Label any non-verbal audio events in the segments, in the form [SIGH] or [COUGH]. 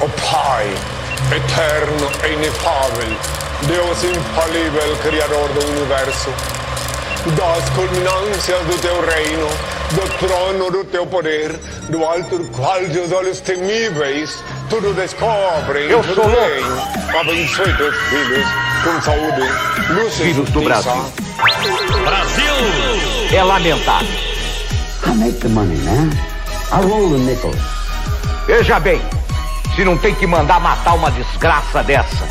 O Pai, eterno e inefável, Deus infalível, Criador do Universo, das culminâncias do teu reino, do trono do teu poder, do alto do qual teus olhos temíveis tudo descobrem, Eu tudo sou louco. veem. Abençoe teus filhos com saúde, luz e Filhos do justiça. Brasil. É lamentável. I make the money, man. I roll the nickels. Veja bem, se não tem que mandar matar uma desgraça dessa.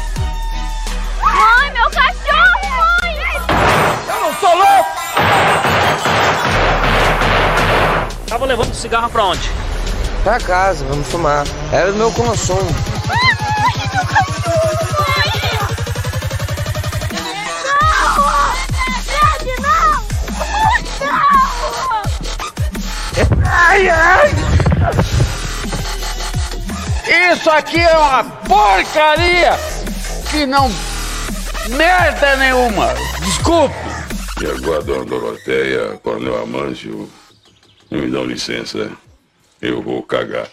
Mãe, meu cachorro, mãe! Eu não sou louco! Tava levando cigarro pra onde? Pra casa, vamos fumar. Era o meu consumo. Mãe, meu cachorro, mãe! Não! Fred, não! Não! Ai, ai! Isso aqui é uma porcaria que não merda nenhuma. Desculpe. E agora, dona Doroteia, Coronel Amâncio, me dão licença, eu vou cagar.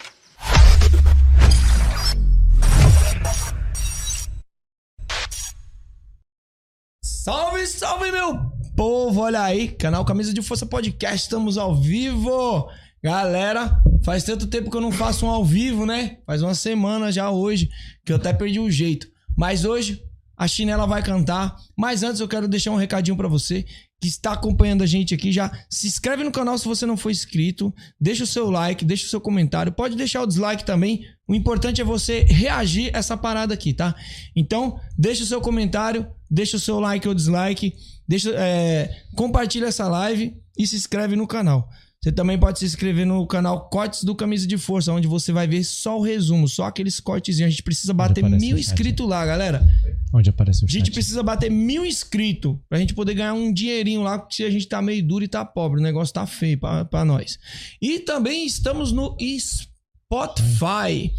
Salve, salve, meu povo! Olha aí, canal Camisa de Força Podcast, estamos ao vivo! Galera, faz tanto tempo que eu não faço um ao vivo, né? Faz uma semana já hoje, que eu até perdi o jeito. Mas hoje, a Chinela vai cantar. Mas antes, eu quero deixar um recadinho pra você que está acompanhando a gente aqui já. Se inscreve no canal se você não for inscrito. Deixa o seu like, deixa o seu comentário. Pode deixar o dislike também. O importante é você reagir a essa parada aqui, tá? Então, deixa o seu comentário, deixa o seu like ou dislike, deixa, é, compartilha essa live e se inscreve no canal. Você também pode se inscrever no canal Cortes do Camisa de Força, onde você vai ver só o resumo, só aqueles cortezinhos. A gente precisa bater mil chat, inscritos lá, galera. Onde aparece o A gente chat? precisa bater mil inscritos pra gente poder ganhar um dinheirinho lá, porque a gente tá meio duro e tá pobre. O negócio tá feio pra, pra nós. E também estamos no Spotify.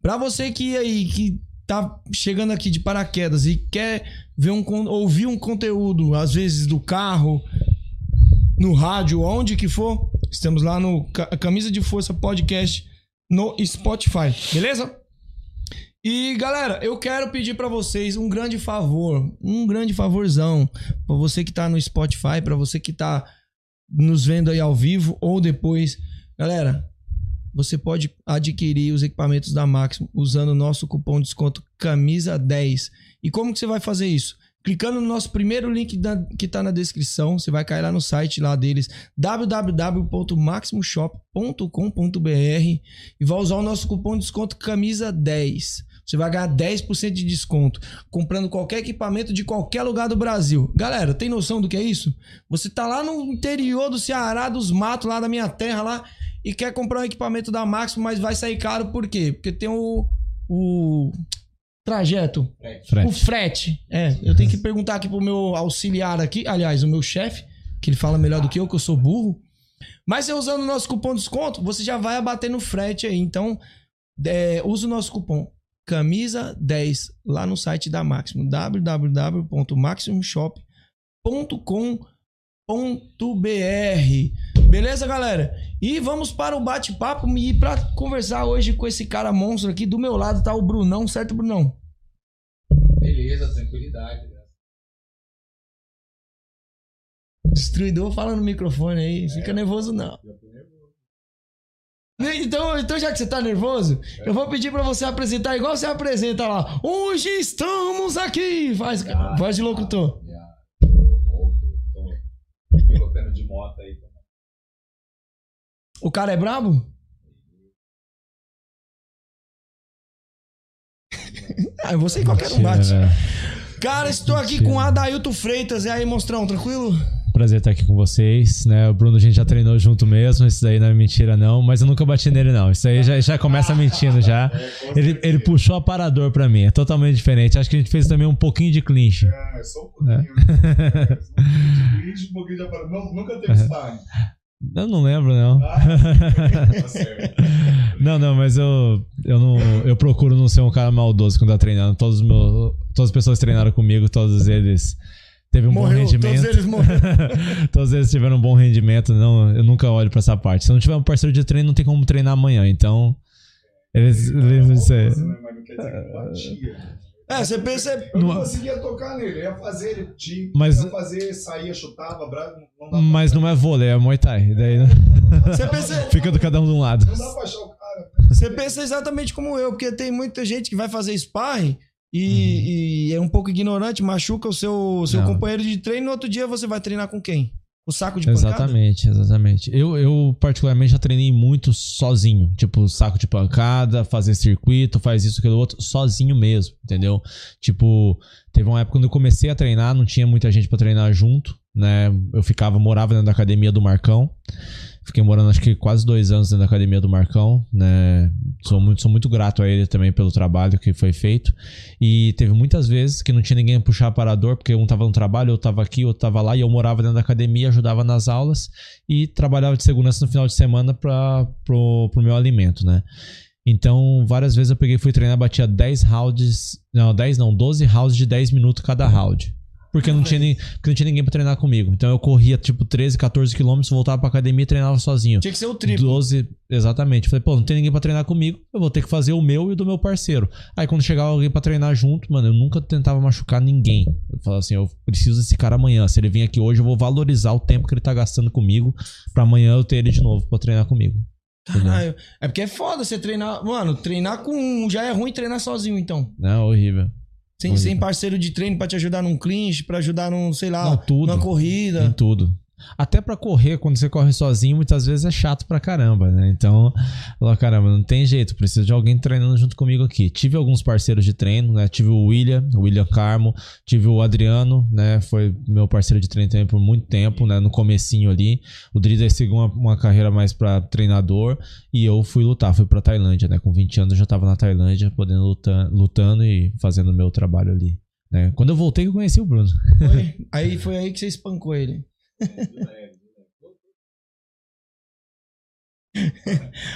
Pra você que aí, que tá chegando aqui de paraquedas e quer ver um, ouvir um conteúdo, às vezes do carro, no rádio, onde que for, estamos lá no Ca- Camisa de Força Podcast no Spotify, beleza? E galera, eu quero pedir pra vocês um grande favor, um grande favorzão, Pra você que tá no Spotify, pra você que tá nos vendo aí ao vivo ou depois. Galera, você pode adquirir os equipamentos da Máximo usando o nosso cupom de desconto camisa 10. E como que você vai fazer isso? Clicando no nosso primeiro link da- que está na descrição, você vai cair lá no site lá deles, www.maximoshop.com.br e vai usar o nosso cupom de desconto camisa 10. Você vai ganhar 10% de desconto comprando qualquer equipamento de qualquer lugar do Brasil. Galera, tem noção do que é isso? Você tá lá no interior do Ceará, dos matos lá da minha terra lá e quer comprar um equipamento da Maximo, mas vai sair caro por quê? Porque tem o o trajeto, Frete. o frete. É, eu tenho que perguntar aqui pro meu auxiliar aqui, aliás, o meu chefe, que ele fala melhor do que eu, que eu sou burro. Mas você usando o nosso cupom de desconto, você já vai abater no frete aí. Então, é, usa o nosso cupom camisa 10 lá no site da Maximo, www.maximoshop.com.br. Beleza, galera? E vamos para o bate-papo e para conversar hoje com esse cara monstro aqui. Do meu lado tá o Brunão, certo, Brunão? Destruidor fala no microfone aí, fica nervoso não. Então, então, já que você tá nervoso, eu vou pedir pra você apresentar igual você apresenta lá. Hoje estamos aqui! Faz, voz de locutor. Pilotando de moto aí. O cara é brabo? [LAUGHS] ah, eu vou ser qualquer um bate. Cara, estou aqui com o Adailton Freitas. E aí, monstrão, tranquilo? Prazer estar aqui com vocês, né? O Bruno a gente já treinou junto mesmo, isso daí não é mentira não, mas eu nunca bati nele não. Isso aí já, já começa mentindo já. Ele, ele puxou aparador pra mim, é totalmente diferente. Acho que a gente fez também um pouquinho de clinch. É, só um pouquinho. [LAUGHS] Só um pouquinho de glitch, um pouquinho de aparelho. Não, nunca teve time. Eu não lembro não. Tá certo. [LAUGHS] Não, não, mas eu, eu não eu procuro não ser um cara maldoso quando tá treinando. Todos os meus, todas as pessoas que treinaram comigo, todos eles teve um Morreu, bom rendimento. todos eles morreram. [LAUGHS] todos eles tiveram um bom rendimento. Não, eu nunca olho pra essa parte. Se não tiver um parceiro de treino, não tem como treinar amanhã. Então, Eles lembram disso aí. Mas não quer dizer que batia. É, você pensa. Eu não conseguia tocar nele. Eu ia fazer, ele tinha, Mas- ia fazer, saía, chutava, bravo, não dá Mas não é vôlei, é Muay Thai. Daí né? [LAUGHS] Você pensa, fica do cada um de um lado. Não dá pra achar o cara. você pensa exatamente como eu, porque tem muita gente que vai fazer sparring e, e é um pouco ignorante, machuca o seu, seu Uhum. Não. companheiro de treino. No outro dia você vai treinar com quem? O saco de pancada? Exatamente, exatamente. Eu, eu, particularmente, já treinei muito sozinho. Tipo, saco de pancada, fazer circuito, faz isso, aquilo outro, sozinho mesmo, entendeu? Tipo, teve uma época quando eu comecei a treinar, não tinha muita gente pra treinar junto, né? Eu ficava, morava dentro da academia do Marcão. Fiquei morando acho que quase dois anos dentro da academia do Marcão, né? Sou muito, sou muito grato a ele também pelo trabalho que foi feito. E teve muitas vezes que não tinha ninguém a puxar aparador, porque um tava no trabalho, eu tava aqui, eu tava lá, e eu morava dentro da academia, ajudava nas aulas e trabalhava de segurança no final de semana para pro, pro meu alimento, né? Então, várias vezes eu peguei, fui treinar, batia 10 rounds, não, 10 não, 12 rounds de 10 minutos cada round. Porque não, tinha, ni- porque não tinha ninguém pra treinar comigo. Então eu corria tipo 13, 14 quilômetros, voltava pra academia e treinava sozinho. Tinha que ser o triplo. 12, exatamente. Falei, pô, não tem ninguém pra treinar comigo, eu vou ter que fazer o meu e o do meu parceiro. Aí quando chegava alguém pra treinar junto, mano, eu nunca tentava machucar ninguém. Eu falava assim, eu preciso desse cara amanhã. Se ele vir aqui hoje, eu vou valorizar o tempo que ele tá gastando comigo pra amanhã eu ter ele de novo pra treinar comigo. Caralho. É porque é foda você treinar. Mano, treinar com. um Já é ruim treinar sozinho, então. Não, horrível. Sem, sem parceiro de treino pra te ajudar num clinch, pra ajudar num, sei lá, Não, tudo. numa corrida. Em tudo. Até pra correr, quando você corre sozinho, muitas vezes é chato pra caramba, né? Então, lá, caramba, não tem jeito, preciso de alguém treinando junto comigo aqui. Tive alguns parceiros de treino, né? Tive o William, o William Carmo, tive o Adriano, né? Foi meu parceiro de treino também por muito tempo, né? No comecinho ali. O Drida seguiu uma, uma carreira mais pra treinador e eu fui lutar, fui pra Tailândia, né? Com 20 anos eu já tava na Tailândia, podendo lutar, lutando e fazendo o meu trabalho ali. Né? Quando eu voltei, que eu conheci o Bruno. Foi- [LAUGHS] aí foi aí que você espancou ele. [LAUGHS]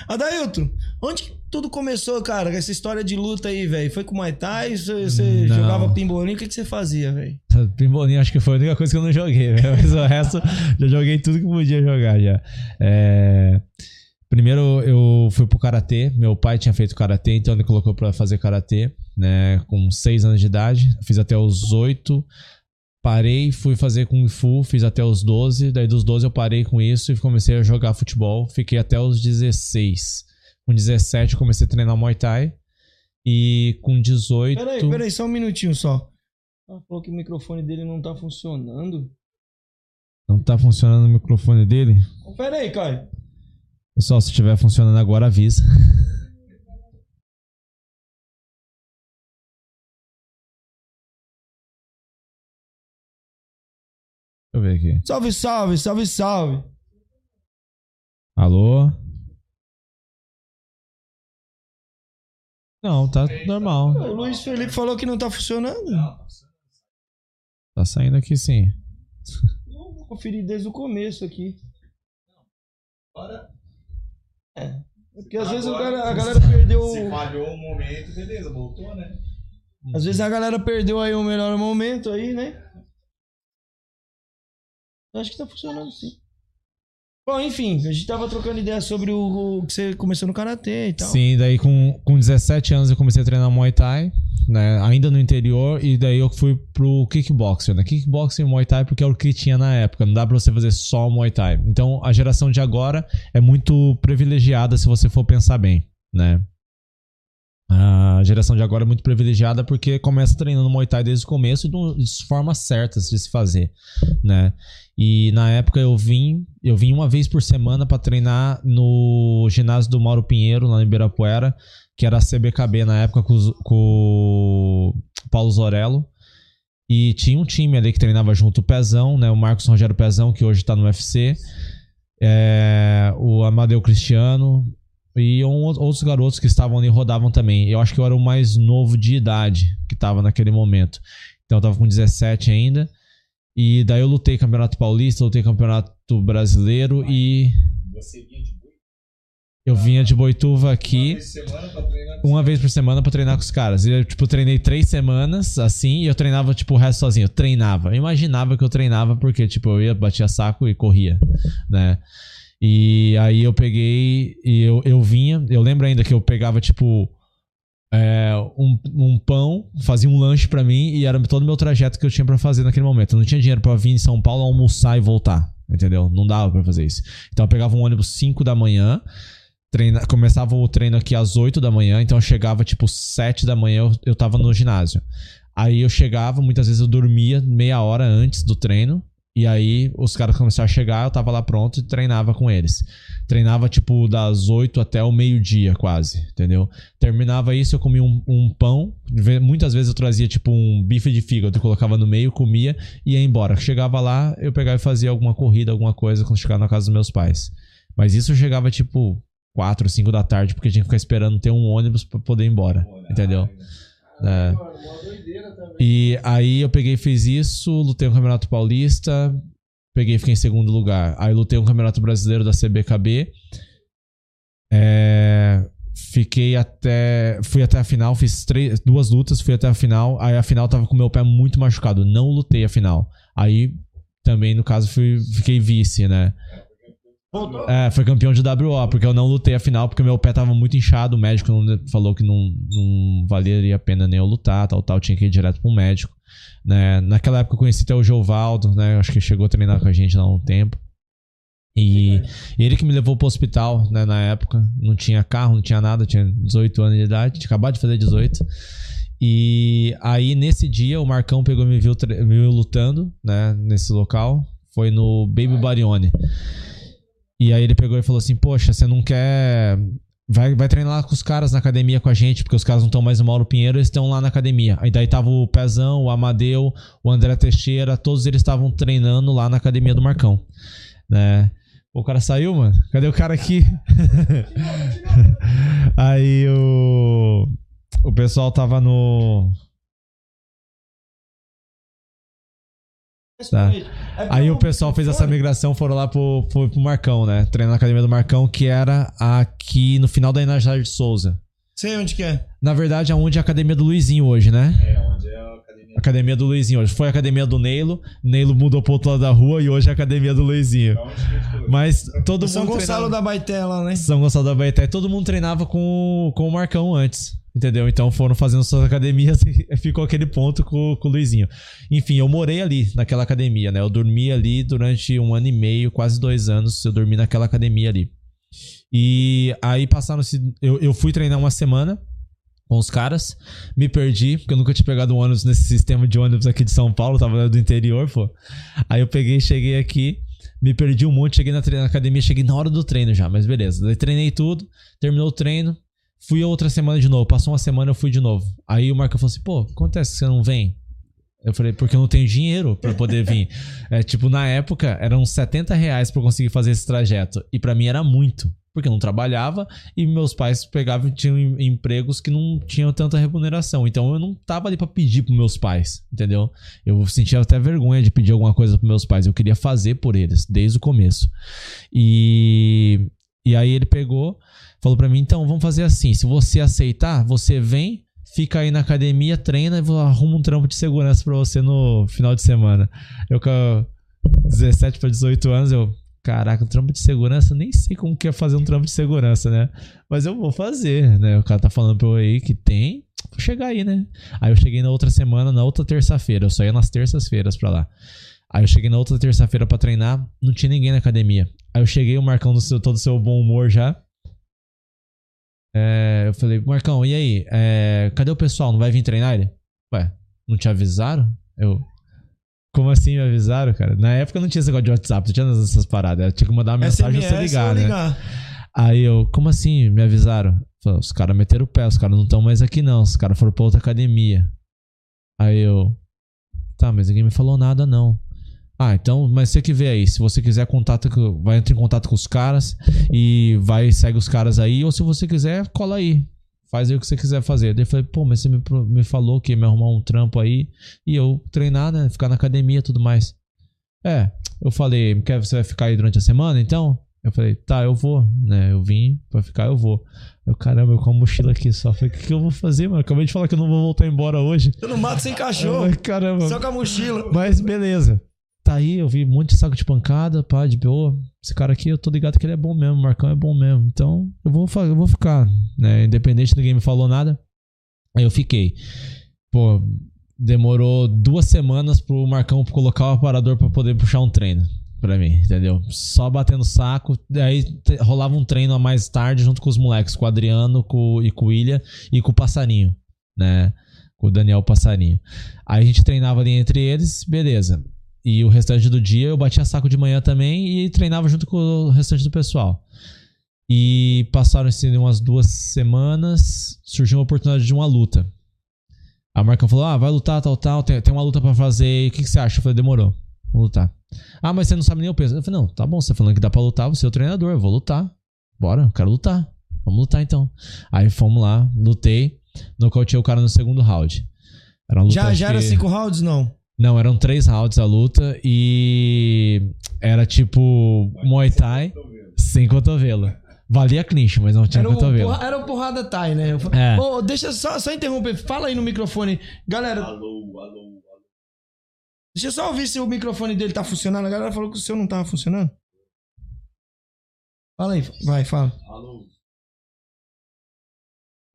Adailton, onde que tudo começou, cara? Essa história de luta aí, velho? Foi com Muay Thai? Você, jogava pimbolinho? O que, que você fazia, velho? [LAUGHS] Pimbolinho acho que foi a única coisa que eu não joguei, né? mas o resto [LAUGHS] já joguei tudo que podia jogar já. É, Primeiro eu fui pro karatê, meu pai tinha feito karatê, então ele colocou pra fazer karatê, né, com 6 anos de idade, fiz até os 8. Parei, fui fazer kung fu, fiz até os 12, daí dos 12 eu parei com isso e comecei a jogar futebol, fiquei até os 16. Com 17 eu comecei a treinar Muay Thai e com 18 Peraí, peraí, só um minutinho só. Ela falou que o microfone dele não tá funcionando. Não tá funcionando o microfone dele? Peraí, Caio. Pessoal, se estiver funcionando agora, avisa. [LAUGHS] eu ver aqui. Salve, salve, salve, salve. Alô? Não, tá normal. O Luiz Felipe falou que não tá funcionando. Tá saindo aqui sim. Vou conferir desde o começo aqui. É. Porque às vezes cara- a galera perdeu. Se falhou um momento, beleza, voltou, né? Às vezes a galera perdeu aí o melhor momento aí, né? Acho que tá funcionando sim. Bom, enfim, a gente tava trocando ideia sobre o, o que você começou no karatê e tal. Sim, daí com, com 17 anos eu comecei a treinar Muay Thai, né? Ainda no interior, e daí eu fui pro kickboxing, né? Kickboxing e Muay Thai porque é o que tinha na época. Não dá pra você fazer só Muay Thai. Então a geração de agora é muito privilegiada se você for pensar bem, né? A geração de agora é muito privilegiada porque começa treinando Muay Thai desde o começo e de formas certas de se fazer, né? E na época eu vim, eu vim uma vez por semana pra treinar no ginásio do Mauro Pinheiro, lá em Ibirapuera, que era a CBKB na época com, com o Paulo Zorello. E tinha um time ali que treinava junto, o Pezão, né? O Marcos Rogério Pezão, que hoje tá no UFC. É, o Amadeu Cristiano. E um- outros garotos que estavam ali rodavam também. Eu acho que eu era o mais novo de idade que tava naquele momento. Então eu tava com 17 ainda. E daí eu lutei campeonato paulista, lutei campeonato brasileiro e Você vinha de boi eu vinha de Boituva aqui uma vez por semana pra treinar com os caras. E eu, tipo, treinei três semanas, assim, e eu treinava, tipo, o resto sozinho. Eu treinava. Eu imaginava que eu treinava porque, tipo, eu ia, batia saco e corria, né? E aí eu peguei e eu, eu vinha. Eu lembro ainda que eu pegava, tipo, é, um, um pão, fazia um lanche pra mim e era todo o meu trajeto que eu tinha pra fazer naquele momento. Eu não tinha dinheiro pra vir em São Paulo almoçar e voltar. Entendeu? Não dava pra fazer isso. Então eu pegava um ônibus 5 da manhã. Treina, começava o treino aqui às 8 da manhã, então eu chegava tipo 7 da manhã, eu, eu tava no ginásio. Aí eu chegava, muitas vezes eu dormia meia hora antes do treino, e aí os caras começaram a chegar, eu tava lá pronto e treinava com eles. Treinava tipo das 8 até o meio-dia, quase, entendeu? Terminava isso, eu comia um, um, pão. Muitas vezes eu trazia tipo um bife de fígado, eu colocava no meio, comia e ia embora. Chegava lá, eu pegava e fazia alguma corrida, alguma coisa quando chegava na casa dos meus pais. Mas isso eu chegava tipo 4, 5 da tarde, porque tinha que ficar esperando ter um ônibus para poder ir embora, entendeu? É. E aí eu peguei e fiz isso, lutei no Campeonato Paulista, peguei e fiquei em segundo lugar. Aí lutei no Campeonato Brasileiro da CBKB. É, fiquei até. Fui até a final, fiz três, duas lutas, fui até a final. Aí a final tava com o meu pé muito machucado. Não lutei a final. Aí também, no caso, fui, fiquei vice, né? É, foi campeão de WO, porque eu não lutei a final, porque meu pé tava muito inchado. O médico falou que não, não valeria a pena nem eu lutar, tal, tal. Tinha que ir direto pro médico. Né? Naquela época eu conheci até o Jovaldo, né? Acho que chegou a treinar com a gente lá há um tempo. E, e ele que me levou pro hospital, né, na época. Não tinha carro, não tinha nada, tinha 18 anos de idade, tinha acabado de fazer 18. E aí, nesse dia, o Marcão pegou e me viu, me viu lutando, né, nesse local. Foi no Baby Barione. E aí ele pegou e falou assim: Poxa, você não quer. Vai, vai treinar lá com os caras na academia com a gente, porque os caras não estão mais no Mauro Pinheiro, eles estão lá na academia. Aí daí tava o Pezão, o Amadeu, o André Teixeira, todos eles estavam treinando lá na academia do Marcão. Né? O cara saiu, mano? Cadê o cara aqui? [LAUGHS] aí o. O pessoal tava no. Tá. Aí o pessoal fez essa migração, foram lá pro, pro, pro Marcão, né? Treinar na academia do Marcão, que era aqui no final da Inajara de Souza. Sei onde que é. Na verdade, aonde é a academia do Luizinho hoje, né? É, onde é a academia. Academia do Luizinho hoje. Foi a academia do Neilo, Neilo mudou pro outro lado da rua e hoje é a academia do Luizinho. Mas todo São mundo. Gonçalo treinava... da Baitela, né? São Gonçalo da Baité. Todo mundo treinava com, com o Marcão antes. Entendeu? Então foram fazendo suas academias [LAUGHS] e ficou aquele ponto com, com o Luizinho. Enfim, eu morei ali, naquela academia, né? Eu dormi ali durante um ano e meio, quase dois anos, eu dormi naquela academia ali. E aí passaram-se. Eu, eu fui treinar uma semana com os caras, me perdi, porque eu nunca tinha pegado um ônibus nesse sistema de ônibus aqui de São Paulo, tava do interior, pô. Aí eu peguei, cheguei aqui, me perdi um monte, cheguei na, na academia, cheguei na hora do treino já, mas beleza. Daí treinei tudo, terminou o treino, Fui outra semana de novo. Passou uma semana, eu fui de novo. Aí o Marco falou assim: pô, acontece que você não vem? Eu falei, porque eu não tenho dinheiro para poder vir. [LAUGHS] é, tipo, na época, eram 70 reais pra eu conseguir fazer esse trajeto. E para mim era muito. Porque eu não trabalhava e meus pais pegavam e tinham empregos que não tinham tanta remuneração. Então eu não tava ali pra pedir pros meus pais, entendeu? Eu sentia até vergonha de pedir alguma coisa pros meus pais. Eu queria fazer por eles, desde o começo. E, e aí ele pegou falou para mim: então vamos fazer assim. Se você aceitar, você vem, fica aí na academia, treina e arruma um trampo de segurança para você no final de semana. Eu com 17 para 18 anos, eu. Caraca, um trampo de segurança, nem sei como que é fazer um trampo de segurança, né? Mas eu vou fazer, né? O cara tá falando pra eu aí que tem. Vou chegar aí, né? Aí eu cheguei na outra semana, na outra terça-feira. Eu só ia nas terças-feiras pra lá. Aí eu cheguei na outra terça-feira para treinar, não tinha ninguém na academia. Aí eu cheguei, o Marcão, no seu, todo o seu bom humor já. É, eu falei, Marcão, e aí? É, cadê o pessoal? Não vai vir treinar ele? Ué, não te avisaram? Eu. Como assim me avisaram, cara? Na época não tinha esse negócio de WhatsApp, não tinha essas paradas. Eu tinha que mandar uma mensagem SMS, você ligar, né? ligar. Aí eu, como assim me avisaram? Falei, os caras meteram o pé, os caras não estão mais aqui não, os caras foram pra outra academia. Aí eu, tá, mas ninguém me falou nada não. Ah, então, mas você que vê aí, se você quiser contato, vai entrar em contato com os caras e vai segue os caras aí, ou se você quiser, cola aí. Faz aí o que você quiser fazer. Daí eu falei, pô, mas você me, me falou que ia me arrumar um trampo aí e eu treinar, né? Ficar na academia e tudo mais. É, eu falei, quer você vai ficar aí durante a semana então? Eu falei, tá, eu vou, né? Eu vim pra ficar, eu vou. Eu, caramba, eu com a mochila aqui só. Eu falei, o que, que eu vou fazer, mano? Acabei de falar que eu não vou voltar embora hoje. Tô no mato sem Eu cachorro. falei, caramba. Só com a mochila. Mas beleza. Tá aí, eu vi um monte de saco de pancada, pá, de boa. Esse cara aqui, eu tô ligado que ele é bom mesmo, o Marcão é bom mesmo. Então, eu vou, eu vou ficar, né? Independente, ninguém me falou nada. Aí eu fiquei. Pô, demorou duas semanas pro Marcão colocar o aparador pra poder puxar um treino pra mim, entendeu? Só batendo saco. Aí rolava um treino a mais tarde junto com os moleques, com o Adriano com, e com o Ilha e com o Passarinho, né? Com o Daniel Passarinho. Aí a gente treinava ali entre eles, beleza. E o restante do dia eu batia saco de manhã também e treinava junto com o restante do pessoal. E passaram-se umas duas semanas, surgiu uma oportunidade de uma luta. A Marcão falou: Ah, vai lutar, tal, tal, tem, tem uma luta pra fazer. O que, que você acha? Eu falei: Demorou, vou lutar. Ah, mas você não sabe nem o peso. Eu falei: Não, tá bom, você tá falando que dá pra lutar, você é o treinador, eu vou lutar. Bora, eu quero lutar. Vamos lutar então. Aí fomos lá, lutei, nocauteei o cara no segundo round. Era Já, já era que- cinco rounds, não? Não, eram três rounds a luta e era tipo Muay Thai sem cotovelo. Valia clinch, mas não tinha Era cotovelo. porra- era o porrada Thai, né? É. Ô, deixa só, só interromper. Fala aí no microfone. Galera. Alô, alô, alô. Deixa eu só ouvir se o microfone dele tá funcionando. A galera falou que o seu não tava funcionando. Fala aí, vai, fala. Alô.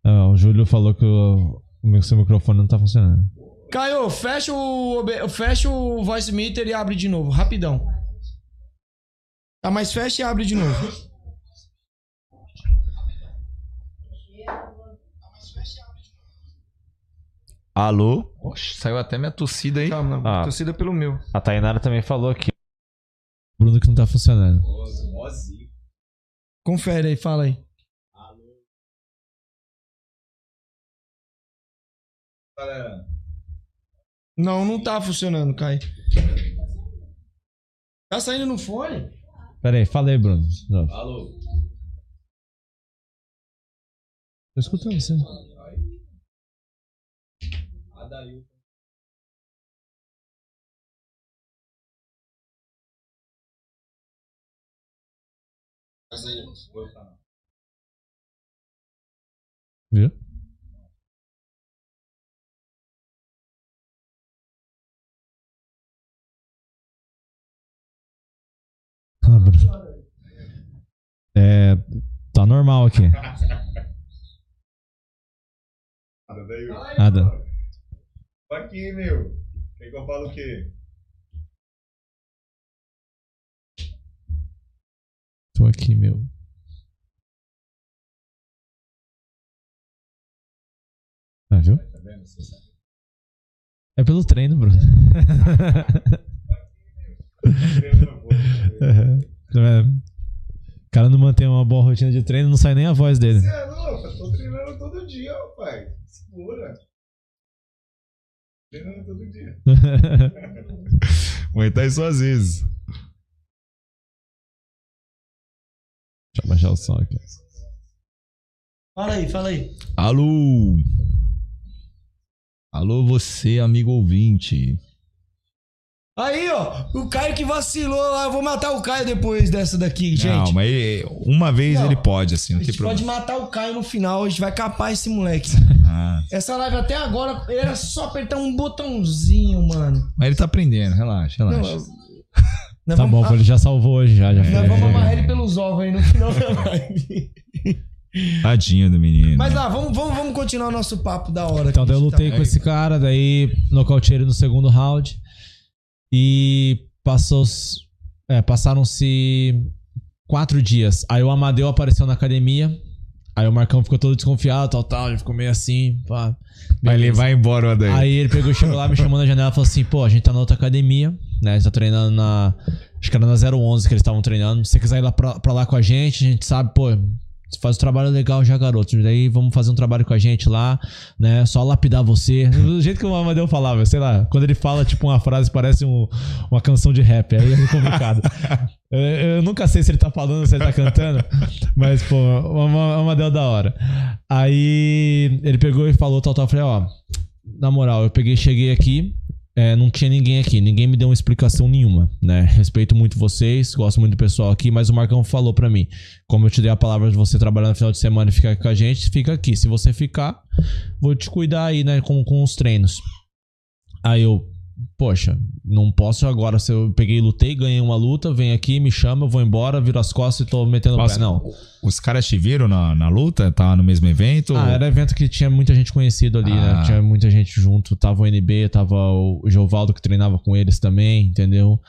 Ah, o Júlio falou que o, o meu- seu microfone não tá funcionando. Caio, fecha o, fecha o voice meter e abre de novo, rapidão. Tá, mas fecha e abre de novo. Alô? Oxe, saiu até minha tossida aí. Calma, Ah. torcida pelo meu. A Tainara também falou o Bruno que não tá funcionando. Confere aí, fala aí. Galera, Não, não tá funcionando, Caio. Tá saindo no fone? Pera aí, fala aí, Bruno. alô. Tô escutando você. Adail. Viu? Ah, Bruno. É. Tá normal aqui. Nada. Tô aqui, meu. Quer que eu falo o quê? Tô aqui, meu. Ah, viu? Tá. É pelo treino, Bruno. [LAUGHS] Povo. É. O cara não mantém uma boa rotina de treino, não sai nem a voz dele. Você é louco? Eu tô treinando todo dia, pai. Segura. Treinando todo dia. Thai só às vezes. Deixa eu baixar o som aqui. Fala aí, fala aí. Alô? Alô, você, amigo ouvinte. Aí, ó, o Caio que vacilou lá. Eu vou matar o Caio depois dessa daqui, gente. Não, mas ele- uma vez Não. ele pode, assim, não a gente pode matar o Caio no final, a gente vai capar esse moleque. Ah, Essa live até agora era só apertar um botãozinho, mano. mas ele tá aprendendo, relaxa, Não, relaxa. [LAUGHS] Nós Tá vamos- bom, pô, ele já salvou hoje, já. já Nós vamos amarrar ele pelos ovos aí no final da live. [LAUGHS] Tadinho do menino. Mas lá, vamos, vamos, vamos continuar o nosso papo da hora. Então, eu a gente lutei tá- com esse cara, daí nocauteei ele no segundo round. E passou. É, passaram-se quatro dias. Aí o Amadeu apareceu na academia. Aí o Marcão ficou todo desconfiado, tal, tal. Ele ficou meio assim, pá. Vai levar embora o Adair. Aí ele pegou, chegou lá, me chamou na janela e falou assim: pô, a gente tá na outra academia, né? A gente tá treinando na. Acho que era na 011 que eles estavam treinando. Se você quiser ir lá pra, pra lá com a gente, a gente sabe, pô. Você faz um trabalho legal já, garoto. Daí vamos fazer um trabalho com a gente lá, né? Só lapidar você. Do jeito que o Amadeu falava, sei lá, quando ele fala, tipo, uma frase parece um- uma canção de rap. Aí é complicado. [LAUGHS] eu, eu nunca sei se ele tá falando ou se ele tá cantando. Mas, pô, o Amadeu é da hora. Aí ele pegou e falou tal, tal. Eu falei, ó, na moral, eu peguei, cheguei aqui, é, não tinha ninguém aqui, ninguém me deu uma explicação nenhuma, né? Respeito muito vocês, gosto muito do pessoal aqui, mas o Marcão falou pra mim, como eu te dei a palavra de você trabalhar no final de semana e ficar aqui com a gente, fica aqui. Se você ficar, vou te cuidar aí, né, com, com os treinos. Aí eu, poxa, não posso agora. Se eu peguei, lutei, ganhei uma luta, vem aqui, me chama, eu vou embora, viro as costas e tô metendo o pé. Não. Os caras te viram na, na luta? Tava no mesmo evento? Ah, era evento que tinha muita gente conhecida ali, Ah. né? Tinha muita gente junto. Tava o NB, tava o Jovaldo que treinava com eles também, entendeu?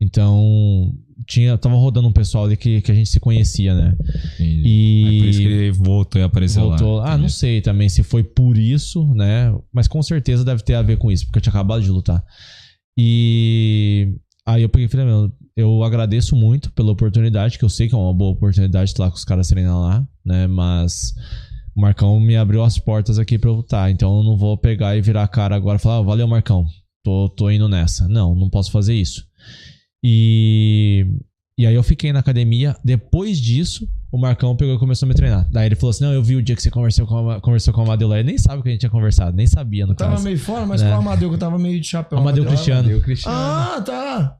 Então, tinha, tava rodando um pessoal ali que, que a gente se conhecia, né? E É por isso que ele voltou e apareceu voltou. lá. Ah, não sei também se foi por isso, né? Mas com certeza deve ter a ver com isso, porque eu tinha acabado de lutar. E aí eu peguei e falei, meu, eu agradeço muito pela oportunidade, que eu sei que é uma boa oportunidade estar lá com os caras treinando lá, né? Mas o Marcão me abriu as portas aqui pra eu lutar, então eu não vou pegar e virar a cara agora e falar, ah, valeu, Marcão, tô, tô indo nessa. Não, não posso fazer isso. E, e aí eu fiquei na academia. Depois disso, o Marcão pegou e começou a me treinar. Daí ele falou assim: Não, eu vi o dia que você conversou com a, conversou com o Amadeu lá. Ele nem sabe o que a gente tinha conversado, nem sabia no Tava caso. meio fora, mas né? com o Amadeu que eu tava meio de chapéu. Amadeu Cristiano. Ah, tá.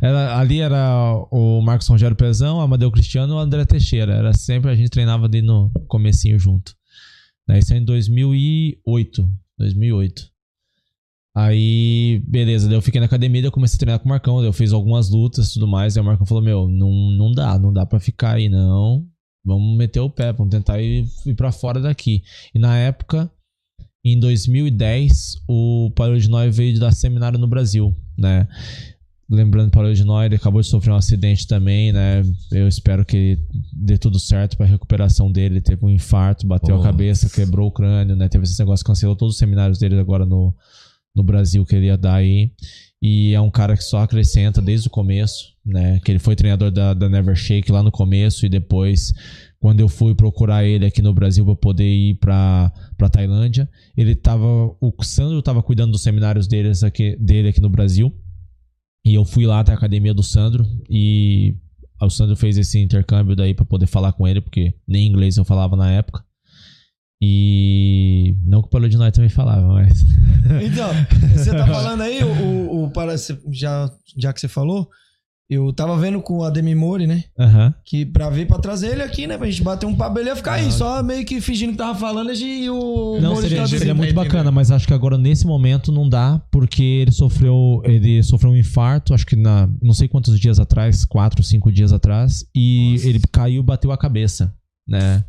Era- ali era o Marcos Rogério Pezão, o Amadeu Cristiano e o André Teixeira. Era sempre, a gente treinava ali no comecinho junto. Daí isso é em 2008. 2008. Aí, beleza, daí eu fiquei na academia, daí eu comecei a treinar com o Marcão, daí eu fiz algumas lutas e tudo mais, aí o Marcão falou, meu, não, não dá, não dá pra ficar aí não, vamos meter o pé, vamos tentar ir, ir pra fora daqui. E na época, em 2010, o Paulo de Noia veio dar seminário no Brasil, né? Lembrando, Paulo de Noia, ele acabou de sofrer um acidente também, né? Eu espero que dê tudo certo pra recuperação dele. Ele teve um infarto, bateu a Nossa. cabeça, quebrou o crânio, né? Teve esse negócio, cancelou todos os seminários dele agora no, no Brasil que ele ia dar aí. E é um cara que só acrescenta desde o começo, né? Que ele foi treinador da, da Never Shake lá no começo e depois, quando eu fui procurar ele aqui no Brasil para poder ir pra, pra Tailândia, ele tava. O Sandro tava cuidando dos seminários deles aqui, dele aqui no Brasil. E eu fui lá até a academia do Sandro e o Sandro fez esse intercâmbio daí para poder falar com ele, porque nem inglês eu falava na época. E não que o Noia também falava, mas. [LAUGHS] Então, você tá falando aí, o, o, para, já, já que você falou, eu tava vendo com o Ademir Mori, né? Aham. Que pra ver pra trazer ele aqui, né? Pra gente bater um papo, ele ia ficar aí, só meio que fingindo que tava falando e o. Não, Mori seria, seria muito bacana, mas acho que agora nesse momento não dá, porque ele sofreu, ele sofreu um infarto, acho que na, não sei quantos dias atrás, quatro, cinco dias atrás, e ele caiu e bateu a cabeça, né?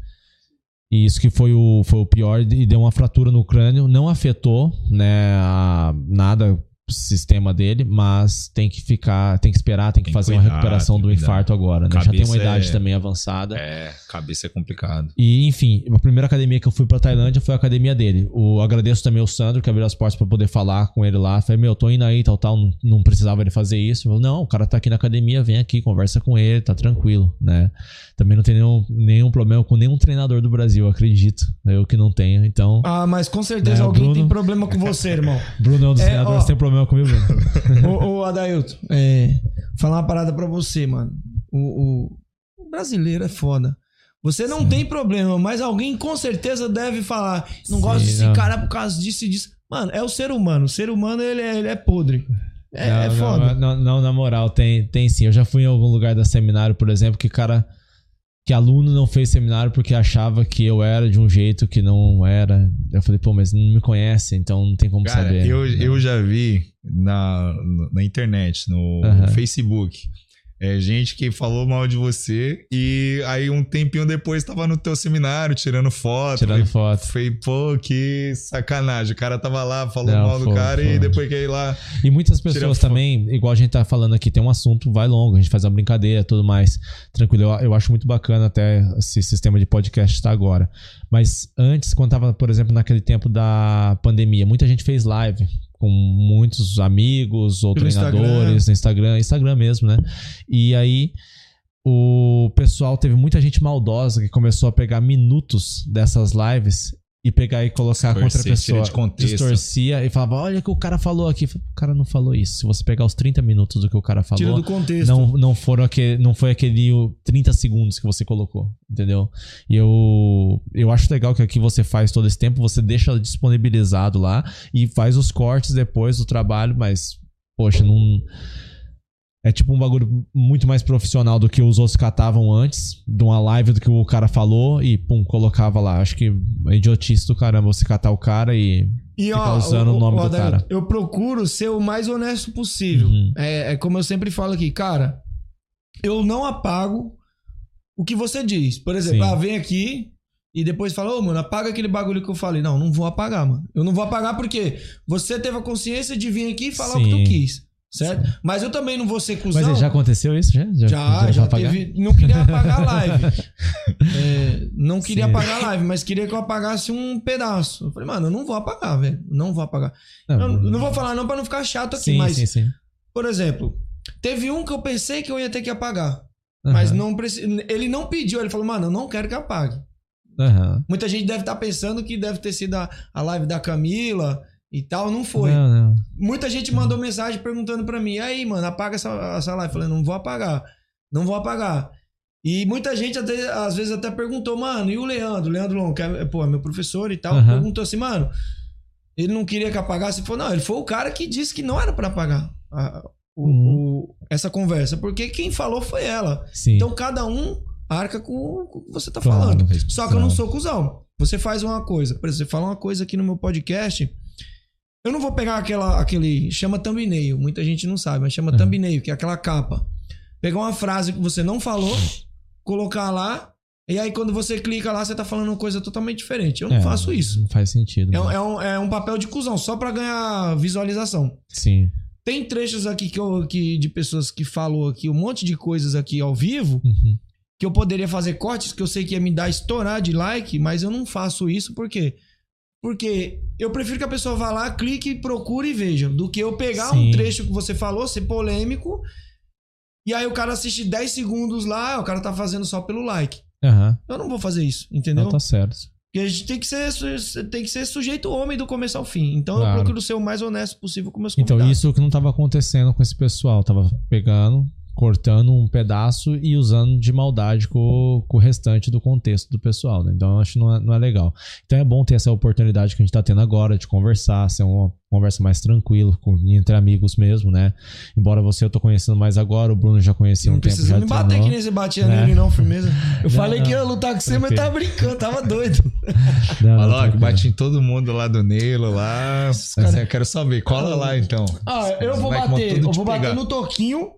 E isso que foi o, foi o pior e deu uma fratura no crânio, não afetou, né, a- nada sistema dele, mas tem que ficar, tem que esperar, tem que Tem fazer uma recuperação do infarto agora, né? Já tem Cabeça uma idade é- também avançada. É, cabeça é complicado. E, enfim, a primeira academia que eu fui pra Tailândia foi a academia dele. O, agradeço também ao Sandro, que abriu as portas pra poder falar com ele lá. Falei, meu, tô indo aí, tal, tal. Não, não precisava ele fazer isso. Ele falou, não, o cara tá aqui na academia, vem aqui, conversa com ele, tá tranquilo, né? Também não tem nenhum, nenhum problema com nenhum treinador do Brasil, acredito. Eu que não tenho, então... Ah, mas com certeza Né, alguém Bruno? tem problema com você, irmão. [LAUGHS] Bruno é um dos É, treinadores ó. que tem problema comigo, Bruno. [LAUGHS] ô, ô, Adailton, é, falar uma parada pra você, mano. O, o- o brasileiro é foda. Você não tem problema, mas alguém com certeza deve falar. Não gosto desse não. cara por causa disso e disso. Mano, é o ser humano. O ser humano, ele é, ele é podre. É, não, é foda. Não, não, na moral, tem, tem sim. Eu já fui em algum lugar da seminário, por exemplo, que cara. Que aluno não fez seminário porque achava que eu era de um jeito que não era. Eu falei, pô, mas não me conhece, então não tem como Cara, saber. eu, né? eu já vi na, na internet, no. Facebook, é, gente que falou mal de você e aí um tempinho depois tava no teu seminário tirando foto. Tirando Falei- foto. Falei, pô, que sacanagem. O cara tava lá, falou Não, mal do foi, cara foi. e depois quer ir lá. E muitas pessoas foto. também, igual a gente tá falando aqui, tem um assunto, vai longo, a gente faz uma brincadeira tudo mais. Tranquilo, eu, eu acho muito bacana até esse sistema de podcast estar agora. Mas antes, quando tava, por exemplo, naquele tempo da pandemia, muita gente fez live com muitos amigos ou Pelo treinadores no Instagram, Instagram mesmo, né? E aí o pessoal teve muita gente maldosa que começou a pegar minutos dessas lives e pegar e colocar contra a Distorcer, pessoa. de contexto. Distorcia e falava: Olha o que o cara falou aqui. O cara não falou isso. Se você pegar os 30 minutos do que o cara falou, Tira do contexto. não, não, foram aquele, não foi aquele o 30 segundos que você colocou, entendeu? E eu, eu acho legal que aqui você faz todo esse tempo, você deixa disponibilizado lá e faz os cortes depois do trabalho, mas, poxa, não. É tipo um bagulho muito mais profissional do que os outros catavam antes, de uma live do que o cara falou e pum, colocava lá. Acho que é idiotice do caramba você catar o cara e E ficar ó, usando o, nome do Adailton, cara. eu procuro ser o mais honesto possível. Uhum. É, é como eu sempre falo aqui, cara, eu não apago o que você diz. Por exemplo, Sim. ah, vem aqui e depois fala, ô, mano, apaga aquele bagulho que eu falei. Não, não vou apagar, mano. Eu não vou apagar porque você teve a consciência de vir aqui e falar o que tu Sim. quis. Certo? Mas eu também não vou ser cuzão. Mas já aconteceu isso? Já, Já, já, apagar? teve. Não queria apagar a [LAUGHS] live. É, não queria Sim. apagar a live, mas queria que eu apagasse um pedaço. Eu falei, mano, eu não vou apagar, velho. Não vou apagar. Não, eu não vou falar não pra não ficar chato aqui, Sim, mas. sim, sim. Por exemplo, teve um que eu pensei que eu ia ter que apagar. Aham. Mas não preci... ele não pediu, ele falou, mano, eu não quero que apague. Aham. Muita gente deve estar pensando que deve ter sido a, a live da Camila e tal, não foi. Não, não. Muita gente mandou mensagem perguntando pra mim: aí, mano, apaga essa, essa live. Eu falei: não vou apagar. Não vou apagar. E muita gente, até- às vezes, até perguntou, mano, e o Leandro? O Leandro Long, que é, pô, é meu professor e tal, perguntou assim, mano, ele não queria que apagasse? Ele falou: não, ele foi o cara que disse que não era pra apagar a- o- o- essa conversa, porque quem falou foi ela. Sim. Então cada um arca com, com o que você tá Claro, falando. Só que eu não sou cuzão. Você faz uma coisa, por exemplo, você fala uma coisa aqui no meu podcast. Eu não vou pegar aquela, aquele. Chama thumbnail. Muita gente não sabe, mas chama thumbnail, que é aquela capa. Pegar uma frase que você não falou, colocar lá, e aí quando você clica lá, você tá falando uma coisa totalmente diferente. Eu não É, faço isso. Não faz sentido. É, um- né? é um, é um papel de cuzão, só pra ganhar visualização. Sim. Tem trechos aqui que eu, que, de pessoas que falou aqui um monte de coisas aqui ao vivo Uhum. que eu poderia fazer cortes que eu sei que ia me dar estourar de like, mas eu não faço isso por quê? Porque eu prefiro que a pessoa vá lá, clique, procure e veja, do que eu pegar Sim. um trecho que você falou, ser polêmico, e aí o cara assiste 10 segundos lá, o cara tá fazendo só pelo like. Aham. Eu não vou fazer isso, entendeu? Não tá certo. Porque a gente tem que ser, tem que ser sujeito homem do começo ao fim. Então Claro. eu procuro ser o mais honesto possível com meus Então, convidados. isso que não tava acontecendo com esse pessoal. Tava pegando, cortando um pedaço e usando de maldade com, com o restante do contexto do pessoal, né? Então, eu acho que não é, não é legal. Então, é bom ter essa oportunidade que a gente tá tendo agora de conversar, ser uma conversa mais tranquila, com, entre amigos mesmo, né? Embora você eu tô conhecendo mais agora, o Bruno já conhecia Não um tempo, precisa já me bater treinou, que nem você batia né? nele, não, firmeza. [LAUGHS] Eu Não, falei que não. ia lutar com você, mas tava brincando, tava doido. [LAUGHS] Não, não, que tranquilo. bati em todo mundo lá do Nelo, lá. Assim, eu quero saber. Cola lá, então. Ah, eu vou bater. Eu vou bater pegar. no Toquinho.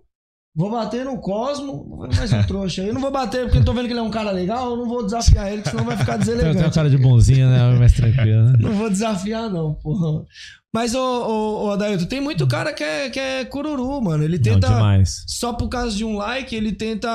Vou bater no Cosmo. Mais um trouxa aí. Eu não vou bater porque eu tô vendo que ele é um cara legal. Eu não vou desafiar ele, senão vai ficar Tem, tem uma deselegante. cara de bonzinho, né? Mais tranquilo, né? Não vou desafiar, não, porra. Mas, ô, ô, ô Adailton, tem muito cara que é, que é cururu, mano. Ele Não, tenta. demais. só por causa de um like, ele tenta,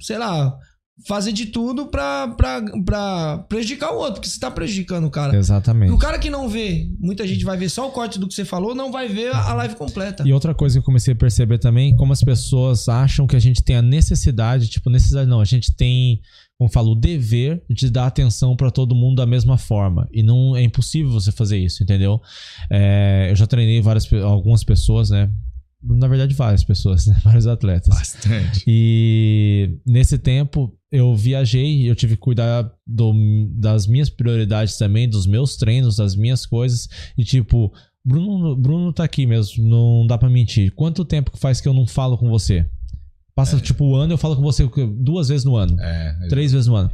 sei lá, fazer de tudo pra, pra, pra prejudicar o outro, porque você tá prejudicando o cara. Exatamente. E o cara que não vê, muita gente vai ver só o corte do que você falou, não vai ver a live completa. E outra coisa que eu comecei a perceber também, como as pessoas acham que a gente tem a necessidade, tipo, necessidade não, a gente tem, como eu falo, o dever de dar atenção pra todo mundo da mesma forma. E não é impossível você fazer isso, entendeu? É, eu já treinei várias, algumas pessoas, né? Na verdade, várias pessoas, [LAUGHS] né? Vários atletas. Bastante. E nesse tempo eu viajei, eu tive que cuidar do- das minhas prioridades também, dos meus treinos, das minhas coisas. E tipo, Bruno, Bruno tá aqui mesmo, não dá pra mentir. Quanto tempo que faz que eu não falo com você? Passa tipo o ano, eu falo com você duas vezes no ano, É, três vezes no ano.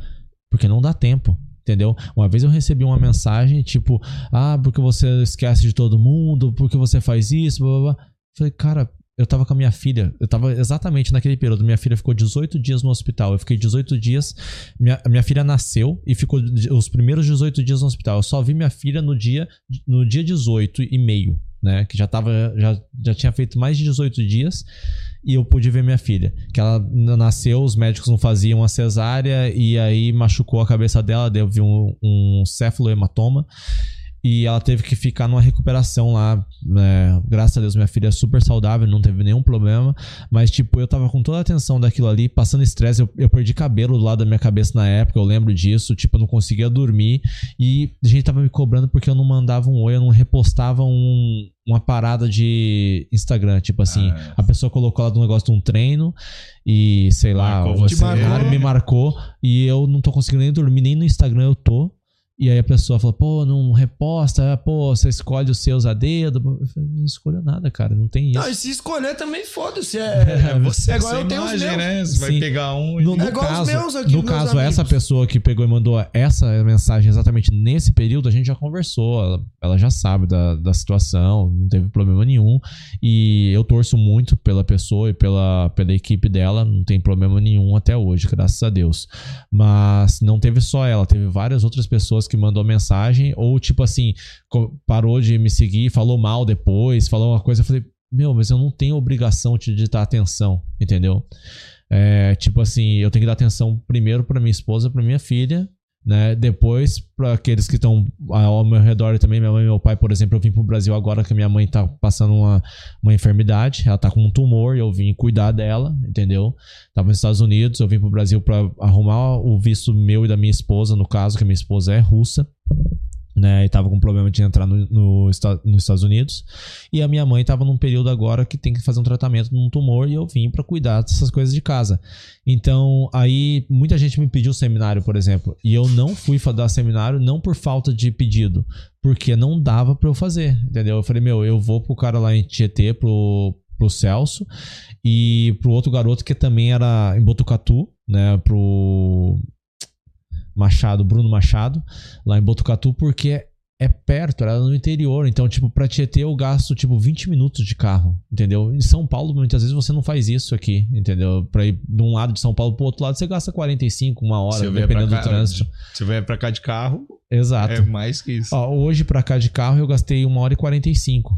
Porque não dá tempo. Entendeu? Uma vez eu recebi uma mensagem tipo: Ah, porque você esquece de todo mundo, porque você faz isso, blá blá blá. Falei, cara, eu tava com a minha filha, eu tava exatamente naquele período. Minha filha ficou 18 dias no hospital. Eu fiquei 18 dias. Minha, minha filha nasceu e ficou os primeiros 18 dias no hospital. Eu só vi minha filha no dia, no dia 18 e meio, né? Que já tava. Já, já tinha feito mais de 18 dias. E eu pude ver minha filha. Que ela nasceu, os médicos não faziam a cesárea. E aí machucou a cabeça dela, deu um, um cefalohematoma. E ela teve que ficar numa recuperação lá. né? Graças a Deus, minha filha é super saudável, não teve nenhum problema. Mas, tipo, eu tava com toda a atenção daquilo ali, passando estresse. Eu, eu perdi cabelo do lado da minha cabeça na época, eu lembro disso. Tipo, eu não conseguia dormir. E a gente tava me cobrando porque eu não mandava um oi, eu não repostava um, uma parada de Instagram. Tipo assim, Ah. a pessoa colocou lá do negócio de um treino e sei lá, Marcou o você. cara me marcou e eu não tô conseguindo nem dormir, nem no Instagram eu tô. E aí a pessoa falou, pô, não reposta, pô, você escolhe os seus a dedo. Eu falei, não escolho nada, cara, não tem isso. Não, e se escolher também, foda-se. É, [LAUGHS] você, é igual essa eu tenho os meus. né? Você vai Sim. pegar um e No, no É igual os caso, meus aqui, no meus caso essa amigos. pessoa que pegou e mandou essa mensagem exatamente nesse período, a gente já conversou. Ela, ela já sabe da, da situação, não teve problema nenhum. E eu torço muito pela pessoa e pela, pela equipe dela, não tem problema nenhum até hoje, graças a Deus. Mas não teve só ela, teve várias outras pessoas que mandou mensagem, ou tipo assim, parou de me seguir, falou mal depois, falou uma coisa, eu falei, meu, mas eu não tenho obrigação de, dar atenção, entendeu? É, tipo assim, eu tenho que dar atenção primeiro pra minha esposa, pra minha filha, né? Depois pra aqueles que estão ao meu redor também, minha mãe e meu pai, por exemplo, eu vim pro Brasil agora que minha mãe tá passando uma, uma enfermidade, ela tá com um tumor e eu vim cuidar dela, entendeu? Tava nos Estados Unidos, eu vim pro Brasil pra arrumar o visto meu e da minha esposa, no caso, que a minha esposa é russa né, e tava com problema de entrar no, no nos Estados Unidos. E a minha mãe tava num período agora que tem que fazer um tratamento num tumor e eu vim pra cuidar dessas coisas de casa. Então, aí muita gente me pediu seminário, por exemplo, e eu não fui dar seminário não por falta de pedido, porque não dava pra eu fazer, entendeu? Eu falei, meu, eu vou pro cara lá em Tietê, pro pro Celso e pro outro garoto que também era em Botucatu, né, pro Machado, Bruno Machado, lá em Botucatu, porque é perto, era no interior. Então, tipo, pra Tietê eu gasto, tipo, 20 minutos de carro, entendeu? Em São Paulo, muitas vezes você não faz isso aqui, entendeu? Pra ir de um lado de São Paulo pro outro lado, você gasta 45, uma hora, vier dependendo pra do cá- trânsito. Você vai pra cá de carro, Exato. é mais que isso. Ó, hoje pra cá de carro eu gastei uma hora e 45.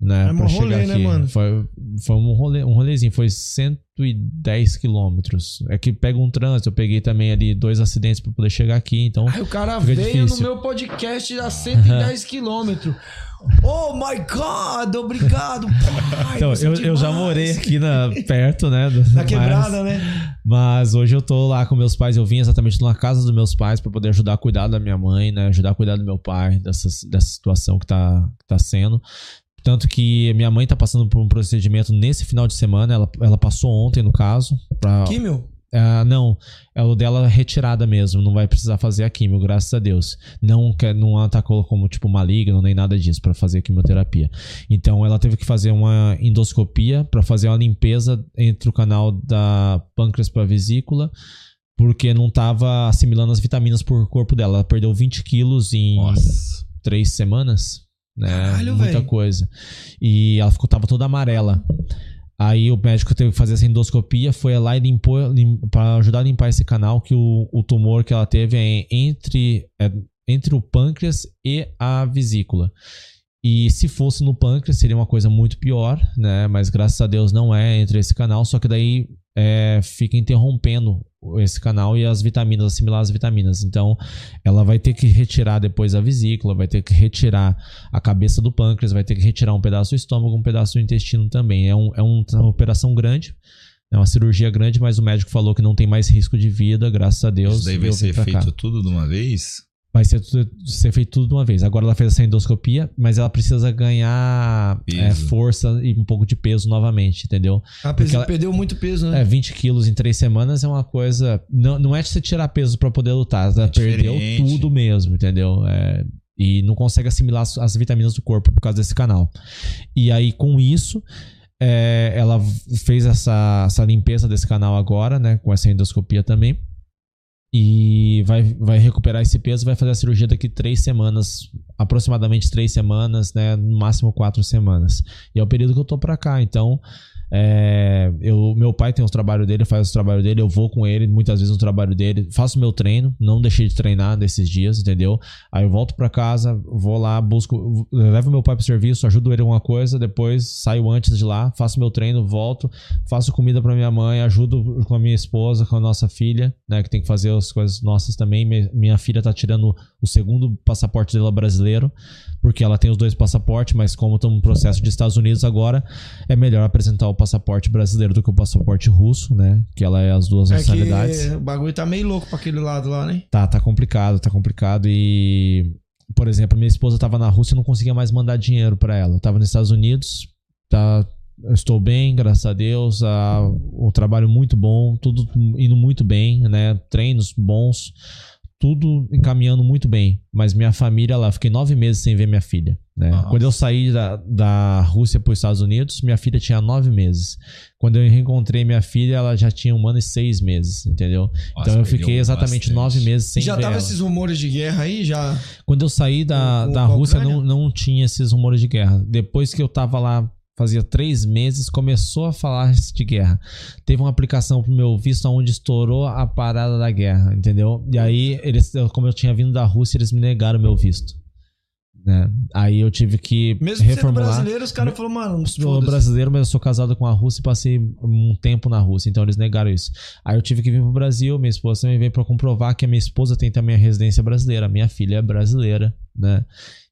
Né, É chegar rolê, né, aqui. mano? Foi, foi um, rolê, um rolezinho, foi 110 quilômetros. É que pega um trânsito, eu peguei também ali dois acidentes pra poder chegar aqui, então. Aí o cara veio difícil. no meu podcast a 110 quilômetros. Oh my God, obrigado, [LAUGHS] pai. Então, você é eu, eu já morei aqui na, perto, né? do- Na quebrada, mas- né? Mas hoje eu tô lá com meus pais. Eu vim exatamente na casa dos meus pais pra poder ajudar a cuidar da minha mãe, né? Ajudar a cuidar do meu pai, dessa, dessa situação que tá, que tá sendo. Tanto que minha mãe tá passando por um procedimento nesse final de semana. Ela, ela passou ontem, no caso. Pra, Químio? Ah, não, é o dela retirada mesmo, não vai precisar fazer a quimio, graças a Deus. Não quer, não atacou como tipo maligno nem nada disso pra fazer a quimioterapia. Então ela teve que fazer uma endoscopia pra fazer uma limpeza entre o canal da pâncreas pra vesícula, porque não tava assimilando as vitaminas por corpo dela. Ela perdeu 20 quilos em três semanas, né? Caralho, Muita véi. coisa. E ela ficou tava toda amarela. Aí o médico teve que fazer essa endoscopia, foi lá e limpou lim, para ajudar a limpar esse canal que o, o tumor que ela teve é entre é entre o pâncreas e a vesícula. E se fosse no pâncreas seria uma coisa muito pior, né? Mas graças a Deus não é entre esse canal, só que daí é, fica interrompendo esse canal e as vitaminas, assimilar as vitaminas. Então, ela vai ter que retirar depois a vesícula, vai ter que retirar a cabeça do pâncreas, vai ter que retirar um pedaço do estômago, um pedaço do intestino também. É, um, é um- uma operação grande, é uma cirurgia grande, mas o médico falou que não tem mais risco de vida, graças a Deus. Isso daí vai ser pra cá. feito tudo de uma vez? Vai ser, tudo- ser feito tudo de uma vez. Agora ela fez essa endoscopia, mas ela precisa ganhar é, força e um pouco de peso novamente, entendeu? Ela Porque perdeu, perdeu muito peso, né? É, 20 quilos em três semanas é uma coisa. Não, não é de você tirar peso pra poder lutar. Ela perdeu diferente. tudo mesmo, entendeu? É, e não consegue assimilar as, as vitaminas do corpo por causa desse canal. E aí, com isso, é, ela fez essa, essa limpeza desse canal agora, né? Com essa endoscopia também. E vai, vai recuperar esse peso, vai fazer a cirurgia daqui três semanas, aproximadamente três semanas, né? No máximo quatro semanas. E é o período que eu tô pra cá. Então, é, eu, meu pai tem os trabalhos dele, faz os trabalhos dele, eu vou com ele muitas vezes no trabalho dele, faço meu treino, não deixei de treinar nesses dias, entendeu? Aí eu volto pra casa, vou lá, busco, levo meu pai pro serviço, ajudo ele em alguma coisa, depois saio antes de lá, faço meu treino, volto, faço comida pra minha mãe, ajudo com a minha esposa, com a nossa filha, né, que tem que fazer as coisas nossas também. Mi- Minha filha tá tirando o segundo passaporte dela brasileiro, porque ela tem os dois passaportes, mas como estamos no processo de Estados Unidos agora, é melhor apresentar o passaporte brasileiro do que o passaporte russo, né? Que ela é as duas É nacionalidades. o bagulho tá meio louco pra aquele lado lá, né? Tá, tá complicado, tá complicado e por exemplo, minha esposa tava na Rússia e não conseguia mais mandar dinheiro pra ela. Eu tava nos Estados Unidos, tá eu estou bem, graças a Deus, ah, um trabalho muito bom, tudo indo muito bem, né? Treinos bons, tudo encaminhando muito bem. Mas minha família lá, fiquei nove meses sem ver minha filha. Né? Quando eu saí da, da Rússia para os Estados Unidos, minha filha tinha nove meses. Quando eu reencontrei minha filha, ela já tinha um ano e seis meses, entendeu? então eu fiquei exatamente bastante. nove meses sem já ver tava ela. esses rumores de guerra aí? Já. Quando eu saí da, Com- da com a Rússia, não, não tinha esses rumores de guerra. Depois que eu tava lá, fazia três meses, começou a falar de guerra. Teve uma aplicação pro meu visto onde estourou a parada da guerra, entendeu? E aí, eles, como eu tinha vindo da Rússia, eles me negaram meu visto. né? Aí eu tive que Mesmo reformular. brasileiro, os caras falaram, mano, Eu sou brasileiro, mas eu sou casado com a Rússia e passei um tempo na Rússia, então eles negaram isso. Aí eu tive que vir pro Brasil, minha esposa também veio pra comprovar que a minha esposa tem também a residência brasileira, minha filha é brasileira, né?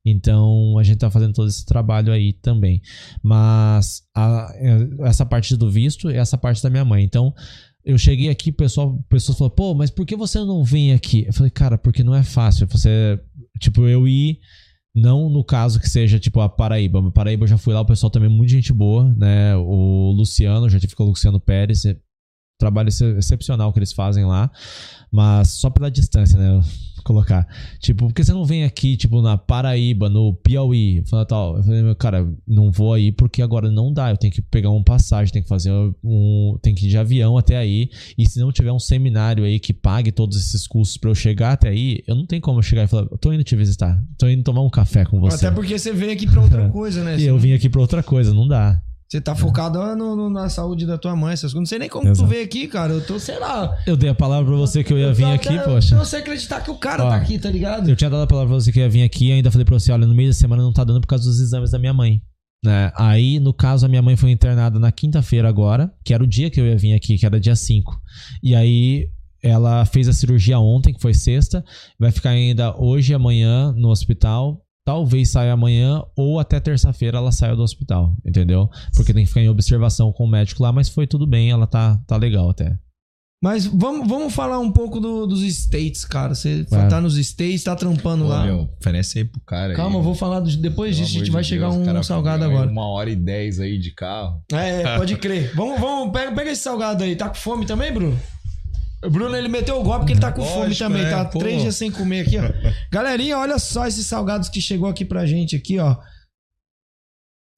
Então a gente tá fazendo todo esse trabalho aí também. Mas a- essa parte do visto e essa parte da minha mãe. Então eu cheguei aqui, pessoal, o pessoal falou, pô, mas por que você não vem aqui? Eu falei, cara, porque não é fácil. Você, tipo, eu ir. Não no caso que seja tipo a Paraíba. A Paraíba eu já fui lá, o pessoal também é muito gente boa, né? O Luciano, já tive com o Luciano Pérez. é- Trabalho ex- excepcional que eles fazem lá. Mas só pela distância, né? Colocar. Tipo, por que você não vem aqui, tipo, na Paraíba, no Piauí? Fala tal. Eu falei, meu, cara, não vou aí porque agora não dá. Eu tenho que pegar um passagem, tenho que fazer um. Tem que ir de avião até aí. E se não tiver um seminário aí que pague todos esses custos pra eu chegar até aí, eu não tenho como eu chegar e falar, eu tô indo te visitar. Tô indo tomar um café com você. Até porque você veio aqui pra outra [LAUGHS] coisa, né? E eu vim aqui pra outra coisa, não dá. Você tá focado no- no- na saúde da tua mãe, essas coisas. Não sei nem como tu Exato. veio aqui, cara. Eu tô, sei lá. Eu dei a palavra pra você que eu ia vir aqui, eu, poxa. Eu sei acreditar que o cara Ó, tá aqui, tá ligado? Eu tinha dado a palavra pra você que eu ia vir aqui e ainda falei pra você, olha, no meio da semana não tá dando por causa dos exames da minha mãe. Né? Aí, no caso, a minha mãe foi internada na quinta-feira agora, que era o dia que eu ia vir aqui, que era dia 5. E aí, ela fez a cirurgia ontem, que foi sexta, vai ficar ainda hoje e amanhã no hospital. Talvez saia amanhã ou até terça-feira ela saia do hospital, entendeu? Porque tem que ficar em observação com o médico lá, mas foi tudo bem, ela tá, tá legal até. Mas vamos, vamos falar um pouco do- dos States, cara. Você Vai. tá nos States, tá trampando Pô, lá. meu, oferece aí pro cara Calma, eu aí. vou falar do- depois disso. A gente amor vai de chegar Deus, um cara, salgado agora. Uma hora e dez aí de carro. É, pode crer. vamos, vamos, pega, pega esse salgado aí. Tá com fome também, Bruno? Bruno, ele meteu o golpe porque ele tá com fome Lógico, também. né? Tá Pô. três dias sem comer aqui, ó. [LAUGHS] Galerinha, olha só esses salgados que chegou aqui pra gente aqui, ó.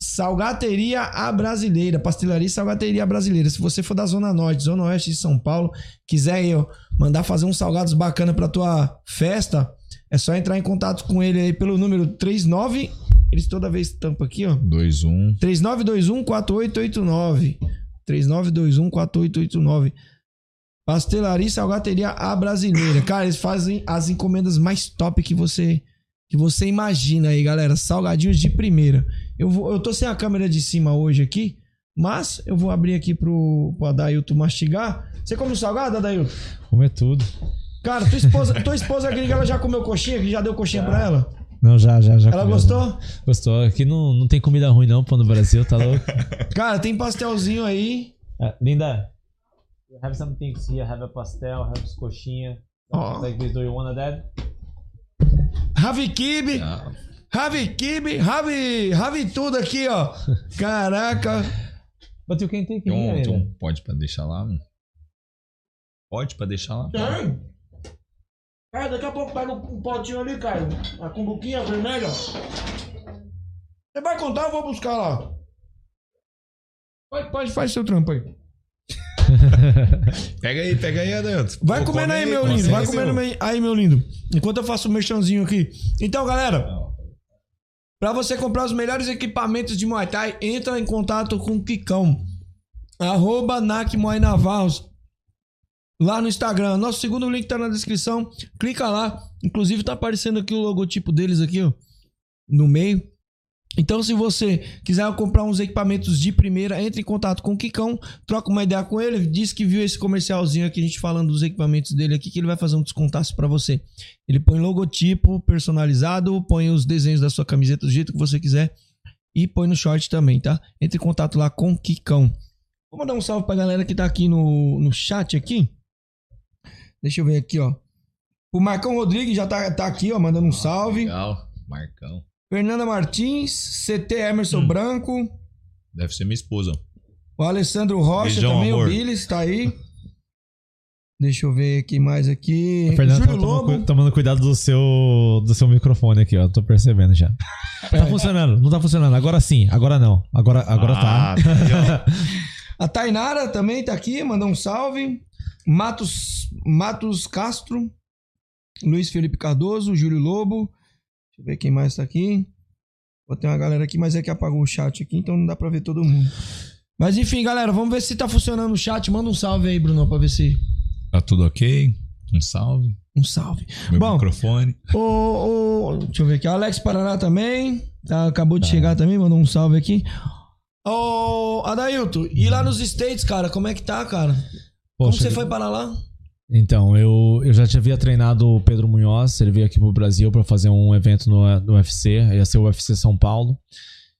Salgateria A Brasileira, Pastelaria e Salgateria Brasileira. Se você for da Zona Norte, Zona Oeste de São Paulo, quiser aí, ó, mandar fazer uns salgados bacana pra tua festa, é só entrar em contato com ele aí pelo número 39. Eles toda vez tampam aqui, ó. 2-1. 3921-4889. 3921-4889. Pastelaria e Salgateria A Brasileira. Cara, eles fazem as encomendas mais top que você que você imagina aí, galera. Salgadinhos de primeira. Eu, vou, eu tô sem a câmera de cima hoje aqui, mas eu vou abrir aqui pro, pro Adailton mastigar. Você come salgado, Adailton? Comer tudo. Cara, tua esposa, tua esposa gringa, ela já comeu coxinha? Que já deu coxinha pra ela? Não, já, já, já. Ela comi. gostou? Gostou. Aqui não, não tem comida ruim não, pô, no Brasil, tá louco? Cara, tem pastelzinho aí. Uh, Linda, have some things here. Have a pastel, have coxinha. Ó. Like this, do you wanna that? Ravi Kibe. Ravi Kibe. Ravi, Ravi tudo aqui, ó. Caraca. But you can take Tem um, here, um- pode pra deixar lá? mano? Pode pra deixar lá? Tem. Cara, daqui a pouco pega um potinho ali, cara. A cumbuquinha vermelha. Você vai contar, eu vou buscar lá. Pode, pode faz seu trampo aí. [LAUGHS] Pega aí, pega aí, Adelto. Vai Pô, comendo come aí, meu lindo. Vai aí, comendo meu. aí, meu lindo. Enquanto eu faço o merchanzinho aqui. Então, galera. Pra você comprar os melhores equipamentos de Muay Thai, entra em contato com o Kikão. Arroba Navarros. Lá no Instagram. Nosso segundo link tá na descrição. Clica lá. Inclusive tá aparecendo aqui o logotipo deles aqui, ó. No meio. Então, se você quiser comprar uns equipamentos de primeira, entre em contato com o Kikão, troca uma ideia com ele, diz que viu esse comercialzinho aqui, a gente falando dos equipamentos dele aqui, que ele vai fazer um descontaço pra você. Ele põe logotipo personalizado, põe os desenhos da sua camiseta do jeito que você quiser e põe no short também, tá? Entre em contato lá com o Kikão. Vou mandar um salve pra galera que tá aqui no, no chat aqui. Deixa eu ver aqui, ó. O Marcão Rodrigues já tá, tá aqui, ó, mandando um salve. Legal, Marcão. Fernanda Martins, CT Emerson Branco, Deve ser minha esposa. o Alessandro Rocha Beijão, também, amor. o Billis tá aí. Deixa eu ver quem mais aqui. O Fernando tá Júlio tomando, Lobo. cu- tomando cuidado do seu, do seu microfone aqui, ó. Tô percebendo já. [LAUGHS] Tá funcionando, não tá funcionando. Agora sim, agora não. Agora, agora Ah, tá. [LAUGHS] A Tainara também tá aqui, mandou um salve. Matos, Matos Castro. Luiz Felipe Cardoso, Júlio Lobo. Eu ver quem mais tá aqui. Vou ter uma galera aqui, mas é que apagou o chat aqui, então não dá pra ver todo mundo. Mas enfim, galera, vamos ver se tá funcionando o chat. Manda um salve aí, Bruno, pra ver se. Tá tudo ok? Um salve. Um salve. Meu Bom, microfone. O, o- deixa eu ver aqui. Alex Paraná também. Tá, acabou de chegar também, mandou um salve aqui. Ô, Adailton, e lá nos States, cara, como é que tá, cara? como Poxa, você foi para lá? Então, eu, eu já havia treinado o Pedro Munhoz, ele veio aqui pro Brasil pra fazer um evento no, no UFC, ia ser o UFC São Paulo.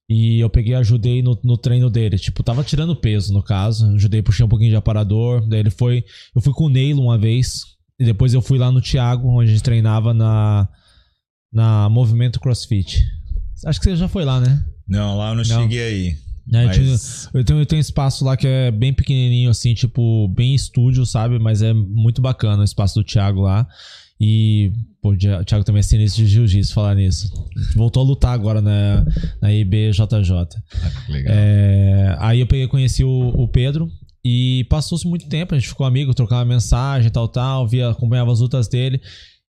E eu peguei e ajudei no, no treino dele. Tipo, tava tirando peso, no caso. Ajudei, puxei um pouquinho de aparador. Daí ele foi. Eu fui com o Neilo uma vez. E depois eu fui lá no Thiago, onde a gente treinava na, na Movimento CrossFit. Acho que você já foi lá, né? Não, lá eu não, cheguei aí. É, Mas- tinha- eu, tenho, eu tenho um espaço lá que é bem pequenininho, assim, tipo, bem estúdio, sabe? Mas é muito bacana o espaço do Thiago lá. E, pô, o Thi- o Thiago também é sinistro de jiu-jitsu, falar nisso. Voltou a lutar agora na, na IBJJ. legal. É, aí eu peguei e conheci o, o Pedro. E passou-se muito tempo, a gente ficou amigo, trocava mensagem, tal, tal, via, acompanhava as lutas dele.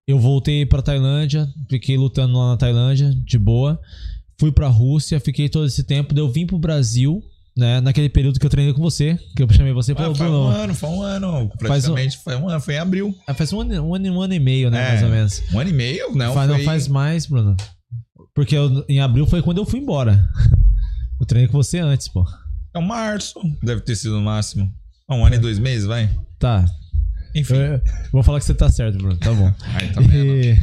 Eu voltei pra Tailândia, fiquei lutando lá na Tailândia, de boa. Fui pra Rússia, fiquei todo esse tempo. Daí eu vim pro Brasil, né? Naquele período que eu treinei com você, que eu chamei você Ah, pô, foi um ano, foi um ano. Faz um- Praticamente foi um ano, foi em abril. Ah, Faz um ano, um, ano, um ano e meio, né? É, mais ou menos. Um ano e meio? Não, faz, foi... não faz mais, Bruno. Porque eu- em abril foi quando eu fui embora. [LAUGHS] Eu treinei com você antes, pô. É um março. Deve ter sido no máximo. Ah, Um ano e dois meses, vai? Tá. Enfim. Eu- vou falar que você tá certo, Bruno. Tá bom. [LAUGHS] Aí, tá? E,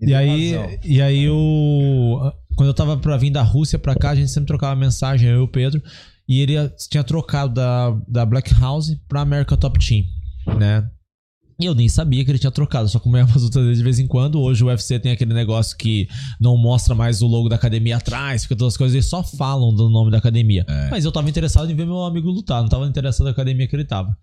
e deu aí, razão. e aí o quando eu tava pra vir da Rússia pra cá, a gente sempre trocava mensagem, eu e o Pedro, e ele tinha trocado da, da Black House pra America Top Team, né? E eu nem sabia que ele tinha trocado, só acompanhava as lutas dele de vez em quando. Hoje o UFC tem aquele negócio que não mostra mais o logo da academia atrás, fica todas as coisas, eles só falam do nome da academia. Mas eu tava interessado em ver meu amigo lutar, não tava interessado na academia que ele tava.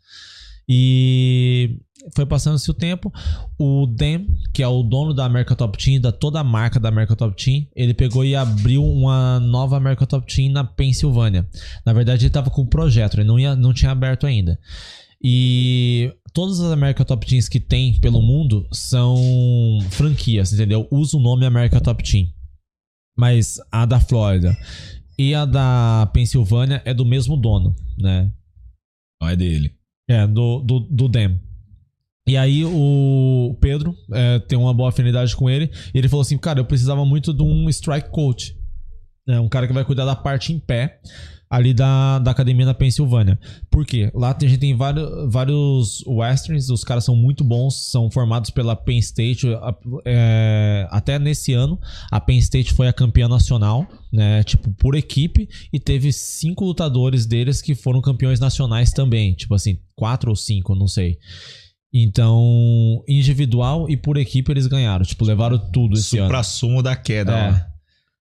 E foi passando-se o tempo. O Dan, que é o dono da America Top Team, da toda a marca da America Top Team, ele pegou e abriu uma nova America Top Team na Pensilvânia. Na verdade, ele tava com o projeto, ele não, ia, não tinha aberto ainda. E todas as America Top Teams que tem pelo mundo são franquias, entendeu? Usa o nome America Top Team. Mas a da Flórida e a da Pensilvânia é do mesmo dono, né? Não é dele. É, do, do, do Dem. E aí o Pedro é, tem uma boa afinidade com ele. E ele falou assim, cara, eu precisava muito de um strike coach. É, um cara que vai cuidar da parte em pé ali da, da academia na Pensilvânia. Por quê? Lá tem, a gente tem vários, vários westerns, os caras são muito bons, são formados pela Penn State. é, até nesse ano, a Penn State foi a campeã nacional, né? Tipo, por equipe, e teve cinco lutadores deles que foram campeões nacionais também. Tipo assim, quatro ou cinco, não sei. Então, individual e por equipe eles ganharam. Tipo, levaram tudo esse ano. Supra-sumo da queda, É. ó.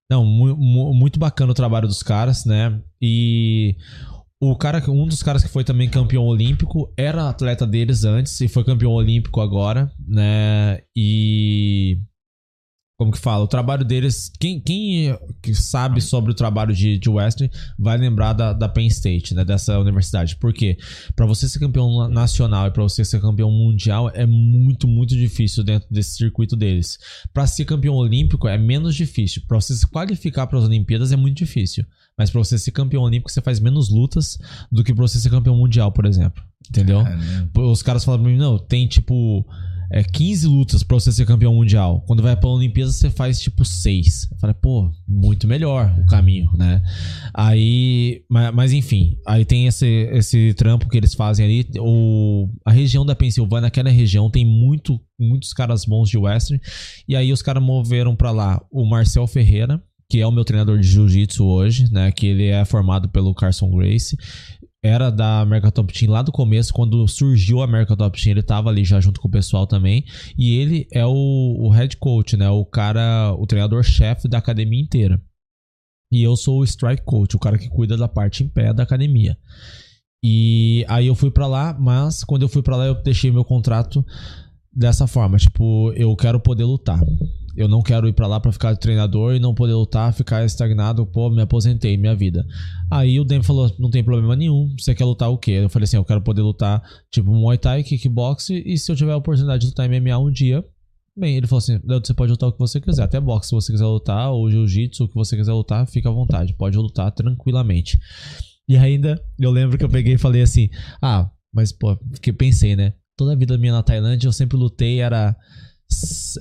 Não, mu- mu- muito bacana o trabalho dos caras, né? E o cara, um dos caras que foi também campeão olímpico era atleta deles antes e foi campeão olímpico agora, né? E como que fala? O trabalho deles, quem, quem que sabe sobre o trabalho de, de Western vai lembrar da, da Penn State, né? Dessa universidade. Por quê? Pra você ser campeão na- nacional e pra você ser campeão mundial é muito, muito difícil dentro desse circuito deles. Pra ser campeão olímpico é menos difícil. Pra você se qualificar para as Olimpíadas é muito difícil. Mas pra você ser campeão olímpico você faz menos lutas do que pra você ser campeão mundial, por exemplo. Entendeu? Pô, Os caras falam pra mim, não, tem tipo é, 15 lutas pra você ser campeão mundial. Quando vai pra Olimpíada, você faz tipo 6. Eu falei, pô, muito melhor o caminho, né? Aí, mas, mas enfim, aí tem esse, esse trampo que eles fazem ali. O, a região da Pensilvânia, aquela região, tem muito, muitos caras bons de western. E aí os caras moveram pra lá o Marcel Ferreira, que é o meu treinador de jiu-jitsu hoje, né? Que ele é formado pelo Carson Grace era da America Top Team lá do começo, quando surgiu a America Top Team, ele tava ali já junto com o pessoal também. E ele é o, o head coach, né? O cara, o treinador-chefe da academia inteira. E eu sou o strike coach, o cara que cuida da parte em pé da academia. E aí eu fui pra lá, mas quando eu fui pra lá eu deixei meu contrato dessa forma, tipo, eu quero poder lutar. Eu não quero ir pra lá pra ficar treinador e não poder lutar, ficar estagnado, pô, me aposentei, minha vida. Aí o Dem falou, não tem problema nenhum, você quer lutar o quê? Eu falei assim, eu quero poder lutar, tipo, Muay Thai, Kickbox, e se eu tiver a oportunidade de lutar MMA um dia, bem, ele falou assim, você pode lutar o que você quiser, até boxe se você quiser lutar, ou jiu-jitsu, o que você quiser lutar, fica à vontade, pode lutar tranquilamente. E ainda, eu lembro que eu peguei e falei assim, ah, mas pô, que pensei, né? Toda a vida minha na Tailândia eu sempre lutei, era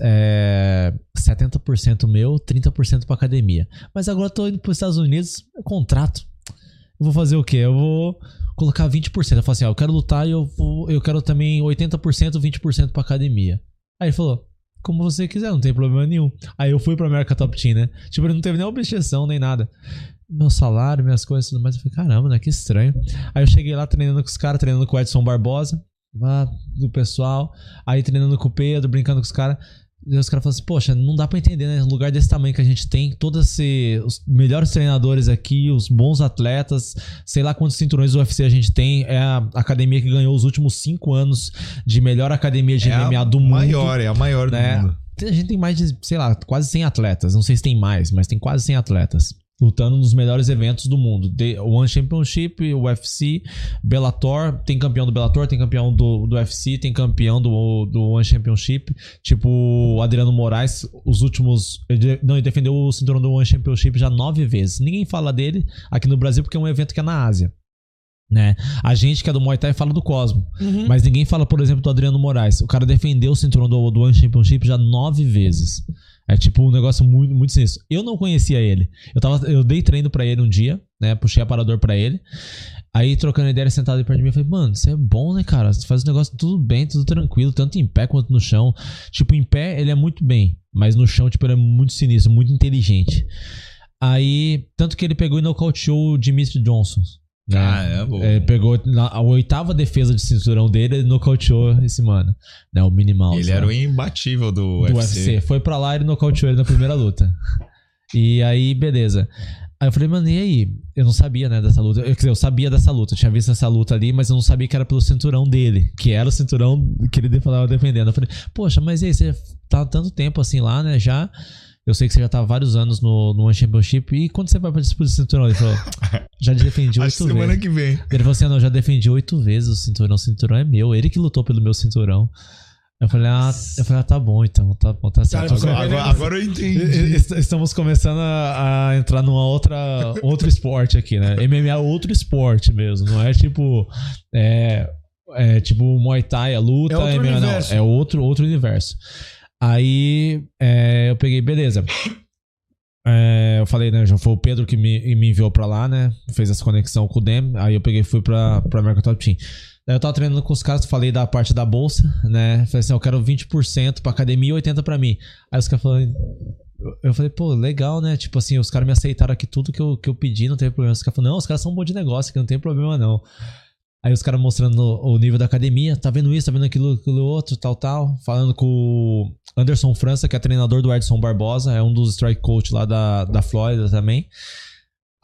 é, 70% meu, 30% pra academia. Mas agora eu tô indo pros Estados Unidos, é contrato. Eu vou fazer o quê? Eu vou colocar 20%. Eu falo assim, ó, eu quero lutar e eu, vou, eu quero também 80%, 20% pra academia. Aí ele falou, como você quiser, não tem problema nenhum. Aí eu fui pra America Top Team, né? Tipo, ele não teve nem objeção, nem nada. Meu salário, minhas coisas e tudo mais. Eu falei, caramba, né? Que estranho. Aí eu cheguei lá treinando com os caras, treinando com o Edson Barbosa do pessoal, aí treinando com o Pedro, brincando com os caras. E os caras falam assim, poxa, não dá pra entender, né? Um lugar desse tamanho que a gente tem, todos esse, os melhores treinadores aqui, os bons atletas, sei lá quantos cinturões do UFC a gente tem. É a academia que ganhou os últimos cinco anos de melhor academia de É MMA do mundo. maior, é a maior do né? mundo. A gente tem mais de, sei lá, quase 100 atletas. Não sei se tem mais, mas tem quase 100 atletas. Lutando nos melhores eventos do mundo. The One Championship, UFC, Bellator. Tem campeão do Bellator, tem campeão do, do UFC, tem campeão do, do One Championship. Tipo, o Adriano Moraes, os últimos. ele- Não, ele defendeu o cinturão do One Championship já nove vezes. Ninguém fala dele aqui no Brasil porque é um evento que é na Ásia. Né? A gente que é do Muay Thai fala do Cosmo. Uhum. Mas ninguém fala, por exemplo, do Adriano Moraes. O cara defendeu o cinturão do, do One Championship já nove vezes. É tipo um negócio muito, muito sinistro. Eu não conhecia ele. Eu, tava, eu dei treino pra ele um dia, né? Puxei aparador pra ele. Aí, trocando ideia, sentado ali perto de mim, eu falei, mano, você é bom, né, cara? Você faz o negócio tudo bem, tudo tranquilo, tanto em pé quanto no chão. Tipo, em pé ele é muito bem, mas no chão, tipo, ele é muito sinistro, muito inteligente. Aí, tanto que ele pegou e nocauteou o Dimitri Johnson. Né? Caramba. É, pegou na, a oitava defesa de cinturão dele, ele nocauteou esse mano. Né, o Minimal. Ele era o imbatível do, do UFC. UFC. Foi pra lá e ele nocauteou ele na primeira luta. E aí, beleza. Aí eu falei, mano, e aí? Eu não sabia, né, dessa luta. Eu, quer dizer, eu sabia dessa luta, eu tinha visto essa luta ali, mas eu não sabia que era pelo cinturão dele, que era o cinturão que ele falava defendendo. Eu falei, poxa, mas e aí, você tá tanto tempo assim lá, né, já? Eu sei que você já tá há vários anos no, no One Championship. E quando você vai pra disputa de cinturão? Ele falou, [LAUGHS] já defendi oito vezes. semana que vem. Ele falou assim, ah, não, já defendi oito vezes o cinturão. O cinturão é meu. Ele que lutou pelo meu cinturão. Eu falei, ah, eu falei, ah, tá bom então, tá bom, tá certo. Agora- agora- agora eu entendi. Est- Estamos começando a, a entrar numa outra outro esporte aqui, né? MMA é outro esporte mesmo, não é tipo é, é tipo Muay Thai, a luta, É outro MMA, universo. não, é outro outro universo. Aí é, eu peguei, beleza. É, eu falei, né? Já foi o Pedro que me, me enviou pra lá, né? Fez essa conexão com o Dem. Aí eu peguei e fui pra, pra American Top Team. Eu tava treinando com os caras, falei da parte da bolsa, né? Falei assim, eu quero 20% pra academia e 80% pra mim. Aí os caras falaram. Eu falei, pô, legal, né? Tipo assim, os caras me aceitaram aqui tudo que eu, que eu pedi, não teve problema. Os caras falaram, não, os caras são um bom de negócio, que não tem problema não. Aí os caras mostrando o nível da academia, tá vendo isso, tá vendo aquilo, aquilo outro, tal, tal. Falando com Anderson França, que é treinador do Edson Barbosa, é um dos strike coach lá da, da Flórida também.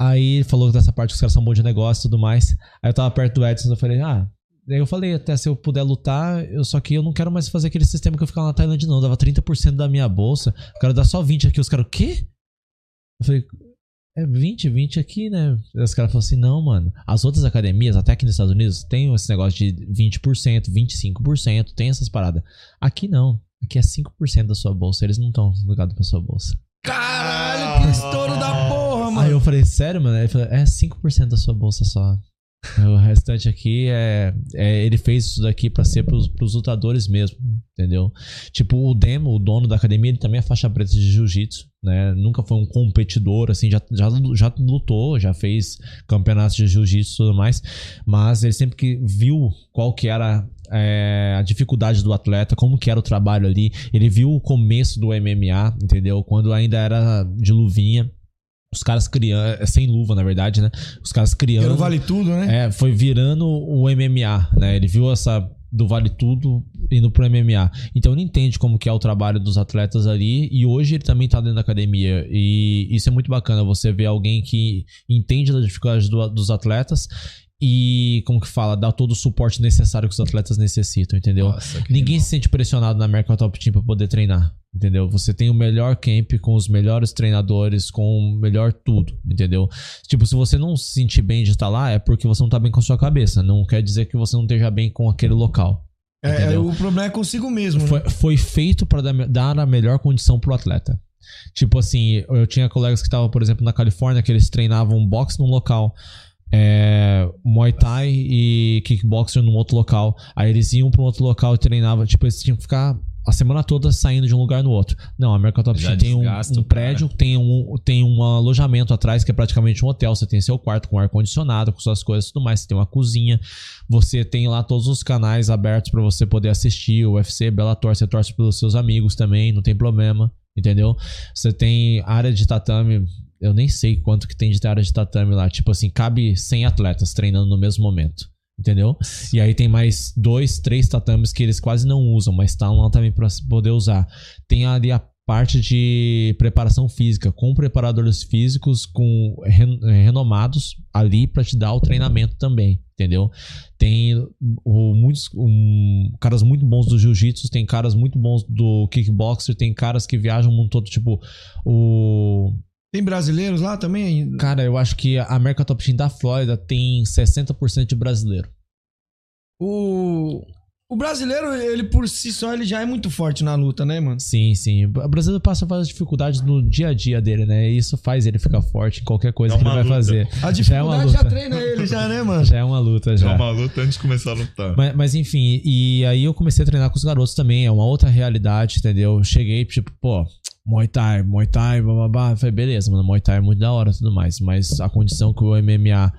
Aí falou dessa parte que os caras são bons de negócio e tudo mais. Aí eu tava perto do Edson, eu falei, ah. Daí eu falei, até se eu puder lutar, eu só que eu não quero mais fazer aquele sistema que eu ficava na Tailândia, não. Eu dava 30% da minha bolsa. Eu quero dar só 20 aqui. Os caras, o quê? Eu falei, é 20, 20 aqui, né? Os caras falaram assim, não, mano. As outras academias, até aqui nos Estados Unidos, tem esse negócio de 20%, 25%, tem essas paradas. Aqui não. Aqui é 5% da sua bolsa. Eles não estão ligados pra sua bolsa. Caralho, que estouro da porra, mano. Aí eu falei, sério, mano? Ele falou, é 5% da sua bolsa só. O restante aqui é, é- Ele fez isso daqui pra ser pros, pros lutadores mesmo, entendeu? Tipo, o Demo, o dono da academia, ele também é faixa preta de jiu-jitsu, né? Nunca foi um competidor, assim, já, já, já lutou, já fez campeonatos de jiu-jitsu e tudo mais, mas ele sempre que viu qual que era é, a dificuldade do atleta, como que era o trabalho ali, ele viu o começo do MMA, entendeu? Quando ainda era de luvinha. Os caras criando, sem luva, na verdade, né? Os caras criando. Era Vale Tudo, né? É, foi virando o MMA, né? Ele viu essa do Vale Tudo indo pro MMA. Então ele entende como que é o trabalho dos atletas ali e hoje ele também tá dentro da academia e isso é muito bacana, você ver alguém que entende da dificuldade do- dos atletas e, como que fala, dar todo o suporte necessário que os atletas necessitam, entendeu? Nossa, Ninguém se sente pressionado na American Top Team pra poder treinar, entendeu? Você tem o melhor camp com os melhores treinadores, com o melhor tudo, entendeu? Tipo, se você não se sentir bem de estar lá, é porque você não tá bem com a sua cabeça. Não quer dizer que você não esteja bem com aquele local. É, entendeu? o problema é consigo mesmo. Foi, né? foi feito para dar, dar a melhor condição pro atleta. Tipo assim, eu tinha colegas que estavam, por exemplo, na Califórnia, que eles treinavam boxe num local, é, Muay Thai e kickboxer num outro local. Aí eles iam para um outro local e treinavam. Tipo, eles tinham que ficar a semana toda saindo de um lugar no outro. Não, a American Top Team tem um, um prédio, tem um, tem um alojamento atrás que é praticamente um hotel. Você tem seu quarto com ar-condicionado, com suas coisas e tudo mais. Você tem uma cozinha. Você tem lá todos os canais abertos para você poder assistir. O UFC, Bellator, você torce pelos seus amigos também, não tem problema. Entendeu? Você tem área de tatame. Eu nem sei quanto que tem de área de tatame lá. Tipo assim, cabe 100 atletas treinando no mesmo momento. Entendeu? E aí tem mais dois, três tatames que eles quase não usam, mas estão lá também para poder usar. Tem ali a parte de preparação física, com preparadores físicos, com ren- renomados ali para te dar o treinamento também, entendeu? Tem o- muitos um, caras muito bons do jiu-jitsu, tem caras muito bons do kickboxer, tem caras que viajam o mundo todo, tipo o Tem brasileiros lá também? Cara, eu acho que a American Top Team da Flórida tem 60% de brasileiro. O, o brasileiro, ele por si só, ele já é muito forte na luta, né, mano? Sim, sim. O brasileiro passa várias dificuldades no dia a dia dele, né? E isso faz ele ficar forte em qualquer coisa É que ele vai luta. fazer. A já é uma dificuldade luta. já treina ele, já, né, mano? Já é uma luta, já. É uma luta antes de começar a lutar. Mas, mas enfim, e aí eu comecei a treinar com os garotos também, é uma outra realidade, entendeu? Eu cheguei, tipo, pô, Muay Thai, Muay Thai, bababá. Eu Falei, beleza, mano, Muay Thai é muito da hora e tudo mais, mas a condição que o MMA,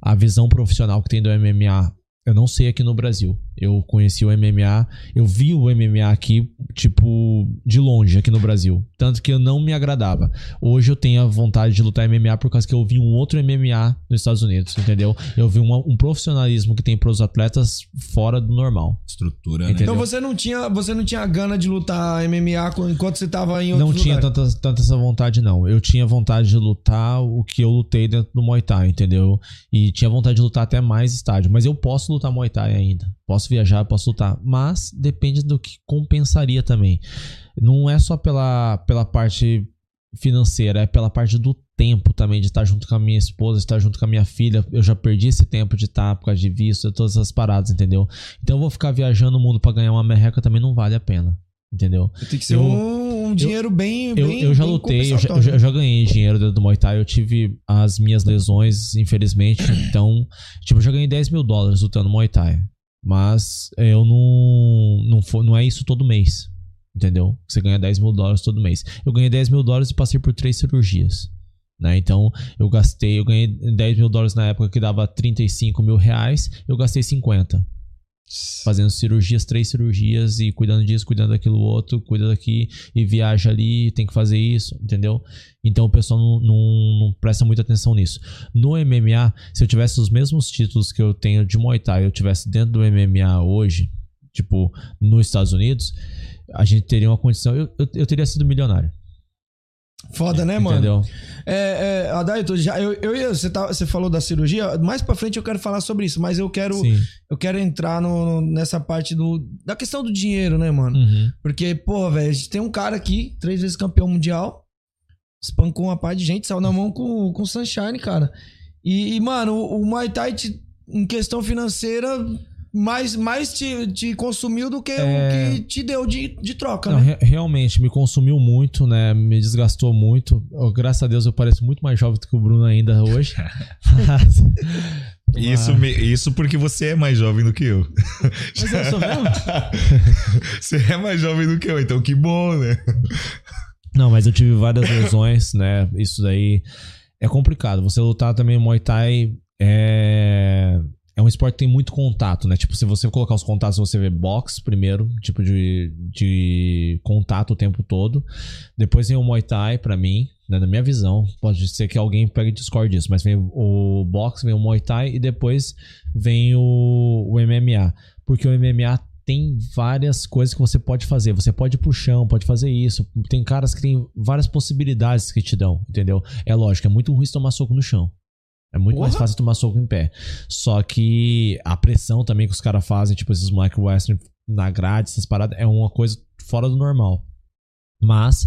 a visão profissional que tem do MMA, eu não sei aqui no Brasil. Eu conheci o MMA, eu vi o MMA aqui, tipo, de longe aqui no Brasil. Tanto que eu não me agradava. Hoje eu tenho a vontade de lutar MMA por causa que eu vi um outro MMA nos Estados Unidos, entendeu? Eu vi uma- um profissionalismo que tem pros atletas fora do normal. Estrutura, né? Então você não tinha, você não tinha gana de lutar MMA enquanto você tava em Não outros tinha lugares? tanta, tanta essa vontade, não. Eu tinha vontade de lutar o que eu lutei dentro do Muay Thai, entendeu? E tinha vontade de lutar até mais estádio. Mas eu posso lutar Muay Thai ainda. Posso viajar, posso lutar. Mas depende do que compensaria também. Não é só pela, pela parte financeira, é pela parte do tempo também, de estar junto com a minha esposa, de estar junto com a minha filha. Eu já perdi esse tempo de estar por causa de visto, todas essas paradas, entendeu? Então eu vou ficar viajando o mundo pra ganhar uma merreca também não vale a pena. Entendeu? Tem que ser um, um dinheiro bem, Eu, bem eu já bem lutei, eu já, eu, já, eu já ganhei dinheiro dentro do Muay Thai. Eu tive as minhas lesões, infelizmente. Então, tipo, eu já ganhei 10 mil dólares lutando Muay Thai. Mas eu não. Não, for, não é isso todo mês. Entendeu? Você ganha 10 mil dólares todo mês. Eu ganhei 10 mil dólares e passei por três cirurgias. Né? Então, eu gastei, eu ganhei 10 mil dólares na época que dava 35 mil reais. Eu gastei 50 fazendo cirurgias, três cirurgias e cuidando disso, cuidando daquilo outro, cuida daqui e viaja ali, tem que fazer isso, entendeu? Então o pessoal não, não, não presta muita atenção nisso. No MMA, se eu tivesse os mesmos títulos que eu tenho de Muay Thai, eu tivesse dentro do MMA hoje, tipo, nos Estados Unidos, a gente teria uma condição, eu, eu, eu teria sido milionário. Foda, né, mano? Entendeu? É, é, Adaito, já, eu, eu, ia- você, tá, você falou da cirurgia, mais pra frente eu quero falar sobre isso, mas eu quero, Sim. eu quero entrar no, nessa parte do, da questão do dinheiro, né, mano? Uhum. Porque, pô, velho, a gente tem um cara aqui, três vezes campeão mundial, espancou uma parte de gente, saiu na mão com, com o Sunshine, cara. E, e, mano, o, o Muay Thai, em questão financeira, mais, mais te, te consumiu do que É. o que te deu de, de troca, Não, né? re- realmente, me consumiu muito, né? Me desgastou muito. Eu, graças a Deus eu pareço muito mais jovem do que o Bruno ainda hoje. [LAUGHS] Mas- Isso, me- isso porque você é mais jovem do que eu. Mas eu sou mesmo? [LAUGHS] você é mais jovem do que eu, então que bom, né? Não, mas eu tive várias lesões, né? Isso daí é complicado. Você lutar também Muay Thai é. É um esporte que tem muito contato, né? Tipo, se você colocar os contatos, você vê boxe primeiro, tipo de, de contato o tempo todo. Depois vem o Muay Thai, pra mim, né? na minha visão. Pode ser que alguém pegue discorde disso, mas vem o boxe, vem o Muay Thai e depois vem o, o MMA. Porque o MMA tem várias coisas que você pode fazer. Você pode ir pro chão, pode fazer isso. Tem caras que tem várias possibilidades que te dão, entendeu? É lógico, é muito ruim tomar soco no chão. É muito mais Porra. fácil tomar soco em pé. Só que a pressão também que os caras fazem, tipo esses moleque western na grade, essas paradas, é uma coisa fora do normal. Mas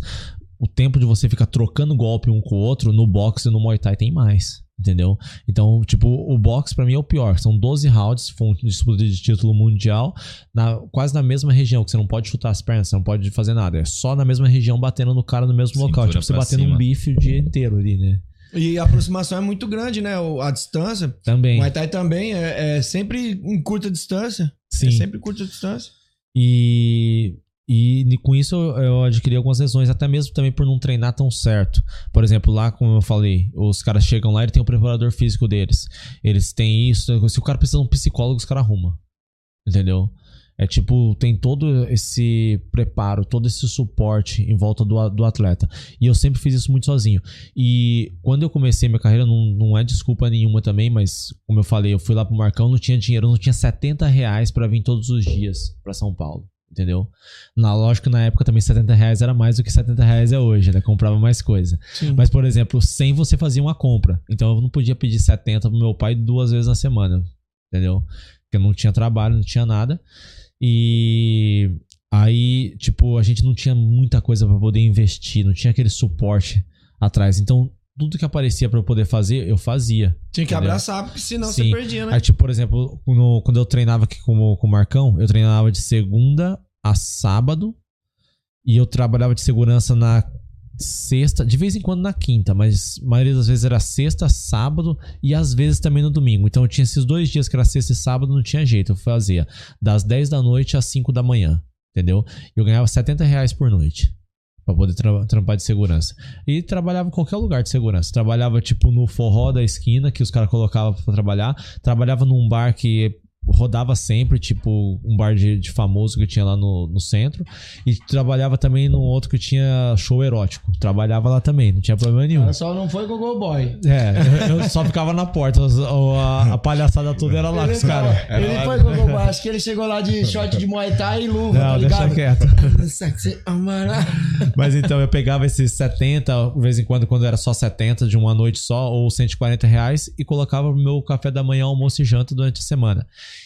o tempo de você ficar trocando golpe um com o outro, no boxe e no Muay Thai tem mais. Entendeu? Então, tipo, o boxe pra mim é o pior. São 12 rounds, for um disputa de título mundial, na, quase na mesma região, que você não pode chutar as pernas, você não pode fazer nada. É só na mesma região batendo no cara no mesmo local. Cintura Tipo, você batendo cima. um bife o dia inteiro ali, né? E a aproximação é muito grande, né? A distância. Também. O Muay Thai também é, é sempre em curta distância. Sim. É sempre curta distância. E, e com isso eu adquiri algumas lesões, até mesmo também por não treinar tão certo. Por exemplo, lá, como eu falei, os caras chegam lá e tem o preparador físico deles. Eles têm isso. Se o cara precisa de um psicólogo, os caras arrumam. Entendeu? É tipo, tem todo esse preparo, todo esse suporte em volta do, do atleta. E eu sempre fiz isso muito sozinho. E quando eu comecei minha carreira, não, não é desculpa nenhuma também, mas como eu falei, eu fui lá pro Marcão, não tinha dinheiro, não tinha 70 reais pra vir todos os dias pra São Paulo. Entendeu? Na lógica, na época também 70 reais era mais do que 70 reais é hoje, né? Comprava mais coisa. Sim. Mas, por exemplo, 100 você fazia uma compra. Então eu não podia pedir 70 pro meu pai duas vezes na semana. Entendeu? Porque eu não tinha trabalho, não tinha nada. E aí, tipo, a gente não tinha muita coisa pra poder investir, não tinha aquele suporte atrás. Então, tudo que aparecia pra eu poder fazer, eu fazia. Tinha que entendeu? abraçar, porque senão Sim. você perdia, né? Aí, tipo, por exemplo, no- quando eu treinava aqui com, com o Marcão, eu treinava de segunda a sábado e eu trabalhava de segurança na sexta, de vez em quando na quinta, mas a maioria das vezes era sexta, sábado e às vezes também no domingo. Então eu tinha esses dois dias que era sexta e sábado, não tinha jeito. Eu fazia das 10 da noite às 5 da manhã, entendeu? Eu ganhava 70 reais por noite. Pra poder tra- trampar de segurança. E trabalhava em qualquer lugar de segurança. Trabalhava, tipo, no forró da esquina, que os caras colocavam pra trabalhar. Trabalhava num bar que rodava sempre, tipo, um bar de, de famoso que tinha lá no, no centro. E trabalhava também num outro que tinha show erótico. Trabalhava lá também, não tinha problema nenhum. Cara, só não foi com o Go Boy. É, eu, eu só ficava na porta. A, a palhaçada toda era lá com os caras. Ele foi com o Go Boy. Acho que ele chegou lá de short de Muay Thai e luva, tá Não, deixa ligado? quieto. [LAUGHS] Sexy Amara. Mas então eu pegava esses 70, de vez em quando, quando era só 70 de uma noite só, ou 140 reais, e colocava meu café da manhã, almoço e janta durante a semana.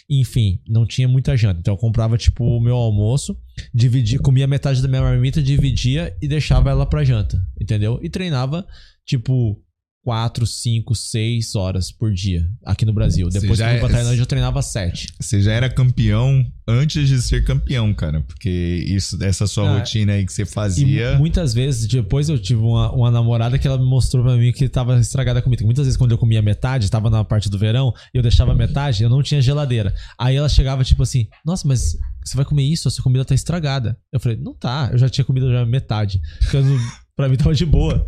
Enfim, não tinha muita janta. Então eu comprava, tipo, o meu almoço, dividia, comia metade da minha marmita, dividia e deixava ela pra janta. Entendeu? E treinava, tipo. 4, 5, 6 horas por dia aqui no Brasil. Você Depois que eu fui pra é- Tailândia, eu treinava 7. Você já era campeão antes de ser campeão, cara. Porque isso, essa sua Ah, rotina aí que você E fazia. mu- muitas vezes, depois eu tive uma, uma namorada que ela me mostrou pra mim que tava estragada a comida. Muitas vezes, quando eu comia metade, tava na parte do verão, e eu deixava metade, eu não tinha geladeira. Aí ela chegava, tipo assim, nossa, mas você vai comer isso? A sua comida tá estragada. Eu falei, não tá, eu já tinha comido já metade. Porque eu não- pra mim tava de boa.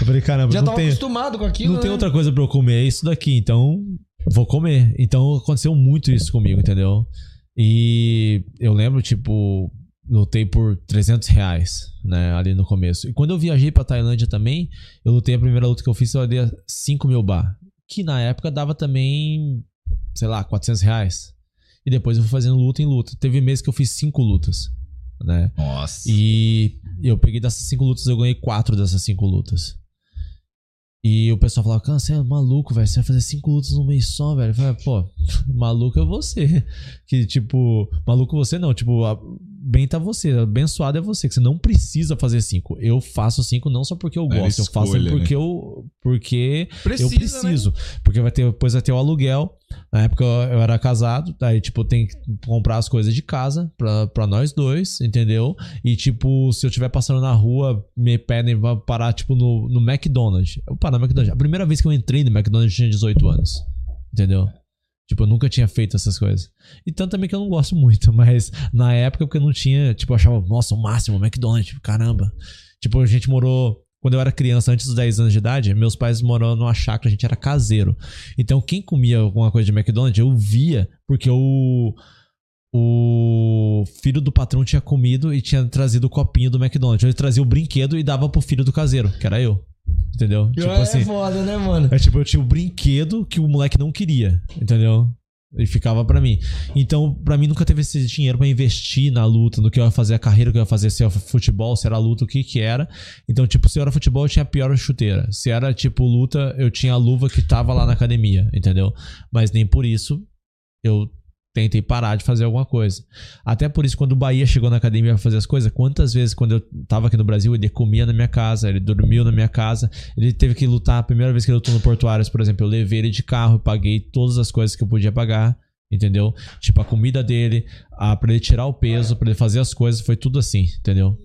Eu falei, caramba, Já não tava tem, acostumado com aquilo, não tem né? outra coisa pra eu comer, é isso daqui, então vou comer. Então aconteceu muito isso comigo, entendeu? E eu lembro, tipo, lutei por 300 reais, né, ali no começo. E quando eu viajei pra Tailândia também, eu lutei a primeira luta que eu fiz, eu dei 5 mil bar. Que na época dava também, sei lá, 400 reais. E depois eu fui fazendo luta em luta. Teve meses que eu fiz 5 lutas, né? Nossa. E eu peguei dessas 5 lutas, eu ganhei 4 dessas 5 lutas. E o pessoal falava, cara, você é maluco, velho. Você vai fazer cinco lutas num mês só, velho. Eu falei, pô, [LAUGHS] maluco é você. [LAUGHS] Que, tipo, maluco você não. Tipo, a- bem tá você. Abençoado é você, que você não precisa fazer cinco. Eu faço cinco não só porque eu gosto, eu faço escolha, porque né? eu. Porque Precisa, eu preciso. Porque vai ter, depois vai ter o aluguel. Na época eu eu era casado, aí, tipo, tem que comprar as coisas de casa pra, pra nós dois, entendeu? E, tipo, se eu estiver passando na rua, me pedem pra parar, tipo, no, no McDonald's. Eu paro no McDonald's. A primeira vez que eu entrei no McDonald's eu tinha 18 anos, entendeu? Tipo, eu nunca tinha feito essas coisas. E tanto também que eu não gosto muito, [LAUGHS] mas na época, porque eu não tinha, tipo, eu achava, nossa, o máximo, McDonald's, caramba. Tipo, a gente morou. Quando eu era criança, antes dos 10 anos de idade, meus pais moravam numa chácara, a gente era caseiro. Então, quem comia alguma coisa de McDonald's, eu via, porque o. O filho do patrão tinha comido e tinha trazido o copinho do McDonald's. Ele trazia o brinquedo e dava pro filho do caseiro, que era eu. Entendeu? é foda, né, mano? É tipo, eu tinha o brinquedo que o moleque não queria, entendeu? E ficava pra mim. Então, pra mim nunca teve esse dinheiro pra investir na luta, no que eu ia fazer, a carreira que eu ia fazer, se era futebol, se era luta, o que que era. Então, tipo, se era futebol, eu tinha a pior chuteira. Se era, tipo, luta, eu tinha a luva que tava lá na academia, entendeu? Mas nem por isso eu tentei parar de fazer alguma coisa. Até por isso, quando o Bahia chegou na academia pra fazer as coisas, quantas vezes, quando eu tava aqui no Brasil, ele comia na minha casa, ele dormiu na minha casa, ele teve que lutar. A primeira vez que ele lutou no Portuários, por exemplo, eu levei ele de carro, eu paguei todas as coisas que eu podia pagar. Entendeu? Tipo, a comida dele, a, pra ele tirar o peso, pra ele fazer as coisas, foi tudo assim, entendeu?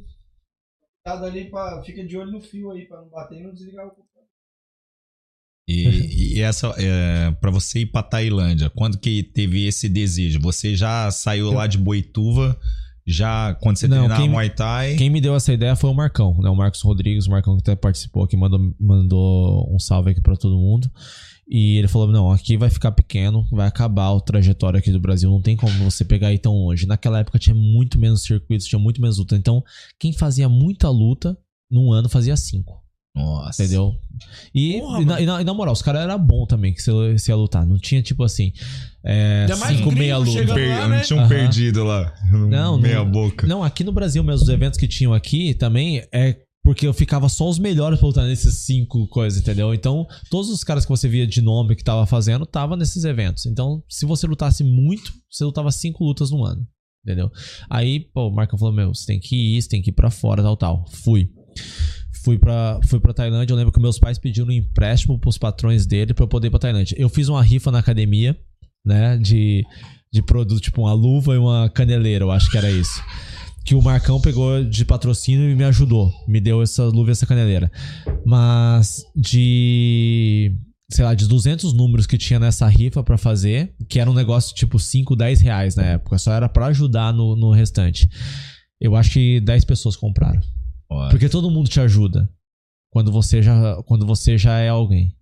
Tá ali pra, fica de olho no fio aí, pra não bater e não desligar o computador. E, [LAUGHS] e essa, é, para você ir pra Tailândia, quando que teve esse desejo? Você já saiu lá de Boituva, já quando você treinava quem, Muay Thai? quem me deu essa ideia foi o Marcão, né? O Marcos Rodrigues, o Marcão que até participou aqui, mandou, mandou um salve aqui pra todo mundo. E ele falou: não, aqui vai ficar pequeno, vai acabar o trajetório aqui do Brasil, não tem como você pegar aí tão longe. Naquela época tinha muito menos circuitos, tinha muito menos luta. Então, quem fazia muita luta, num ano fazia cinco. Nossa. Entendeu? E, e, na, e, na, e na moral, os caras eram bons também que você, você ia lutar. Não tinha tipo assim. É, cinco meia luta. Per- lá, não né? tinha um perdido lá. Não, meia não, boca. Não, aqui no Brasil mesmo, os eventos que tinham aqui também é porque eu ficava só os melhores pra lutar nesses cinco coisas, entendeu? Então, todos os caras que você via de nome que tava fazendo, tava nesses eventos. Então, se você lutasse muito, você lutava cinco lutas no ano, entendeu? Aí, pô, o Marcão falou: Meu, você tem que ir, você tem que ir pra fora, tal, tal. Fui. Fui pra, fui pra Tailândia. Eu lembro que meus pais pediram um empréstimo pros patrões dele pra eu poder ir pra Tailândia. Eu fiz uma rifa na academia, né? De, de produto, tipo uma luva e uma caneleira, eu acho que era isso. Que o Marcão pegou de patrocínio e me ajudou. Me deu essa luva e essa caneleira. Mas de. Sei lá, de 200 números que tinha nessa rifa pra fazer, que era um negócio tipo 5, 10 reais na época, só era pra ajudar no, no restante. Eu acho que 10 pessoas compraram. Olha. Porque todo mundo te ajuda quando você já, quando você já é alguém.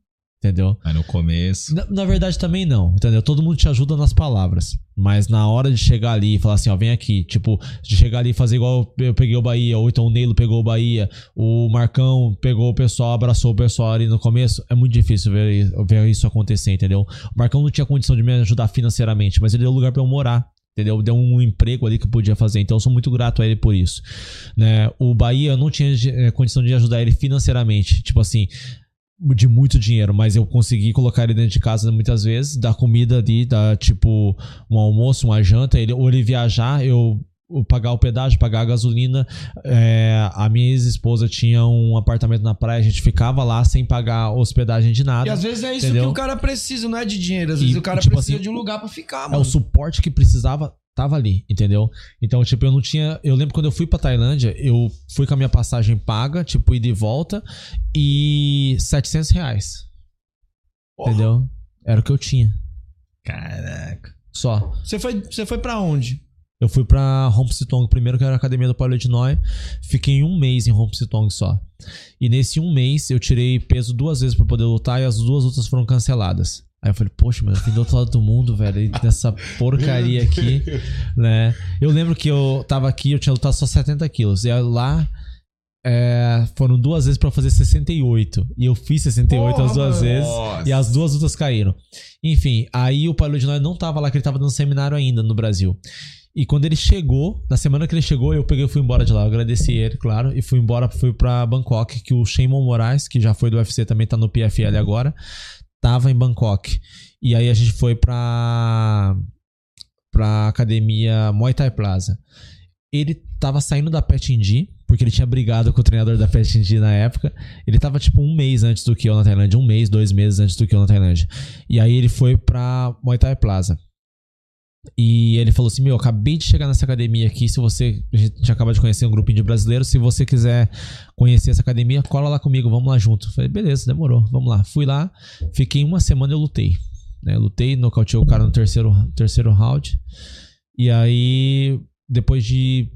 Entendeu? Aí no começo. Na, na verdade também não, entendeu? Todo mundo te ajuda nas palavras. Mas na hora de chegar ali e falar assim, ó, vem aqui. Tipo, de chegar ali e fazer igual eu peguei o Bahia, ou então o Neilo pegou o Bahia, o Marcão pegou o pessoal, abraçou o pessoal ali no começo. É muito difícil ver, ver isso acontecer, entendeu? O Marcão não tinha condição de me ajudar financeiramente, mas ele deu lugar pra eu morar. Entendeu? Deu um emprego ali que eu podia fazer. Então eu sou muito grato a ele por isso. Né? O Bahia eu não tinha eh, condição de ajudar ele financeiramente. Tipo assim, de muito dinheiro, mas eu consegui colocar ele dentro de casa muitas vezes, dar comida ali, dar tipo um almoço, uma janta, ele, ou ele viajar, eu, eu pagar o pedágio, pagar a gasolina. É, a minha ex-esposa tinha um apartamento na praia, a gente ficava lá sem pagar hospedagem de nada. E às vezes é isso entendeu? que o cara precisa, não é de dinheiro. Às vezes E, o cara tipo precisa assim, de um lugar pra ficar, É mano. o suporte que precisava tava ali, entendeu? Então, tipo, eu não tinha. Eu lembro quando eu fui pra Tailândia, eu fui com a minha passagem paga, tipo, ida e volta, e 700 reais. Entendeu? Era o que eu tinha. Caraca. Só. Você foi, você foi pra onde? Eu fui pra Homsitong primeiro, que era a academia do Paulo Ednoy. Fiquei um mês em Homsitong só. E nesse um mês eu tirei peso duas vezes pra poder lutar e as duas lutas foram canceladas. Aí eu falei, poxa, mas eu vim do outro lado do mundo, velho, e nessa porcaria aqui, [LAUGHS] né? Eu lembro que eu tava aqui, eu tinha lutado só 70 quilos. E lá é, foram duas vezes pra fazer 68. E eu fiz 68 as duas mano. vezes. Nossa. E as duas lutas caíram. Enfim, aí o Paulo Ednoy não tava lá, que ele tava dando seminário ainda no Brasil. E quando ele chegou, na semana que ele chegou, eu peguei e fui embora de lá. Eu agradeci ele, claro, e fui embora, fui pra Bangkok, que o Shimon Moraes, que já foi do UFC, também tá no PFL agora, tava em Bangkok. E aí a gente foi pra pra academia Muay Thai Plaza. Ele tava saindo da Pet Indi, porque ele tinha brigado com o treinador da Pet Indi na época. Ele tava tipo um mês antes do que eu na Tailândia, um mês, dois meses antes do que eu na Tailândia. E aí ele foi pra Muay Thai Plaza. E ele falou assim: Meu, eu acabei de chegar nessa academia aqui. Se você. A gente acaba de conhecer um grupinho de brasileiros. Se você quiser conhecer essa academia, cola lá comigo, vamos lá junto. Falei, beleza, demorou, vamos lá. Fui lá, fiquei uma semana e lutei. Né? Lutei, nocauteei o cara no terceiro, terceiro round. E aí, depois de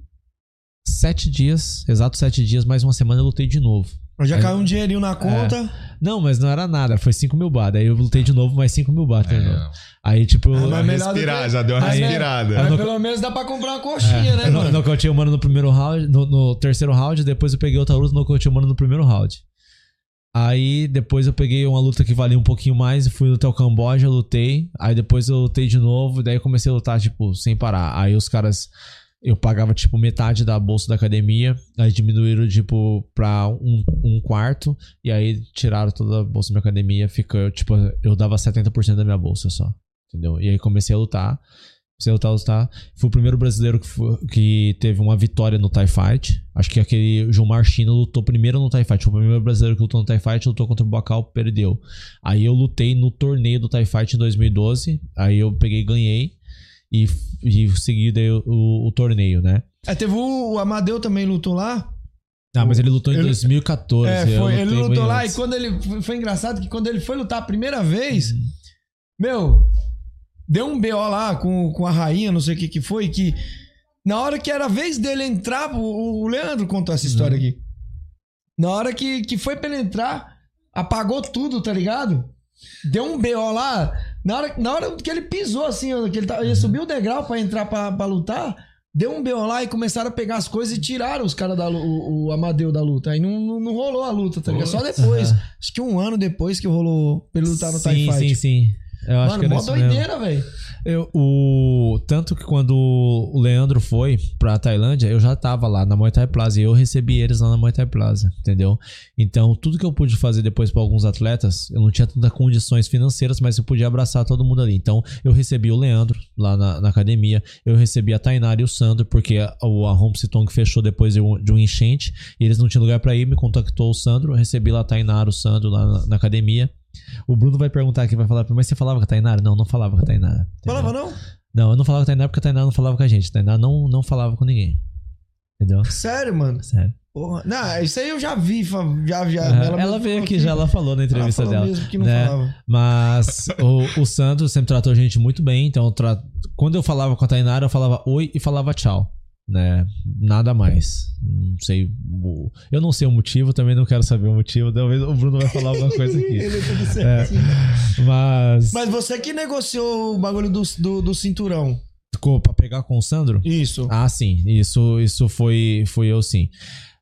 sete dias, exato sete dias, mais uma semana, eu lutei de novo. Já Aí- caiu um dinheirinho na conta. É. Não, mas não era nada, foi 5 mil baht. Aí eu lutei de novo, mais 5 mil de novo. Aí, tipo. Ah, mas melhor respirar, que- já deu uma Mas, é, respirada. Mas pelo menos dá pra comprar uma coxinha, né, eu no- mano? nocauteei o mano no primeiro round, no, no terceiro round, depois eu peguei outra luta, nocauteei o mano no primeiro round. Aí depois eu peguei uma luta que valia um pouquinho mais e fui lutar o Camboja, lutei. Aí depois eu lutei de novo, daí eu comecei a lutar, tipo, sem parar. Aí os caras. Eu pagava, tipo, metade da bolsa da academia. Aí diminuíram, tipo, pra um, um quarto. E aí tiraram toda a bolsa da minha academia. Ficou, tipo, eu dava 70% da minha bolsa só. Entendeu? E aí comecei a lutar. Comecei a lutar, lutar. Fui o primeiro brasileiro que, foi- que teve uma vitória no TIE Fight. Acho que aquele João Marchino lutou primeiro no TIE Fight. Foi o primeiro brasileiro que lutou no TIE Fight, lutou contra o Bacal, perdeu. Aí eu lutei no torneio do TIE Fight em 2012. Aí eu peguei e ganhei. E, e segui daí o, o- torneio, né? É, teve o, o Amadeu também lutou lá. Ah, mas ele lutou em Ele- 2014. É, foi, ele lutou lá antes. e quando ele. foi- Foi engraçado que quando ele foi lutar a primeira vez, Uhum. meu, deu um BO lá com, com a rainha, não sei o que que foi, que na hora que era a vez dele entrar, o, o Leandro contou essa história Uhum. aqui. Na hora que, que foi pra ele entrar, apagou tudo, tá ligado? Deu um BO lá. Na hora, na hora que ele pisou assim, que ele, ele subiu o degrau pra entrar pra, pra lutar. Deu um BO lá e começaram a pegar as coisas e tiraram os caras da o, o Amadeu da luta. Aí não, não, não rolou a luta, tá ligado? Só depois. Aham. Acho que um ano depois que rolou pra ele lutar no sim, TIE Fight. Sim, sim, Eu acho Mano, que era mó isso doideira, velho. Eu, o, tanto que quando o Leandro foi pra Tailândia, eu já tava lá na Muay Thai Plaza e eu recebi eles lá na Muay Thai Plaza, entendeu? Então, tudo que eu pude fazer depois pra alguns atletas, eu não tinha tantas condições financeiras, mas eu podia abraçar todo mundo ali. Então, eu recebi o Leandro lá na, na academia, eu recebi a Tainara e o Sandro, porque a, o- a Home Sitong fechou depois de um, de um enchente e eles não tinham lugar pra ir, me contactou o Sandro, eu recebi lá a Tainara, o Sandro lá na, na academia. O Bruno vai perguntar aqui, vai falar, mas você falava com a Tainara? Não, não falava com a Tainara. Falava não? Não, eu não falava com a Tainá porque a Tainá não falava com a gente. A Tainá não, não falava com ninguém. Entendeu? Sério, mano? Sério. Porra. Não, isso aí eu já vi. Já, já, mesmo ela veio aqui que- já, ela falou na entrevista Ela falou dela. mesmo que não né? falava. Mas o, o Sandro sempre tratou a gente muito bem. Então, tra- quando eu falava com a Tainara, eu falava oi e falava tchau. Né? Nada mais. Não sei. o- Eu não sei o motivo, também não quero saber o motivo. Talvez o Bruno vai falar alguma coisa aqui. [LAUGHS] Ele é É, mas. Mas você que negociou o bagulho do, do, do cinturão. Ficou pra pegar com o Sandro? Isso. Ah, sim. Isso, isso foi, foi eu sim.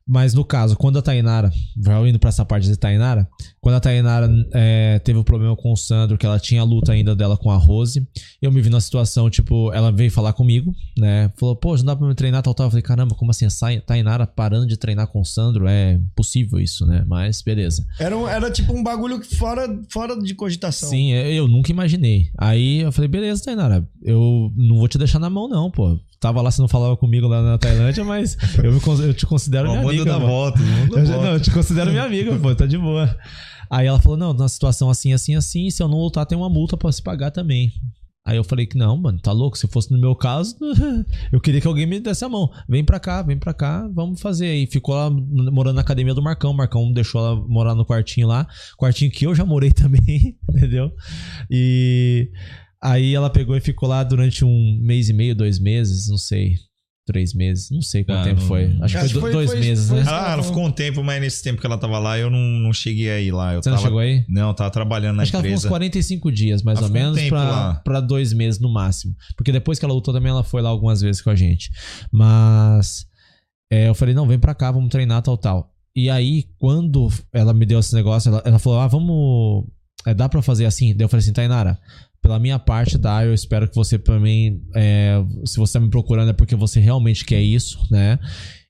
Mas no caso, quando a Tainara, já indo pra essa parte de Tainara, quando a Tainara é, teve o problema com o Sandro, que ela tinha a luta ainda dela com a Rose, eu me vi numa situação, tipo, ela veio falar comigo, né? Falou, pô, não dá pra me treinar tal, tal. Eu falei, caramba, como assim? A Tainara parando de treinar com o Sandro? É impossível isso, né? Mas beleza. Era, um- era tipo um bagulho fora, fora de cogitação. Sim, eu nunca imaginei. Aí eu falei, beleza, Tainara, eu não vou te deixar na mão, não, pô. Tava lá, você não falava comigo lá na Tailândia, mas eu, me eu te considero minha amiga. pô. volta, Eu volta. Não, eu te considero minha amiga, pô, tá de boa. Aí ela falou, não, na situação assim, assim, assim, se eu não lutar, tem uma multa pra se pagar também. Aí eu falei que não, mano, tá louco? Se fosse no meu caso, [LAUGHS] eu queria que alguém me desse a mão. Vem pra cá, vem pra cá, vamos fazer. Aí ficou lá morando na academia do Marcão. O Marcão deixou ela morar no quartinho lá. Quartinho que eu já morei [LAUGHS] também, entendeu? E aí ela pegou e ficou lá durante um mês e meio, dois meses, não sei. Três meses, não sei quanto Ah, tempo não- foi. Acho que Acho foi, do- foi- dois foi- meses, foi né? que Ah, ela ficou um tempo, mas nesse tempo que ela tava lá, eu não, não cheguei aí lá. Eu Você não tava, chegou aí? Não, eu tava trabalhando na Acho que ela ficou uns empresa. 45 dias, mais Ela ou um menos, tempo pra, pra dois meses no máximo. Porque depois que ela lutou também, ela foi lá algumas vezes com a gente. Mas é, eu falei, não, vem pra cá, vamos treinar, tal, tal. E aí, quando ela me deu esse negócio, ela, ela falou, ah, vamos... é, dá pra fazer assim? Daí eu falei assim, Tainara, pela minha parte, dá, eu espero que você também... é, se você tá me procurando é porque você realmente quer isso, né?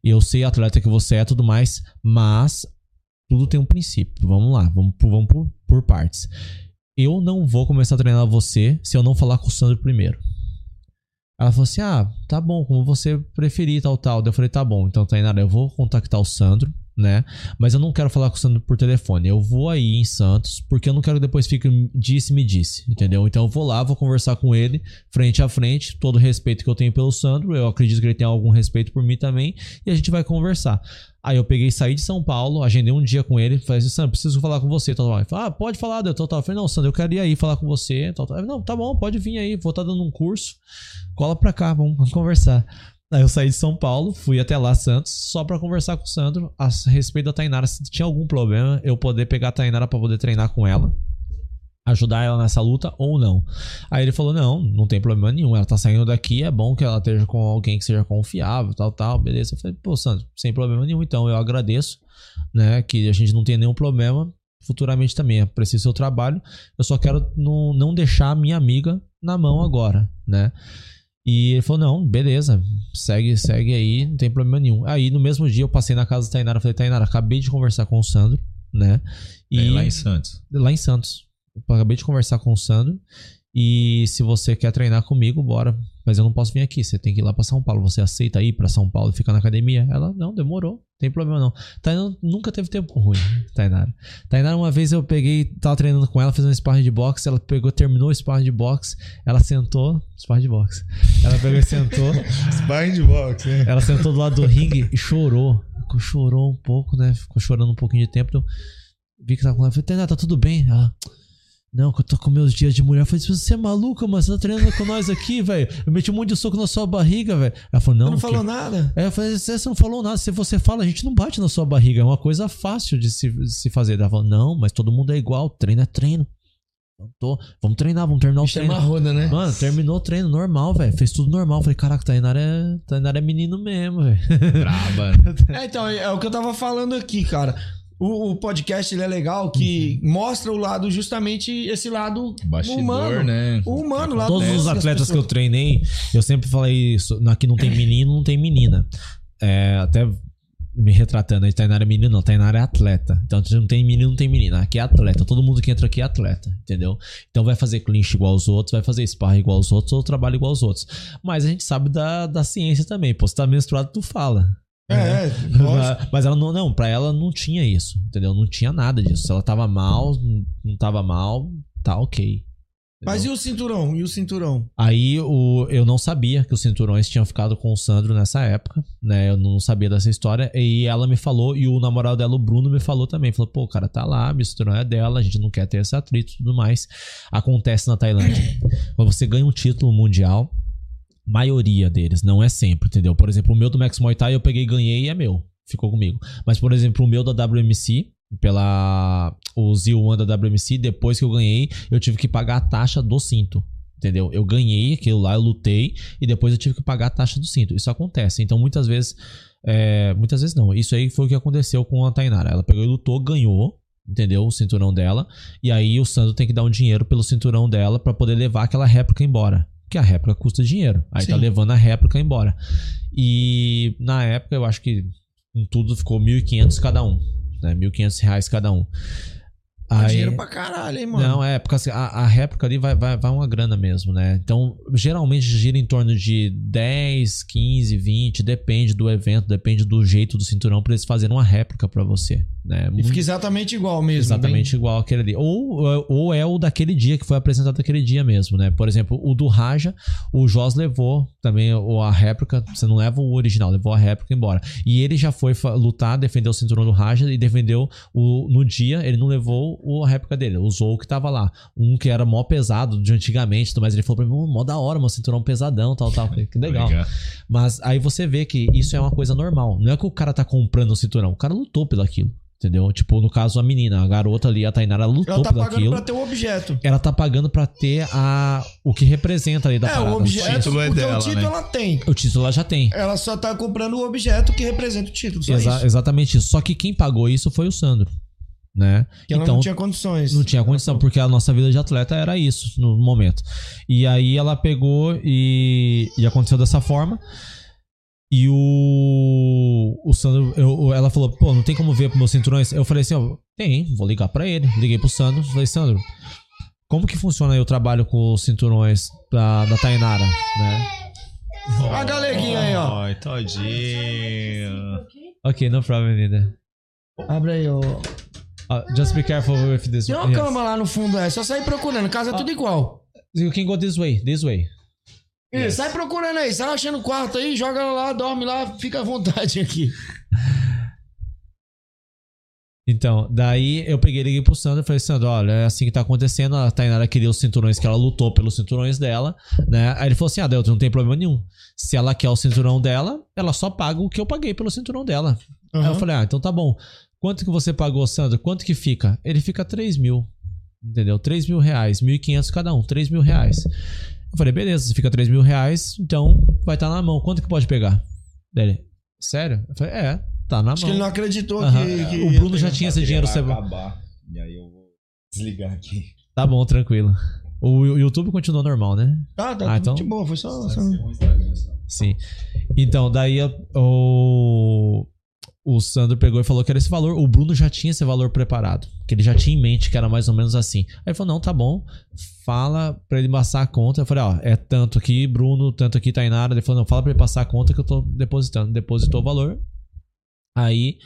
Eu sei atleta que você é tudo mais, mas tudo tem um princípio. Vamos lá, vamos, por, vamos por, por partes. Eu não vou começar a treinar você se eu não falar com o Sandro primeiro. Ela falou assim: Ah, tá bom, como você preferir, tal, tal. Daí eu falei: Tá bom, então, Tainara, eu vou contactar o Sandro, né? Mas eu não quero falar com o Sandro por telefone. Eu vou aí em Santos, porque eu não quero que depois fique disse, me disse, entendeu? Então eu vou lá, vou conversar com ele, frente a frente, todo o respeito que eu tenho pelo Sandro. Eu acredito que ele tem algum respeito por mim também, e a gente vai conversar. Aí eu peguei, saí de São Paulo, agendei um dia com ele, falei assim, Sandro, preciso falar com você, tal, tal. Ele falou, ah, pode falar, tal, tal. Eu falei, não, Sandro, eu quero ir aí falar com você, tal, tal. Ele, não, tá bom, pode vir aí, vou estar dando um curso, cola pra cá, vamos conversar. Aí eu saí de São Paulo, fui até lá, Santos, só pra conversar com o Sandro a respeito da Tainara, se tinha algum problema, eu poder pegar a Tainara pra poder treinar com ela ajudar ela nessa luta ou não. Aí ele falou: não, não tem problema nenhum. Ela tá saindo daqui, é bom que ela esteja com alguém que seja confiável, tal, tal, beleza. Eu falei, pô, Sandro, sem problema nenhum, então eu agradeço, né? Que a gente não tem nenhum problema. futuramente também. Aprecio seu trabalho. Eu só quero não, não deixar a minha amiga na mão agora, né? E ele falou: não, beleza, segue, segue aí, não tem problema nenhum. Aí no mesmo dia eu passei na casa da Tainara, falei, Tainara, acabei de conversar com o Sandro, né? É, lá em Santos. Lá em Santos. Eu acabei de conversar com o Sandro. E se você quer treinar comigo, bora. Mas eu não posso vir aqui, você tem que ir lá pra São Paulo. Você aceita ir pra São Paulo e ficar na academia? Ela, não, demorou, não tem problema não. Tainara nunca teve tempo ruim, Tainara. Tainara, uma vez eu peguei, tava treinando com ela, fazendo um sparring de boxe, ela pegou, terminou o sparring de boxe, ela sentou, sparring de boxe. Ela pegou e sentou. [LAUGHS] sparring de boxe, né? Ela sentou do lado do ringue e chorou. Ficou, chorou um pouco, né? Ficou chorando um pouquinho de tempo. Então, vi que tava com ela. Falei, Tainara, tá tudo bem? Ela, não, que eu tô com meus dias de mulher. Eu falei, você é maluca, mano? Você tá treinando com nós aqui, [LAUGHS] velho? Eu meti um monte de soco na sua barriga, velho. Ela falou, não. Você não que... falou nada? É, eu falei, você não falou nada. Se você fala, a gente não bate na sua barriga. É uma coisa fácil de se, se fazer. Ela falou, não, mas todo mundo é igual. Treino é treino. Tô, vamos treinar, vamos terminar o Bicho treino. É marroda, né? Mano, terminou o treino normal, velho. Fez tudo normal. Falei, caraca, Tainara é, Tainara é menino mesmo, velho. Braba. [LAUGHS] É, então, é o que eu tava falando aqui, cara. O, o, podcast ele é legal que uhum. mostra o lado, justamente esse lado Bastidor, humano. né? O humano lá Todos os atletas que eu treinei, eu sempre falei isso. Aqui não tem menino, não tem menina. É, até me retratando, a Tainara é menino, não, a Tainara é atleta. Então não tem menino, não tem menina. Aqui é atleta. Todo mundo que entra aqui é atleta, entendeu? Então vai fazer clinch igual aos outros, vai fazer sparring igual aos outros, ou trabalho igual aos outros. Mas a gente sabe da, da ciência também. Pô, você tá menstruado, tu fala. É, mas, mas ela não, não, pra ela não tinha isso, entendeu? Não tinha nada disso. Se ela tava mal, não tava mal, tá ok. Mas e o cinturão? E o cinturão? Aí o, eu não sabia que os cinturões tinham ficado com o Sandro nessa época, né? Eu não sabia dessa história. E ela me falou, e o namorado dela, o Bruno, me falou também. Falou, pô, cara, tá lá, o cinturão é dela, a gente não quer ter esse atrito e tudo mais. Acontece na Tailândia. Quando você ganha um título mundial, maioria deles, não é sempre, entendeu? Por exemplo, o meu do Max Muay Thai eu peguei ganhei e é meu, ficou comigo. Mas, por exemplo, o meu da WMC, pela o Z1 da WMC, depois que eu ganhei, eu tive que pagar a taxa do cinto. Entendeu? Eu ganhei aquilo lá, eu lutei e depois eu tive que pagar a taxa do cinto. Isso acontece. Então, muitas vezes. É, muitas vezes não. Isso aí foi o que aconteceu com a Tainara. Ela pegou e lutou, ganhou, entendeu? O cinturão dela. E aí o Sandro tem que dar um dinheiro pelo cinturão dela para poder levar aquela réplica embora. Que a réplica custa dinheiro. Aí Sim. tá levando a réplica embora. E na época eu acho que em tudo ficou 1.500 cada um né? 1.500 reais cada um. É Aí, dinheiro pra caralho, hein, mano? Não, é, porque assim, a, a réplica ali vai, vai, vai uma grana mesmo, né? Então, geralmente gira em torno de 10, 15, 20, depende do evento, depende do jeito do cinturão pra eles fazerem uma réplica pra você. Né? E fica exatamente igual mesmo. Exatamente bem... igual aquele ali. Ou, ou é o daquele dia, que foi apresentado aquele dia mesmo, né? Por exemplo, o do Raja, o Jos levou também a réplica, você não leva o original, levou a réplica embora. E ele já foi lutar, defendeu o cinturão do Raja e defendeu o, no dia, ele não levou a réplica dele, usou o que tava lá. Um que era mó pesado de antigamente, mas ele falou pra mim, mó da hora, meu cinturão pesadão, tal, tal. Falei, que legal. Mas aí você vê que isso é uma coisa normal. Não é que o cara tá comprando o cinturão, o cara lutou pelo aquilo. Entendeu? Tipo, no caso, a menina, a garota ali, a Tainara, ela lutou ela tá pagando aquilo. pra ter o objeto. Ela tá pagando pra ter a, o que representa ali da é, parada. o objeto, o título é dela, o título né? ela tem. O título ela já tem. Ela só tá comprando o objeto que representa o título, só Exa- isso. Exatamente isso. Só que quem pagou isso foi o Sandro. Né? Que ela não tinha condições. Não tinha condição, porque a nossa vida de atleta era isso no momento. E aí ela pegou e, e aconteceu dessa forma. E o, o Sandro, eu, ela falou, pô, não tem como ver pro meus cinturões? Eu falei assim, ó, tem, vou ligar pra ele. Liguei pro Sandro, falei, Sandro, como que funciona aí o trabalho com os cinturões da, da Tainara, né? a galeguinha aí, ó. Ai, tadinho. Ok, no problem, neither. Abre aí, ó. Uh, just be careful with this Tem uma yes. cama lá no fundo, é só sair procurando. Casa é tudo igual. You can go this way, this way. Isso, sai procurando aí. Sai achando o quarto aí, joga lá, dorme lá, fica à vontade aqui. [LAUGHS] Então, daí eu peguei liguei pro Sandro e falei, Sandro, olha, é assim que tá acontecendo. A Tainara queria os cinturões que ela lutou pelos cinturões dela, né? Aí ele falou assim: ah, Delton, não tem problema nenhum. Se ela quer o cinturão dela, ela só paga o que eu paguei pelo cinturão dela. Aí eu Uhum. falei, ah, então tá bom. Quanto que você pagou, Sandro? Quanto que fica? Ele fica 3 mil. Entendeu? 3 mil reais. 1.500 cada um. 3 mil reais. Eu falei, beleza, fica 3 mil reais, então vai estar na mão. Quanto que pode pegar? Dele, sério? Eu falei, é, tá na Acho que mão. ele não acreditou Aham. que, que O Bruno já tinha esse dinheiro Vai acabar. E aí eu vou desligar aqui. Tá bom, tranquilo. O, YouTube continua normal, né? Tá, tá Ah, então- de boa, foi só. só... Sim. Então, daí a- o, o Sandro pegou e falou que era esse valor. O Bruno já tinha esse valor preparado. Que ele já tinha em mente que era mais ou menos assim. Aí ele falou: não, tá bom. Fala pra ele passar a conta. Eu falei: ó, é tanto aqui, Bruno, tanto aqui, Tainara. Ele falou: não, fala pra ele passar a conta que eu tô depositando. Depositou o valor. Aí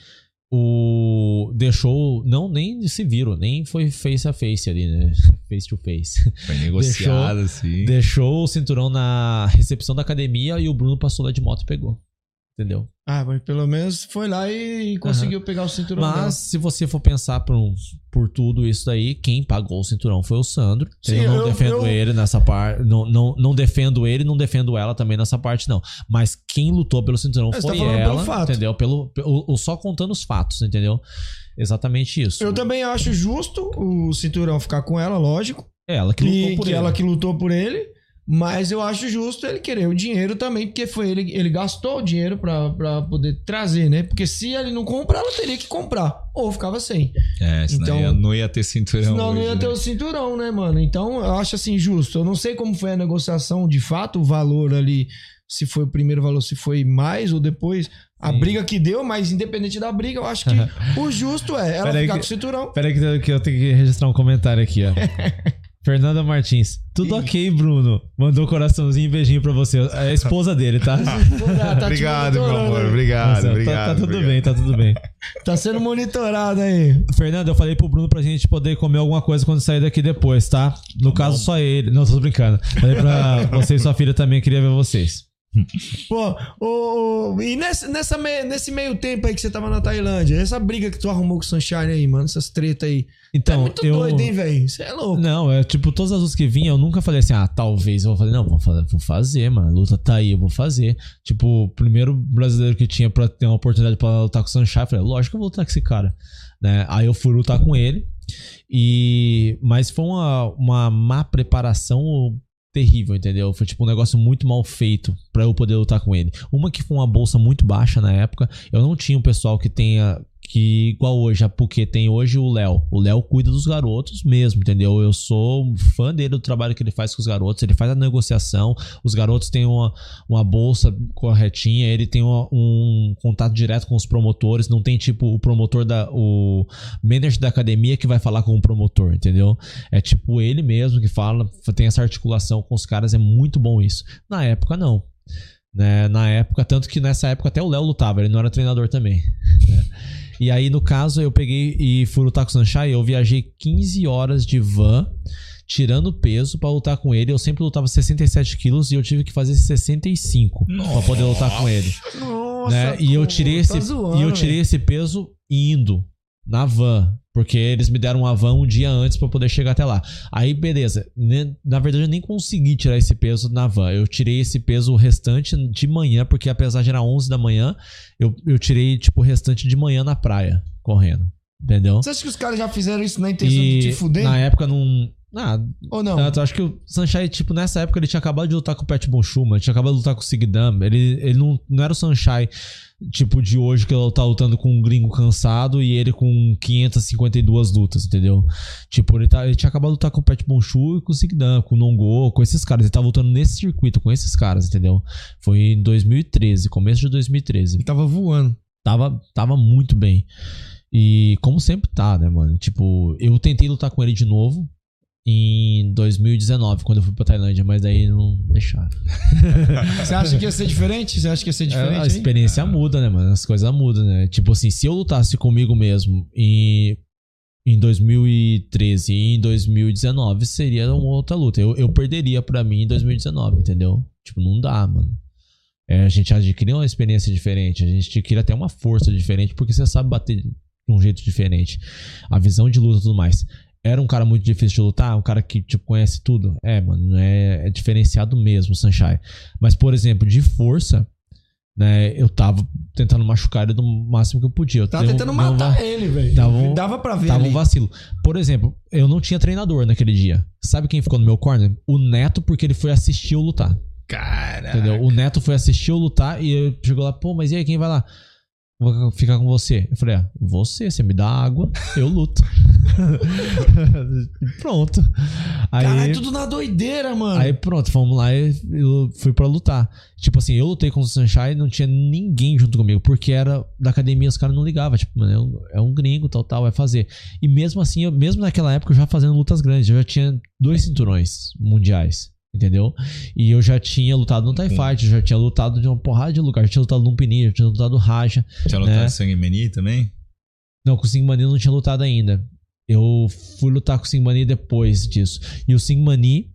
o deixou não nem se viram nem foi face a face ali né [LAUGHS] face to face Foi negociado, deixou, assim. deixou o cinturão na recepção da academia e o Bruno passou lá de moto e pegou entendeu Ah, mas pelo menos foi lá e conseguiu pegar o cinturão. mas dela. se você for pensar por, por tudo isso daí quem pagou o cinturão foi o Sandro Sim, eu não eu- defendo eu- ele nessa parte não, não, não defendo ele não defendo ela também nessa parte não mas quem lutou pelo cinturão Você tá foi pelo ela fato. entendeu pelo, pelo- o- só contando os fatos entendeu exatamente isso Eu também acho justo o cinturão ficar com ela, lógico. Ela que lutou por que ele. ela que lutou por ele. Mas eu acho justo ele querer o dinheiro também, porque foi ele, ele gastou o dinheiro pra, pra poder trazer, né? Porque se ele não comprar, ela teria que comprar. Ou ficava sem. É, senão Então- ia- não ia ter cinturão. Senão não hoje, ia né? ter o cinturão, né, mano? Então eu acho assim justo. Eu não sei como foi a negociação de fato, o valor ali, se foi o primeiro valor, se foi mais ou depois. A briga que deu, mas independente da briga, eu acho que [LAUGHS] o justo é ela Peraí ficar que- com o cinturão. Peraí que, que eu tenho que registrar um comentário aqui, ó. [LAUGHS] Fernanda Martins. Tudo ok, Bruno. Mandou um coraçãozinho e beijinho pra você. É a esposa dele, tá? [LAUGHS] te Obrigado, meu amor. Obrigado, Nossa, tá- obrigado. Tá, tudo obrigado. bem, tá tudo bem. [LAUGHS] Tá sendo monitorado aí. Fernanda, eu falei pro Bruno pra gente poder comer alguma coisa quando sair daqui depois, tá? No caso, só ele. Não, tô brincando. Falei pra [LAUGHS] você e sua filha também, queria ver vocês. Pô, ô, e nessa, nessa nesse meio tempo aí que você tava na Tailândia, essa briga que tu arrumou com o Sunshine aí, mano, essas treta aí. Então, é muito eu- doido, hein, velho? Você é louco. Não, é tipo, todas as lutas que vinham, eu nunca falei assim, ah, talvez eu fazer. Não, vou fazer, vou fazer, mano. A luta tá aí, eu vou fazer. Tipo, o primeiro brasileiro que tinha pra ter uma oportunidade pra lutar com o Sunshine, eu falei, lógico que eu vou lutar com esse cara. Né? Aí eu fui lutar com ele. E. Mas foi uma, uma má preparação terrível, entendeu? Foi tipo um negócio muito mal feito pra eu poder lutar com ele. Uma que foi uma bolsa muito baixa na época. Eu não tinha um pessoal que tenha que igual hoje, a Porque tem hoje o Léo. O Léo cuida dos garotos mesmo, entendeu? Eu sou fã dele do trabalho que ele faz com os garotos. Ele faz a negociação. Os garotos têm uma, uma bolsa corretinha. Ele tem uma- um contato direto com os promotores. Não tem tipo o promotor da. O manager da academia que vai falar com o promotor, entendeu? É tipo ele mesmo que fala, tem essa articulação com os caras. É muito bom isso. Na época, não. Né? Na época, tanto que nessa época até o Léo lutava, ele não era treinador também. [LAUGHS] né? E aí, no caso, eu peguei e fui lutar com o Sunshine. Eu viajei 15 horas de van, tirando peso pra lutar com ele. Eu sempre lutava 67 quilos e eu tive que fazer 65 pra poder lutar com ele. Nossa, né? E eu tirei tá esse zoando, e eu tirei velho. esse peso indo na van, porque eles me deram uma van um dia antes pra poder chegar até lá. Aí beleza, Ne- na verdade eu nem consegui tirar esse peso na van. Eu tirei esse peso restante de manhã, porque a pesagem era 11 da manhã, eu, eu tirei tipo o restante de manhã na praia, correndo. Entendeu? Você acha que os caras já fizeram isso na intenção de te E fuder? na época não. Ah, Ou não? Tanto, eu acho que o Sunshine, tipo, nessa época ele tinha acabado de lutar com o Pat Bonchuma, tinha acabado de lutar com o Sigdam. Ele, ele não, não era o Sunshine, tipo, de hoje que ele tá lutando com um gringo cansado e ele com 552 lutas, entendeu? Tipo, ele, tá, ele tinha acabado de lutar com o Pat Bonchu e com o Sigdam, com o Nongo, com esses caras. Ele tava lutando nesse circuito com esses caras, entendeu? Foi em 2013, começo de 2013. Ele tava voando. Tava, tava muito bem. E como sempre tá, né, mano? Tipo, eu tentei lutar com ele de novo em 2019, quando eu fui pra Tailândia, mas daí não deixaram. [LAUGHS] Você acha que ia ser diferente? Você acha que ia ser diferente? É, a hein? experiência muda, né, mano? As coisas mudam, né? Tipo assim, se eu lutasse comigo mesmo em, em 2013 e em 2019, seria uma outra luta. Eu, eu perderia pra mim em 2019, entendeu? Tipo, não dá, mano. É, a gente adquire uma experiência diferente, a gente adquire até uma força diferente, porque você sabe bater de um jeito diferente. A visão de luta e tudo mais. Era um cara muito difícil de lutar, um cara que, tipo, conhece tudo. É, mano, é, é diferenciado mesmo, Sunshine. Mas, por exemplo, de força, né, eu tava tentando machucar ele do máximo que eu podia. Eu Tava um- tentando matar va- ele, velho. Dava um- Dava pra ver Tava ali. um vacilo. Por exemplo, eu não tinha treinador naquele dia. Sabe quem ficou no meu corner? O Neto, porque ele foi assistir eu lutar. Cara. Entendeu? O Neto foi assistir eu lutar e eu chegou lá, pô, mas e aí, quem vai lá? Vou ficar com você. Eu falei, ah, você, você me dá água, eu luto. [LAUGHS] pronto. Aí, Caralho, tudo na doideira, mano. Aí pronto, fomos lá e eu fui pra lutar. Tipo assim, eu lutei com o Sunshine não tinha ninguém junto comigo, porque era da academia, os caras não ligavam. Tipo, mano, é um, é um gringo, tal, tal, vai fazer. E mesmo assim, eu, mesmo naquela época, eu já fazendo lutas grandes, eu já tinha dois cinturões mundiais. Entendeu? E eu já tinha lutado no TIE Fight, já tinha lutado de uma porrada de lugar. Já tinha lutado no Pini, já tinha lutado no Raja. Tinha né? lutado Sangue Mani também? Não, com o Singmani eu não tinha lutado ainda. Eu fui lutar com o Singmani depois disso. E o Singmani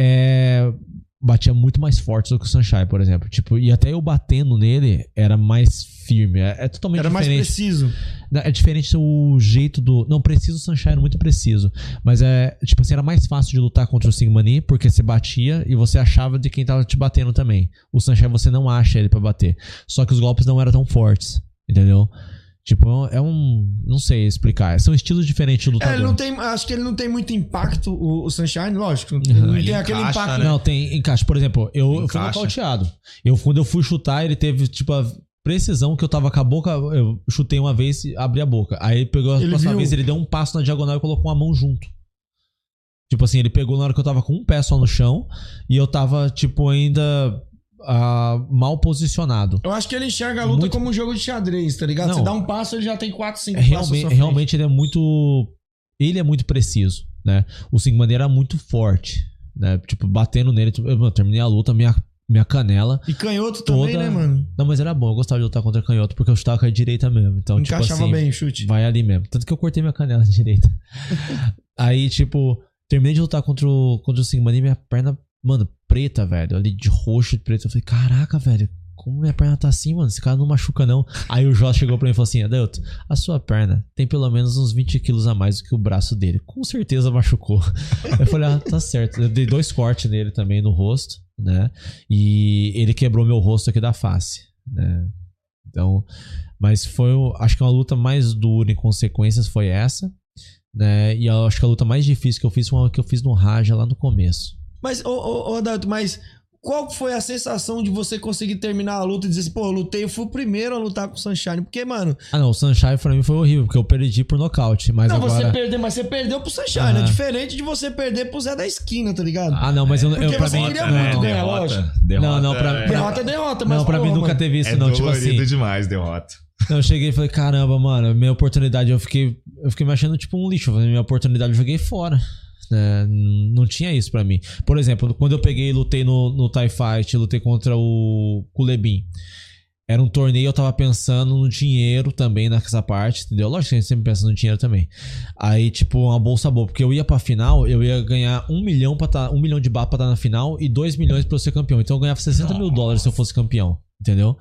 é, batia muito mais forte do que o Sunshine, por exemplo. Tipo, e até eu batendo nele era mais firme. É, é totalmente Era mais diferente. preciso. É diferente o jeito do. Não, preciso o Sunshine, é muito preciso. Mas é, tipo assim, era mais fácil de lutar contra o Singmani, porque você batia e você achava de quem tava te batendo também. O Sunshine você não acha ele pra bater. Só que os golpes não eram tão fortes, entendeu? Tipo, é um. Não sei explicar. São estilos diferentes de É, lutador. ele não tem, acho que ele não tem muito impacto, o, o Sunshine, lógico. Uhum. Ele não tem aquele impacto. Não, tem encaixe. Por exemplo, eu, eu fui Encaixa. nocauteado. Eu, quando eu fui chutar, ele teve, tipo, a precisão que eu tava com a boca. Eu chutei uma vez e abri a boca. Aí ele pegou a Ele próxima viu. vez, ele deu um passo na diagonal e colocou uma mão junto. Tipo assim, ele pegou na hora que eu tava com um pé só no chão e eu tava, tipo, ainda ah, mal posicionado. Eu acho que ele enxerga a luta Muito- como um jogo de xadrez, tá ligado? Não. Você dá um passo, ele já tem 4, 5 É, passos. realmente, realmente ele é muito. Ele é muito preciso, né? O Sigmund era muito forte, né? Tipo, batendo nele. Tipo, eu, mano, terminei a luta, minha, minha canela. E canhoto também, toda- né, mano? Não, mas era bom. Eu gostava de lutar contra canhoto porque eu chutava com a direita mesmo. Então, tipo Encaixava assim, bem o chute. Vai ali mesmo. Tanto que eu cortei minha canela [LAUGHS] direita. [LAUGHS] Aí, tipo, terminei de lutar contra o, contra o Sigmund e minha perna, mano, preta, velho. Ali de roxo e preto. Eu falei, caraca, velho. Como minha perna tá assim, mano? Esse cara não machuca, não. Aí o Joss chegou pra mim e falou assim: Adelto, a sua perna tem pelo menos uns 20 quilos a mais do que o braço dele. Com certeza machucou. [LAUGHS] Eu falei, ah, tá certo. Eu dei dois cortes nele também no rosto, né? E ele quebrou meu rosto aqui da face, né? Então, mas foi, acho que uma luta mais dura em consequências foi essa, né? E eu acho que a luta mais difícil que eu fiz foi uma que eu fiz no Raja lá no começo. Mas, ô, ô, ô Adalto, mas qual foi a sensação de você conseguir terminar a luta e dizer assim, pô, eu lutei, eu fui o primeiro a lutar com o Sunshine? Porque, mano, Ah, não, o Sunshine pra mim foi horrível, porque eu perdi por nocaute, mas não, agora... você perdeu, mas você perdeu pro Sunshine, é diferente de você perder pro Zé da esquina, tá ligado? Ah, não, mas eu, eu Porque pra você mim... queria muito ganhar, derrota, lógico. Não, não, pra, Derrota é derrota, mas Não, pra mim porra, nunca mano. teve isso, É não. Tipo dolorido assim, demais, derrota. Não, eu cheguei e falei, caramba, mano, minha oportunidade, eu fiquei, eu fiquei me achando tipo um lixo. Eu Minha oportunidade eu joguei fora. N- não tinha isso pra mim. Por exemplo, quando eu peguei e lutei no, no TIE Fight, lutei contra o Kulebin. Era um torneio, eu tava pensando no dinheiro também nessa parte, entendeu? Lógico que a gente sempre pensa no dinheiro também. Aí, tipo, uma bolsa boa, porque eu ia pra final, eu ia ganhar um milhão para tá, um milhão de bar pra estar na final e dois milhões pra eu ser campeão. Então eu ganhava 60 mil dólares se eu fosse campeão, entendeu?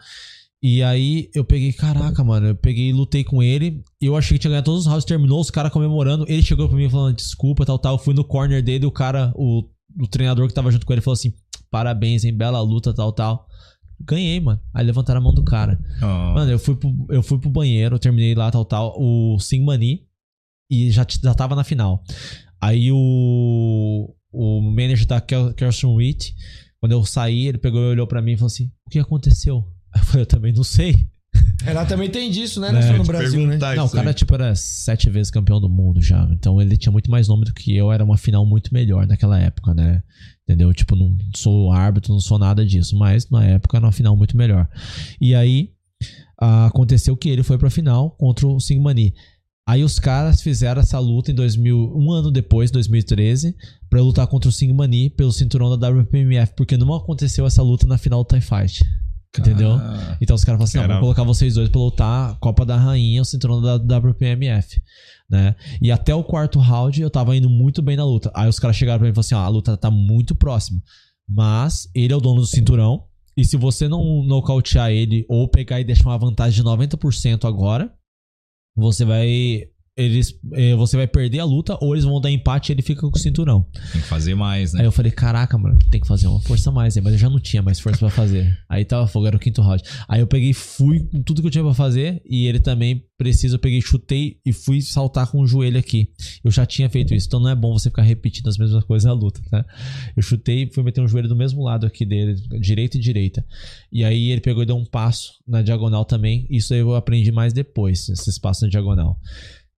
E aí eu peguei, caraca, mano, eu peguei e lutei com ele. Eu achei que tinha ganhado todos os rounds, terminou, os caras comemorando. Ele chegou pra mim falando desculpa, tal, tal. Eu fui no corner dele, o cara, o, o treinador que tava junto com ele falou assim: parabéns, hein, bela luta, tal, tal. Ganhei, mano. Aí levantaram a mão do cara. Oh. Mano, eu fui, pro, eu fui pro banheiro, terminei lá, tal, tal. O Singmani e já, já tava na final. Aí o, o manager da Kel- Kelson Witt, quando eu saí, ele pegou e olhou pra mim e falou assim: O que aconteceu? Eu falei: Eu também não sei. Ela também tem disso, né? Não É, só no Brasil, né? Não, o cara, tipo, era sete vezes campeão do mundo já. Então ele tinha muito mais nome do que eu. Era uma final muito melhor naquela época, né? Entendeu? Tipo, não sou árbitro, não sou nada disso. Mas na época era uma final muito melhor. E aí aconteceu que ele foi pra final contra o Singmani. Aí os caras fizeram essa luta em 2000, um ano depois, 2013, pra eu lutar contra o Singmani pelo cinturão da WPMF, porque não aconteceu essa luta na final do TIE Fight. Entendeu? Ah. então os caras falaram assim: não, colocar vocês dois pra lutar Copa da Rainha, o cinturão da WPMF. Né? E até o quarto round eu tava indo muito bem na luta. Aí os caras chegaram pra mim e falaram assim: ó, a luta tá muito próxima. Mas ele é o dono do cinturão. E se você não nocautear ele ou pegar e deixar uma vantagem de 90% agora, você vai eles, eh, você vai perder a luta ou eles vão dar empate e ele fica com o cinturão. Tem que fazer mais, né? Aí eu falei, caraca, mano, tem que fazer uma força mais mas eu já não tinha mais força pra fazer. Aí tava fogo, era o quinto round. Aí eu peguei, fui com tudo que eu tinha pra fazer e ele também precisa, eu peguei, chutei e fui saltar com o joelho aqui. Eu já tinha feito isso, então não é bom você ficar repetindo as mesmas coisas na luta, tá? Eu chutei e fui meter um joelho do mesmo lado aqui dele, direita e direita. E aí ele pegou e deu um passo na diagonal também. Isso aí eu aprendi mais depois, esses passos na diagonal.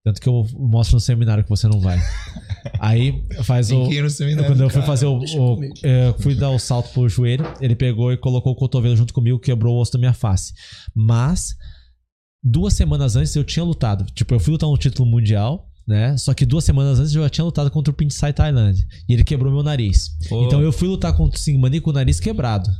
Tanto que eu mostro no seminário que você não vai. [LAUGHS] Aí faz Tem o. que ir no seminário, quando eu fui cara. fazer o. o- é, fui dar o salto pro joelho, ele pegou e colocou o cotovelo junto comigo, quebrou o osso da minha face. Mas, duas semanas antes eu tinha lutado. Tipo, eu fui lutar um título mundial. Né? Só que duas semanas antes eu já tinha lutado contra o Pinsai Thailand. E ele quebrou meu nariz. Pô. Então eu fui lutar contra o Singmani com o nariz quebrado.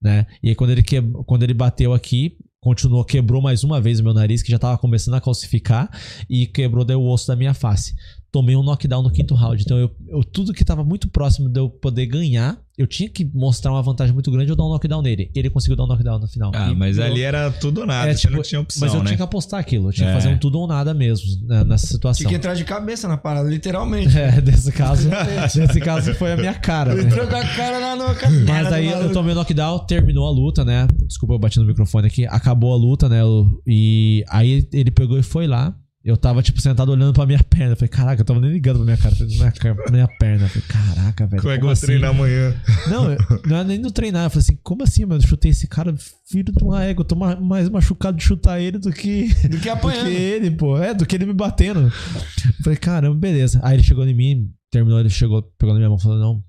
Né? E aí quando ele, que... quando ele bateu aqui, continuou, quebrou mais uma vez o meu nariz, que já tava começando a calcificar, e quebrou daí o osso da minha face. Tomei um knockdown no quinto round. Então eu, eu- tudo que tava muito próximo de eu poder ganhar, eu tinha que mostrar uma vantagem muito grande ou dar um knockdown nele. Ele conseguiu dar um knockdown no final. Ah, E mas eu- ali era tudo ou nada, É, você tipo, não tinha opção, Mas eu né? tinha que apostar aquilo. Eu tinha É. que fazer um tudo ou nada mesmo né, nessa situação. Tinha que entrar de cabeça na parada, literalmente. [LAUGHS] É, desse caso, [LAUGHS] nesse caso foi a minha cara. Ele né? entrou com a cara na, cara Mas aí eu tomei o knockdown, terminou a luta, né? Desculpa, eu bati no microfone aqui. Acabou a luta, né? E aí ele pegou e foi lá. Eu tava, tipo, sentado olhando pra minha perna. Eu falei, caraca, eu tava nem ligando pra minha cara, pra minha, minha perna. Eu falei, caraca, velho. Como é que eu vou assim? treinar amanhã? Não, eu- não é nem no treinar. Eu falei assim, como assim, mano? Eu chutei esse cara, filho de uma égua. Eu tô ma- mais machucado de chutar ele do que. Do que apanhando. [LAUGHS] Do que ele, pô. É, do que ele me batendo. Eu falei, caramba, beleza. Aí ele chegou em mim, terminou, ele chegou, pegou na minha mão e falou, não,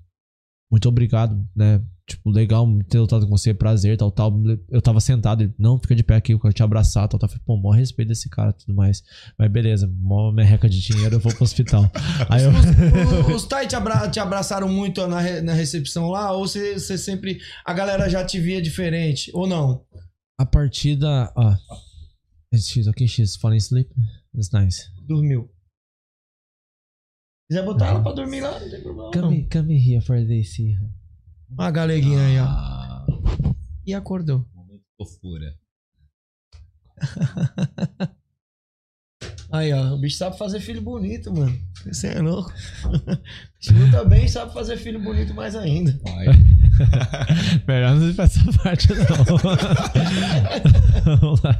muito obrigado, né? Tipo, legal ter lutado com você, prazer, tal, tal. Eu tava sentado, ele, não, fica de pé aqui, eu quero te abraçar, tal, tal. Falei, pô, maior respeito desse cara e tudo mais. Mas beleza, mó merreca de dinheiro, eu vou pro hospital. [LAUGHS] Aí eu... Os, os Thai te, abra- te abraçaram muito na, re- na recepção lá? Ou você, você sempre. A galera já te via diferente? Ou não? A partida. Ó. She's okay, she's falling asleep. It's nice. Dormiu. Quiser botar ela pra dormir lá, não tem problema. não. Come, come here for this. here. Uma galeguinha aí, ó. Ah, E acordou. fofura. Aí, ó. O bicho sabe fazer filho bonito, mano. Você é louco. [LAUGHS] Se luta bem, sabe fazer filho bonito mais ainda. [LAUGHS] Melhor não ir pra essa parte, não. [LAUGHS] Vamos lá.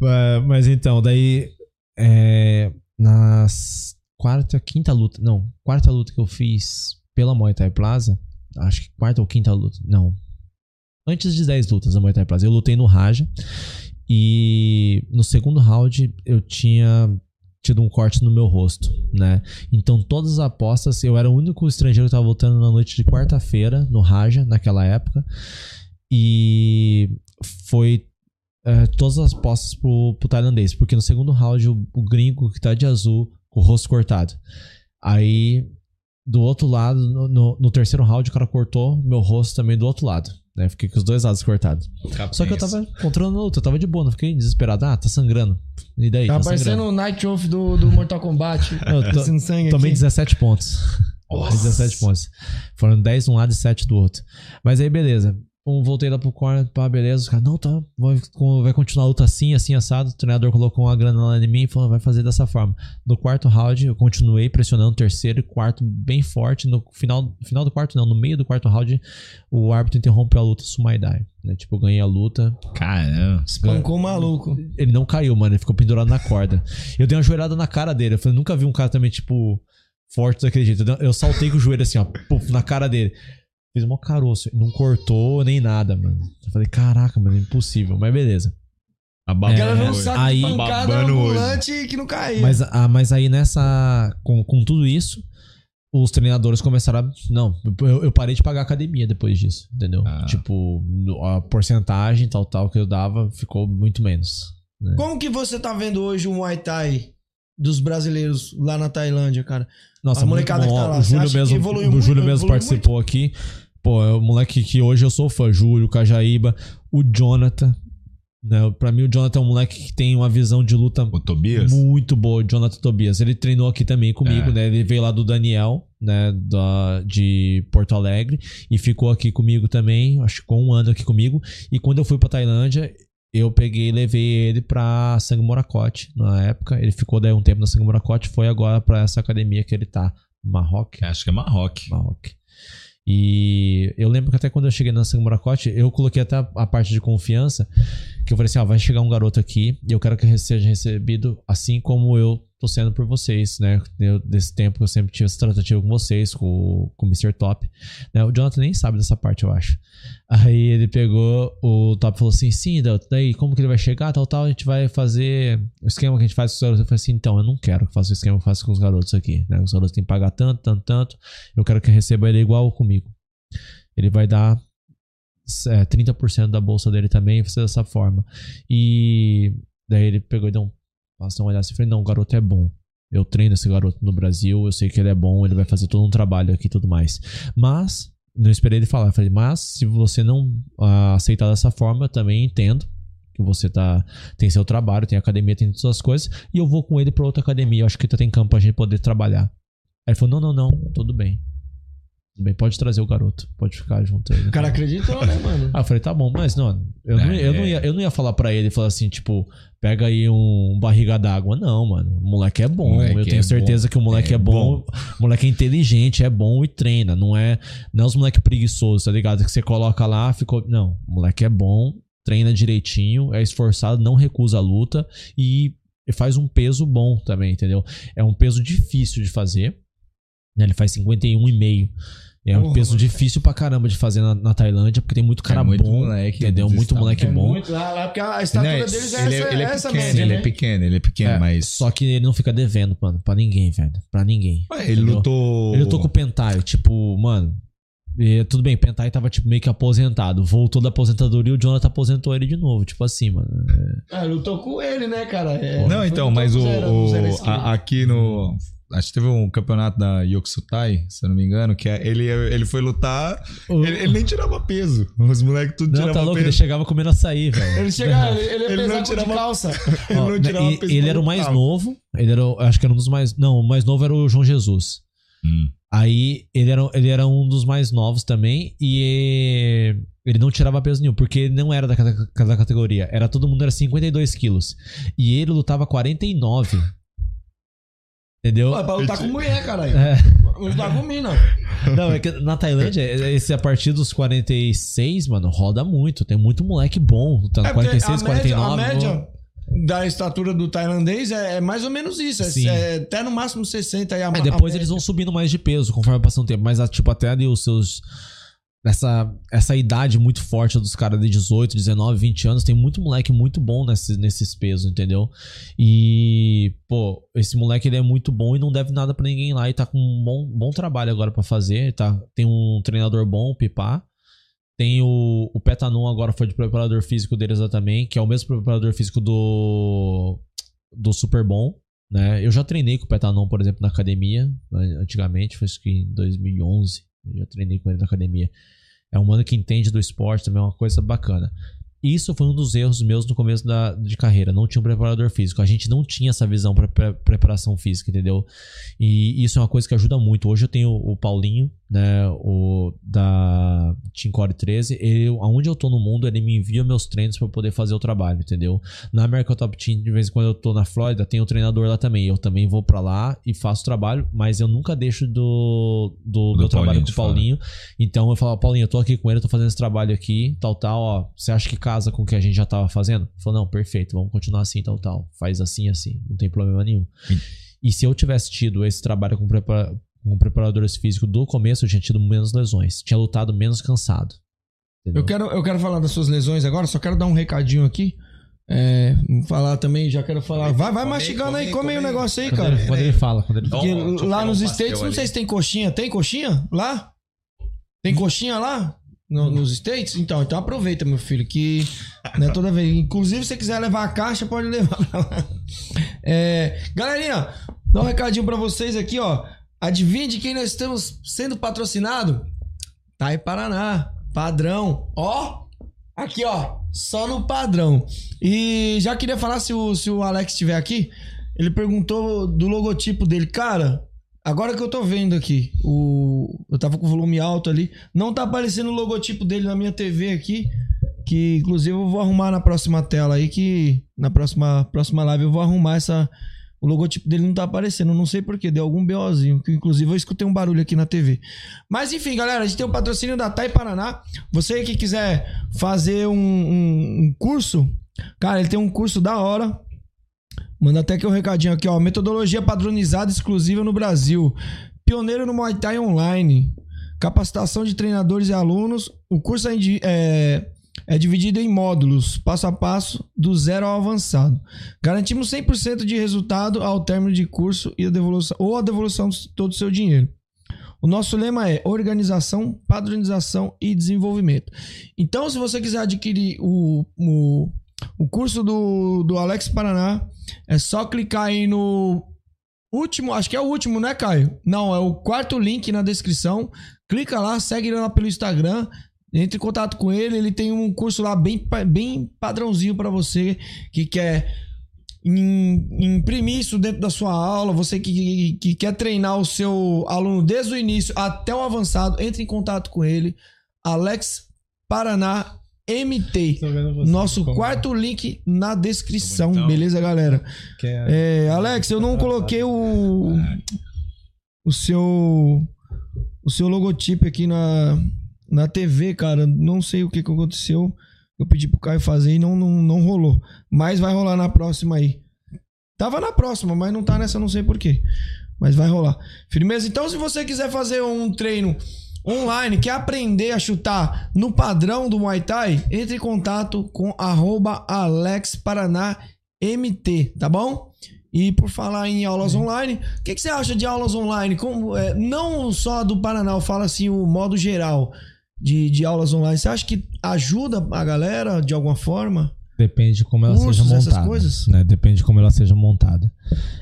Mas, mas então, daí. É, nas quarta, quinta luta. Não, quarta luta que eu fiz pela Muay Thai Plaza. Acho que quarta ou quinta luta. Não. Antes de 10 lutas da Muay Thai Plaza, eu lutei no Raja. E no segundo round eu tinha tido um corte no meu rosto, né? Então todas as apostas, eu era o único estrangeiro que estava lutando na noite de quarta-feira no Raja naquela época. E foi é, todas as apostas pro, pro tailandês, porque no segundo round o, o gringo que tá de azul com o rosto cortado. Aí do outro lado, no, no- no terceiro round, o cara cortou meu rosto também do outro lado. Né? Fiquei com os dois lados cortados. Só que eu tava controlando a luta, eu tava de boa, não fiquei desesperado. Ah, tá sangrando. E daí? Tá Tá, parecendo o Night Off do, do Mortal Kombat. [LAUGHS] Eu to- sangue tomei aqui. 17 pontos. 17 pontos. Foram 10 de um lado e 7 do outro. Mas aí, beleza. Um, voltei lá pro corner, pá, beleza. Os caras, não, tá, vai, vai continuar a luta assim, assim, assado. O treinador colocou uma grana lá em mim e falou, vai fazer dessa forma. No quarto round, eu continuei pressionando, terceiro e quarto bem forte. No final, final do quarto, não, no meio do quarto round, o árbitro interrompeu a luta Sumaidai. Né? Tipo, eu ganhei a luta. Caramba. Espancou o maluco. Ele não caiu, mano. Ele ficou pendurado na corda. Eu dei uma joelhada na cara dele. Eu falei, nunca vi um cara também, tipo, forte daquele jeito. Eu saltei com o joelho assim, ó, puf, na cara dele. Fiz um caroço. Não cortou nem nada, mano. Eu falei, caraca, mano, impossível. Mas beleza. A saco aí, pancada ambulante que não caía. mas, ah, mas aí nessa. Com, com tudo isso, os treinadores começaram a. Não, eu, eu parei de pagar academia depois disso, entendeu? Tipo, a porcentagem tal, tal que eu dava ficou muito menos. né? Como que você tá vendo hoje o Muay Thai dos brasileiros lá na Tailândia, cara? Nossa, a molecada muito que tá lá. O Júlio mesmo, o muito? Júlio mesmo participou aqui. Pô, é o moleque que hoje eu sou fã. Júlio, Cajaíba, o Jonathan. Né? Pra mim, o Jonathan é um moleque que tem uma visão de luta muito boa. O Jonathan Tobias. Ele treinou aqui também comigo, É. né? Ele veio lá do Daniel, né? Da, de Porto Alegre. E ficou aqui comigo também. Acho que ficou um ano aqui comigo. E quando eu fui pra Tailândia, eu peguei e levei ele pra Sangue Moracote na época. Ele ficou daí um tempo na Sangue Moracote, foi agora pra essa academia que ele tá. Marroque? Acho que é Marroque. Marroque. E eu lembro que até quando eu cheguei na Sangue Moracote, eu coloquei até a parte de confiança, que eu falei assim, ó, vai chegar um garoto aqui e eu quero que ele seja recebido assim como eu tô sendo por vocês, né? Eu, desse tempo eu sempre tive essa tratativa com vocês, com, com o Mr. Top. Né? O Jonathan nem sabe dessa parte, eu acho. Aí ele pegou, o Top falou assim, sim, daí como que ele vai chegar, tal, tal, a gente vai fazer o esquema que a gente faz com os garotos. Eu falei assim, então, eu não quero que faça o esquema que eu faço com os garotos aqui, né? Os garotos têm que pagar tanto, tanto, tanto. Eu quero que receba ele igual comigo. Ele vai dar é, 30% da bolsa dele também, vai ser dessa forma. E daí ele pegou e deu um Passam a olhar assim e falei, não, o garoto é bom. Eu treino esse garoto no Brasil, eu sei que ele é bom, ele vai fazer todo um trabalho aqui e tudo mais. Mas, não esperei ele falar. Falei, mas se você não ah, aceitar dessa forma, eu também entendo que você tá tem seu trabalho, tem academia, tem todas as coisas, e eu vou com ele para outra academia. Eu acho que tem campo pra gente poder trabalhar. Aí ele falou: não, não, não, tudo bem. Tudo bem, pode trazer o garoto, pode ficar junto aí. O cara acreditou, né, mano? Ah, eu falei, tá bom, mas não, eu, não, eu, não, ia, eu não ia falar pra ele, falar assim, tipo, pega aí um barriga d'água. Não, mano, o moleque é bom. Moleque eu tenho é certeza bom. que o moleque é, É bom. bom. O moleque é inteligente, é bom e treina. Não é, não é os moleque preguiçosos, tá ligado? Que você coloca lá, ficou. Não, o moleque é bom, treina direitinho, é esforçado, não recusa a luta e faz um peso bom também, entendeu? É um peso difícil de fazer. né? Ele faz 51,5. É um Porra, peso mano. difícil pra caramba de fazer na, na Tailândia, porque tem muito cara muito bom, moleque entendeu? Muito moleque É bom. muito lá, lá, porque a estatura Não, deles é ele, essa, ele é essa pequeno, média, ele né? é pequeno, ele é pequeno, É, mas. Só que ele não fica devendo, mano, pra ninguém, velho. Pra ninguém. Ué, ele entendeu? lutou. Ele lutou com o Pentai, tipo, mano. e tudo bem, Pentai tava tipo meio que aposentado. Voltou da aposentadoria e o Jonathan aposentou ele de novo. Tipo assim, mano. Ah, lutou com ele, né, cara? É, Não, então, mas o, zero- o- zero a- aqui no. Acho que teve um campeonato da Yoksutai, se eu não me engano, que é- ele, ele foi lutar. Ele, ele nem tirava peso. Os moleques tudo Não, tiravam tá louco, ele peso. chegava comendo açaí, velho. Ele chegava, [LAUGHS] ele, ele, Ele [LAUGHS] ele não tirava- de calça. Ele Ó, não tirava e- peso ele era o mais novo. Ele era, acho que era um dos mais. Não, o mais novo era o João Jesus. Hum. Aí ele era, ele era um dos mais novos também e ele não tirava peso nenhum, porque ele não era da, da categoria. Era todo mundo era 52 quilos. E ele lutava 49. Entendeu? Pô, é pra lutar com mulher, caralho. É. Lutar com mim, não. É que na Tailândia, esse a partir dos 46, mano, roda muito. Tem muito moleque bom lutando É porque 46, a média, 49. a média bom. da estatura do tailandês é, é mais ou menos isso. É, Sim. é até no máximo 60 aí a É, a depois média. eles vão subindo mais de peso conforme passa o tempo. Mas, tipo, até ali os seus. Essa, essa idade muito forte dos caras de 18, 19, 20 anos, tem muito moleque muito bom nesses, nesses pesos, entendeu? E, pô, esse moleque ele é muito bom e não deve nada pra ninguém lá. E tá com um bom, bom trabalho agora pra fazer. Tá, tem um treinador bom, o Pipá. Tem o, o Petanon agora foi de preparador físico deles lá também, que é o mesmo preparador físico do, do Super Bom. Né? Eu já treinei com o Petanon, por exemplo, na academia, antigamente, foi acho que em 2011. Eu já treinei com ele na academia. É um mano que entende do esporte, também é uma coisa bacana. Isso foi um dos erros meus no começo da, de carreira. Não tinha um preparador físico. A gente não tinha essa visão para preparação física, entendeu? E isso é uma coisa que ajuda muito. Hoje eu tenho o Paulinho, né? O da Team Core 13. Ele, aonde eu tô no mundo, ele me envia meus treinos para poder fazer o trabalho, entendeu? Na American Top Team, de vez em quando eu tô na Flórida, tem o treinador lá também. Eu também vou para lá e faço o trabalho, mas eu nunca deixo do, do, Do meu trabalho Paulinho com de o Paulinho. Então eu falo, Paulinho, eu tô aqui com ele, eu tô fazendo esse trabalho aqui, tal, tal, ó. Você acha que casa com o que a gente já tava fazendo? Falou, não, perfeito, vamos continuar assim, tal, tal. Faz assim, assim, não tem problema nenhum. E se eu tivesse tido esse trabalho com, prepara com preparadores físicos do começo, eu tinha tido menos lesões. Tinha lutado menos cansado. Eu quero, eu quero falar das suas lesões agora, só quero dar um recadinho aqui. É, falar também, já quero falar. Vai, vai mastigando aí, come aí o negócio aí, Quando cara. ele, quando ele fala, quando ele Porque fala. Lá nos States, não sei se tem coxinha. Tem coxinha lá? Tem coxinha lá? No- nos States? Então, então aproveita, meu filho, que né, toda vez. Inclusive, se você quiser levar a caixa, pode levar pra lá. É, galerinha, dá um recadinho pra vocês aqui, ó. Adivinha de quem nós estamos sendo patrocinado? Tai Paraná, padrão. Ó, aqui, ó, só no padrão. E já queria falar se o, se o Alex estiver aqui. Ele perguntou do logotipo dele. Cara, agora que eu tô vendo aqui, o, eu tava com o volume alto ali. Não tá aparecendo o logotipo dele na minha TV aqui. que inclusive eu vou arrumar na próxima tela aí que na próxima próxima live eu vou arrumar essa o logotipo dele não tá aparecendo, não sei porquê, deu algum BOzinho, que inclusive eu escutei um barulho aqui na TV. Mas enfim, galera, a gente tem o patrocínio da Tai Paraná. Você que quiser fazer um, um, um curso, cara, ele tem um curso da hora. Manda até aqui um recadinho aqui, ó. Metodologia padronizada exclusiva no Brasil. Pioneiro no Muay Thai Online. Capacitação de treinadores e alunos. O curso é, é, é dividido em módulos, passo a passo, do zero ao avançado. Garantimos 100% de resultado ao término de curso e a devolução, ou a devolução de todo o seu dinheiro. O nosso lema é organização, padronização e desenvolvimento. Então, se você quiser adquirir o, o, o curso do, do Alex Paraná, é só clicar aí no último, acho que é o último, né, Caio? Não, é o quarto link na descrição. Clica lá, segue ele lá pelo Instagram. Entre em contato com ele, ele tem um curso lá bem, bem padrãozinho para você que quer im- imprimir isso dentro da sua aula, você que, que quer treinar o seu aluno desde o início até o avançado, entre em contato com ele. Alex Paraná MT. Nosso quarto link na descrição, beleza, galera? É, Alex, eu não coloquei o o seu o seu logotipo aqui na na TV, cara. Não sei o que, que aconteceu. Eu pedi pro Caio fazer e não, não, não rolou. Mas vai rolar na próxima aí. Tava na próxima, mas não tá nessa, não sei porquê. Mas vai rolar. Firmeza? Então, se você quiser fazer um treino online, quer aprender a chutar no padrão do Muay Thai, entre em contato com AlexParanaMT, tá bom? E por falar em aulas online, o que, que você acha de aulas online? Como, é, não só do Paraná, eu falo assim o modo geral de, de aulas online. Você acha que ajuda a galera de alguma forma? Depende de como ela Cursos, seja essas montada. coisas? Né? Depende de como ela seja montada.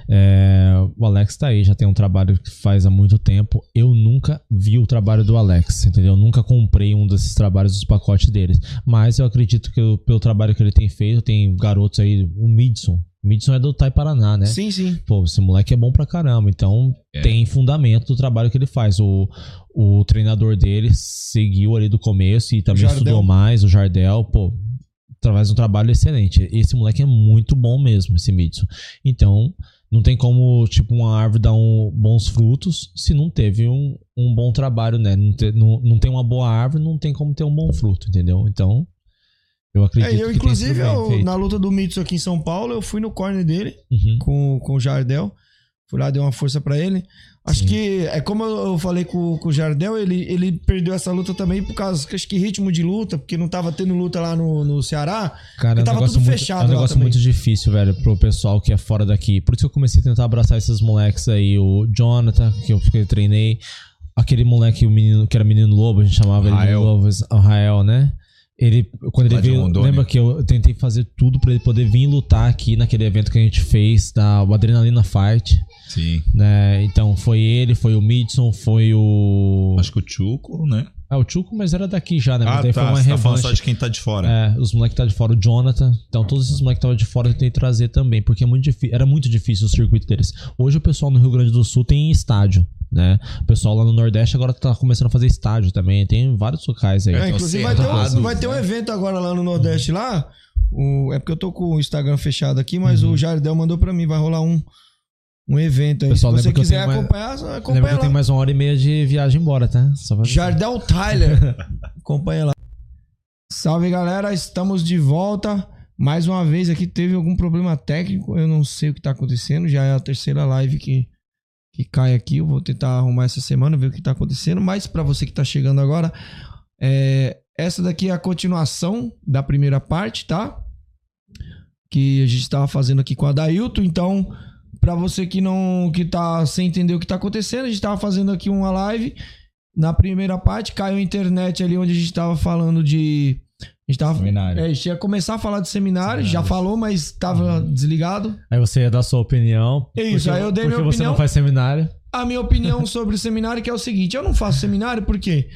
É, o Alex tá aí, já tem um trabalho que faz há muito tempo. Eu nunca vi o trabalho do Alex, entendeu? Eu nunca comprei um desses trabalhos dos pacotes deles. Mas eu acredito que eu- pelo trabalho que ele tem feito, tem garotos aí, o Midson. O Midson é do Tai Paraná, né? Sim, sim. Pô, esse moleque é bom pra caramba. Então tem fundamento do trabalho que ele faz. O, o treinador dele seguiu ali do começo e também estudou mais, o Jardel. Pô, faz um trabalho excelente. Esse moleque é muito bom mesmo, esse Midson. Então, não tem como, tipo, uma árvore dar um, bons frutos se não teve um, um bom trabalho, né? Não, te- não, não tem uma boa árvore, não tem como ter um bom fruto, entendeu? Então, eu acredito É, eu, que inclusive, eu- na luta do Mitsu aqui em São Paulo, eu fui no corner dele Uhum. com, com o Jardel. Fui lá, dei uma força pra ele. Acho que, é como eu eu falei com, com o Jardel, ele, ele perdeu essa luta também por causa, acho que ritmo de luta, porque não tava tendo luta lá no, no Ceará. Cara, é um tava negócio, tudo muito, fechado é um negócio muito difícil, velho, pro pessoal que é fora daqui. Por isso que eu comecei a tentar abraçar esses moleques aí. O Jonathan, que eu fiquei- treinei. Aquele moleque, o menino, que era menino lobo, a gente chamava ele Rael. de lobo, o Rael, né? Ele, quando ele veio, Rondônia. lembra que eu tentei fazer tudo pra ele poder vir lutar aqui naquele evento que a gente fez, da o Adrenalina Fight. Sim. Né? Então foi ele, foi o Midson, foi o. Acho que o Chuco, né? Ah, o Chuco, mas era daqui já, né? Mas Ah, daí tá. foi uma Você tá falando só de quem tá de fora. É, os moleques que tá de fora, o Jonathan. Então, todos esses moleques que estavam de fora eu tentei trazer também, porque é muito era muito difícil o circuito deles. Hoje o pessoal no Rio Grande do Sul tem estádio, né? O pessoal lá no Nordeste agora tá começando a fazer estádio também. Tem vários locais aí. É, inclusive vai ter, um, vai ter um evento agora lá no Nordeste lá. O, é porque eu tô com o Instagram fechado aqui, mas Uhum. o Jardel mandou pra mim, vai rolar um, um evento aí. Pessoal, Se você quiser tenho mais- acompanhar, Lembra acompanha que eu lá. tenho mais uma hora e meia de viagem embora, tá? Jardel Tyler. [LAUGHS] Acompanha lá. Salve galera, estamos de volta. Mais uma vez aqui teve algum problema técnico, eu não sei o que tá acontecendo. Já é a terceira live que, que cai aqui. Eu vou tentar arrumar essa semana, ver o que tá acontecendo. Mas para você que tá chegando agora, é, essa daqui é a continuação da primeira parte, tá? Que a gente tava fazendo aqui com a Dailton. Então, para você que não que tá sem entender o que tá acontecendo, a gente tava fazendo aqui uma live. Na primeira parte, caiu a internet ali onde a gente tava falando de. A gente tava. Seminário. É, a gente ia começar a falar de seminário, já falou, mas tava desligado. Aí você ia dar sua opinião. Isso, porque- aí eu dei porque minha você opinião. não faz seminário. A minha opinião [LAUGHS] sobre o seminário que é o seguinte: eu não faço seminário porque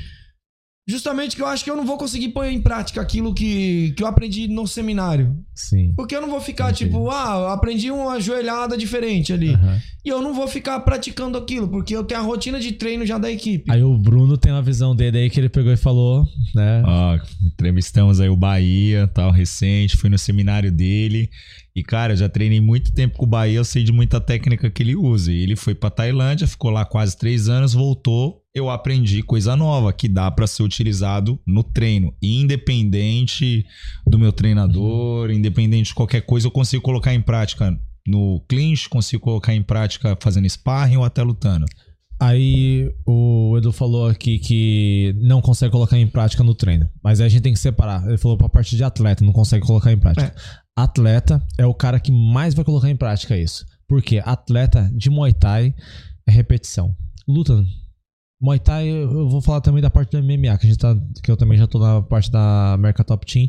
Justamente que eu acho que eu não vou conseguir pôr em prática aquilo que, que eu aprendi no seminário. Sim. Porque eu não vou ficar tipo, ah, eu aprendi uma joelhada diferente ali. E eu não vou ficar praticando aquilo, porque eu tenho a rotina de treino já da equipe. Aí o Bruno tem uma visão dele aí que ele pegou e falou, né? Ó, entrevistamos aí o Bahia, tal, recente, fui no seminário dele. E, cara, eu já treinei muito tempo com o Bahia, eu sei de muita técnica que ele usa. E ele foi pra Tailândia, ficou lá quase três anos, voltou. Eu aprendi coisa nova que dá pra ser utilizado no treino. Independente do meu treinador, independente de qualquer coisa, eu consigo colocar em prática no clinch, consigo colocar em prática fazendo sparring ou até lutando. Aí o Edu falou aqui que não consegue colocar em prática no treino. Mas aí a gente tem que separar. Ele falou pra parte de atleta, não consegue colocar em prática. Atleta é o cara que mais vai colocar em prática isso. Porque atleta de Muay Thai é repetição. Luta. Muay Thai, eu vou falar também da parte do MMA, que, a gente tá, que eu também já tô na parte da America Top Team.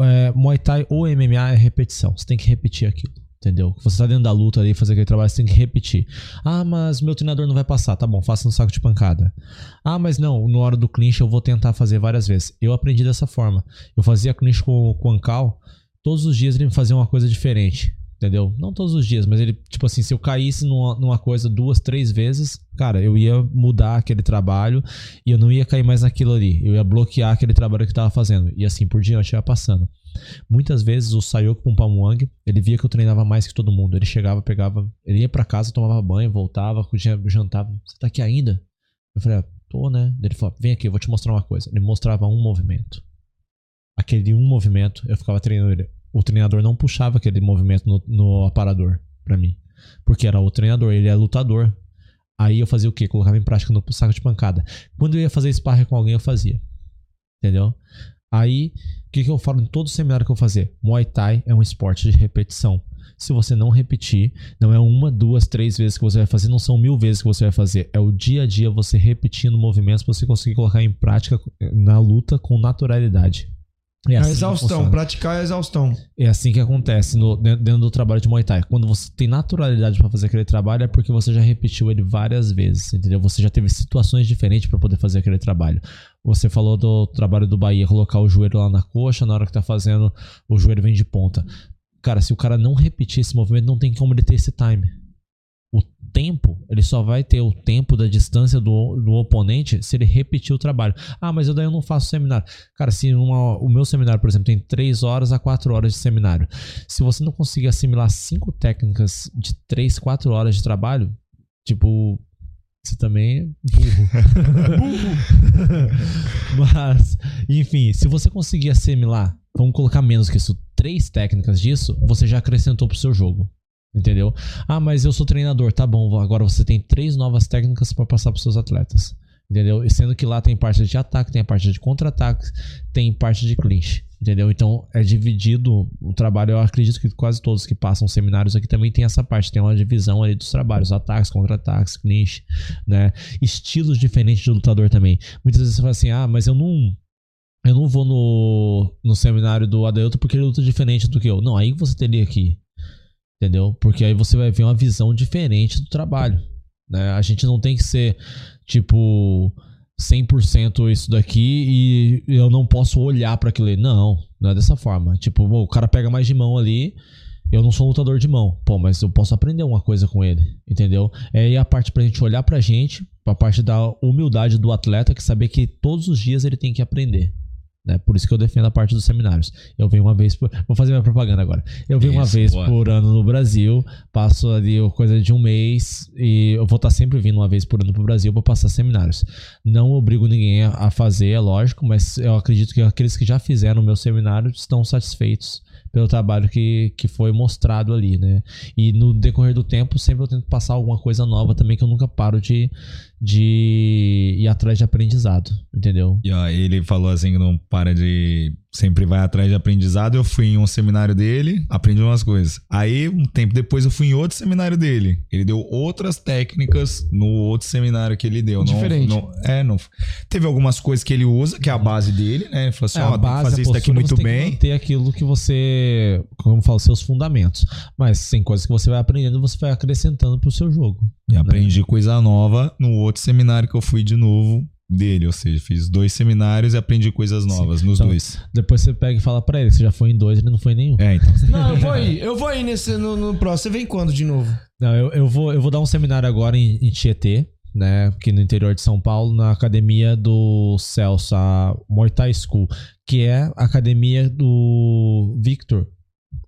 É, Muay Thai ou MMA é repetição. Você tem que repetir aquilo. Entendeu? Você tá dentro da luta ali, fazer aquele trabalho, você tem que repetir. Ah, mas meu treinador não vai passar. Tá bom, faça no saco de pancada. Ah, mas não, na hora do clinch eu vou tentar fazer várias vezes. Eu aprendi dessa forma. Eu fazia clinch com, com o Ancal, todos os dias ele me fazia uma coisa diferente. Entendeu? Não todos os dias, mas ele, tipo assim, se eu caísse numa, numa coisa duas, três vezes, cara, eu ia mudar aquele trabalho e eu não ia cair mais naquilo ali. Eu ia bloquear aquele trabalho que eu tava fazendo. E assim por diante ia passando. Muitas vezes o Sayoko Pumpamuang, ele via que eu treinava mais que todo mundo. Ele chegava, pegava, ele ia para casa, tomava banho, voltava, jantava. Você tá aqui ainda? Eu falei, ah, tô, né? Ele falou, vem aqui, eu vou te mostrar uma coisa. Ele mostrava um movimento. Aquele um movimento, eu ficava treinando ele. O treinador não puxava aquele movimento no, no aparador para mim. Porque era o treinador, ele é lutador. Aí eu fazia o quê? Colocava em prática no saco de pancada. Quando eu ia fazer sparring com alguém, eu fazia. Entendeu? Aí, o que, que eu falo em todo seminário que eu fazer? Muay Thai é um esporte de repetição. Se você não repetir, não é uma, duas, três vezes que você vai fazer, não são mil vezes que você vai fazer. É o dia a dia você repetindo movimentos para você conseguir colocar em prática na luta com naturalidade. É assim a exaustão, praticar a exaustão. É assim que acontece no, dentro do trabalho de Muay Thai. Quando você tem naturalidade para fazer aquele trabalho, é porque você já repetiu ele várias vezes, entendeu? Você já teve situações diferentes para poder fazer aquele trabalho. Você falou do trabalho do Bahia, colocar o joelho lá na coxa, na hora que tá fazendo, o joelho vem de ponta. Cara, se o cara não repetir esse movimento, não tem como ele ter esse time. O tempo, ele só vai ter o tempo da distância do, do oponente se ele repetir o trabalho. Ah, mas eu daí eu não faço seminário. Cara, se uma, o meu seminário, por exemplo, tem 3 horas a 4 horas de seminário. Se você não conseguir assimilar cinco técnicas de 3, 4 horas de trabalho, tipo, você também é burro. [LAUGHS] [LAUGHS] Mas, enfim, se você conseguir assimilar, vamos colocar menos que isso, três técnicas disso, você já acrescentou pro seu jogo. Entendeu? Ah, mas eu sou treinador, tá bom. Agora você tem três novas técnicas para passar para seus atletas. Entendeu? E sendo que lá tem parte de ataque, tem a parte de contra-ataque, tem parte de clinch. Entendeu? Então é dividido o trabalho. Eu acredito que quase todos que passam seminários aqui também tem essa parte. Tem uma divisão ali dos trabalhos: ataques, contra-ataques, clinch, né? Estilos diferentes de lutador também. Muitas vezes você fala assim: ah, mas eu não. Eu não vou no, no seminário do Adelto porque ele luta diferente do que eu. Não, aí você teria que Entendeu? Porque aí você vai ver uma visão diferente do trabalho. Né? A gente não tem que ser, tipo, 100% isso daqui e eu não posso olhar para aquilo ali. Não, não é dessa forma. Tipo, o cara pega mais de mão ali. Eu não sou um lutador de mão. Pô, mas eu posso aprender uma coisa com ele. Entendeu? É a parte pra gente olhar pra gente, a parte da humildade do atleta, que saber que todos os dias ele tem que aprender. Né? Por isso que eu defendo a parte dos seminários. Eu venho uma vez por. Vou fazer minha propaganda agora. Eu venho isso, uma vez boa. por ano no Brasil, passo ali coisa de um mês e eu vou estar sempre vindo uma vez por ano pro Brasil para passar seminários. Não obrigo ninguém a fazer, é lógico, mas eu acredito que aqueles que já fizeram o meu seminário estão satisfeitos pelo trabalho que, que foi mostrado ali, né? E no decorrer do tempo, sempre eu tento passar alguma coisa nova também, que eu nunca paro de, de ir atrás de aprendizado, entendeu? E ó, ele falou assim que não para de sempre vai atrás de aprendizado. Eu fui em um seminário dele, aprendi umas coisas. Aí, um tempo depois, eu fui em outro seminário dele. Ele deu outras técnicas no outro seminário que ele deu. Diferente. Não, não, é, não. Teve algumas coisas que ele usa, que é a base dele, né? Ele falou assim: É, ó, a base, fazer a isso daqui postura, muito você tem que bem. manter aquilo que você, como eu falo, seus fundamentos. Mas tem coisas que você vai aprendendo, você vai acrescentando pro seu jogo. E aprendi coisa nova no outro seminário que eu fui de novo. dele, ou seja, fiz dois seminários e aprendi coisas novas nos Então, dois. Depois você pega e fala pra ele que você já foi em dois, ele não foi em nenhum. É, então. [LAUGHS] Não, eu vou ir. Eu vou ir nesse, no, no próximo. Você vem quando de novo? Não, eu, eu, vou, eu vou dar um seminário agora em, em Tietê, né? Aqui no interior de São Paulo, na academia do Celso, a Muay Thai School, que é a academia do Victor.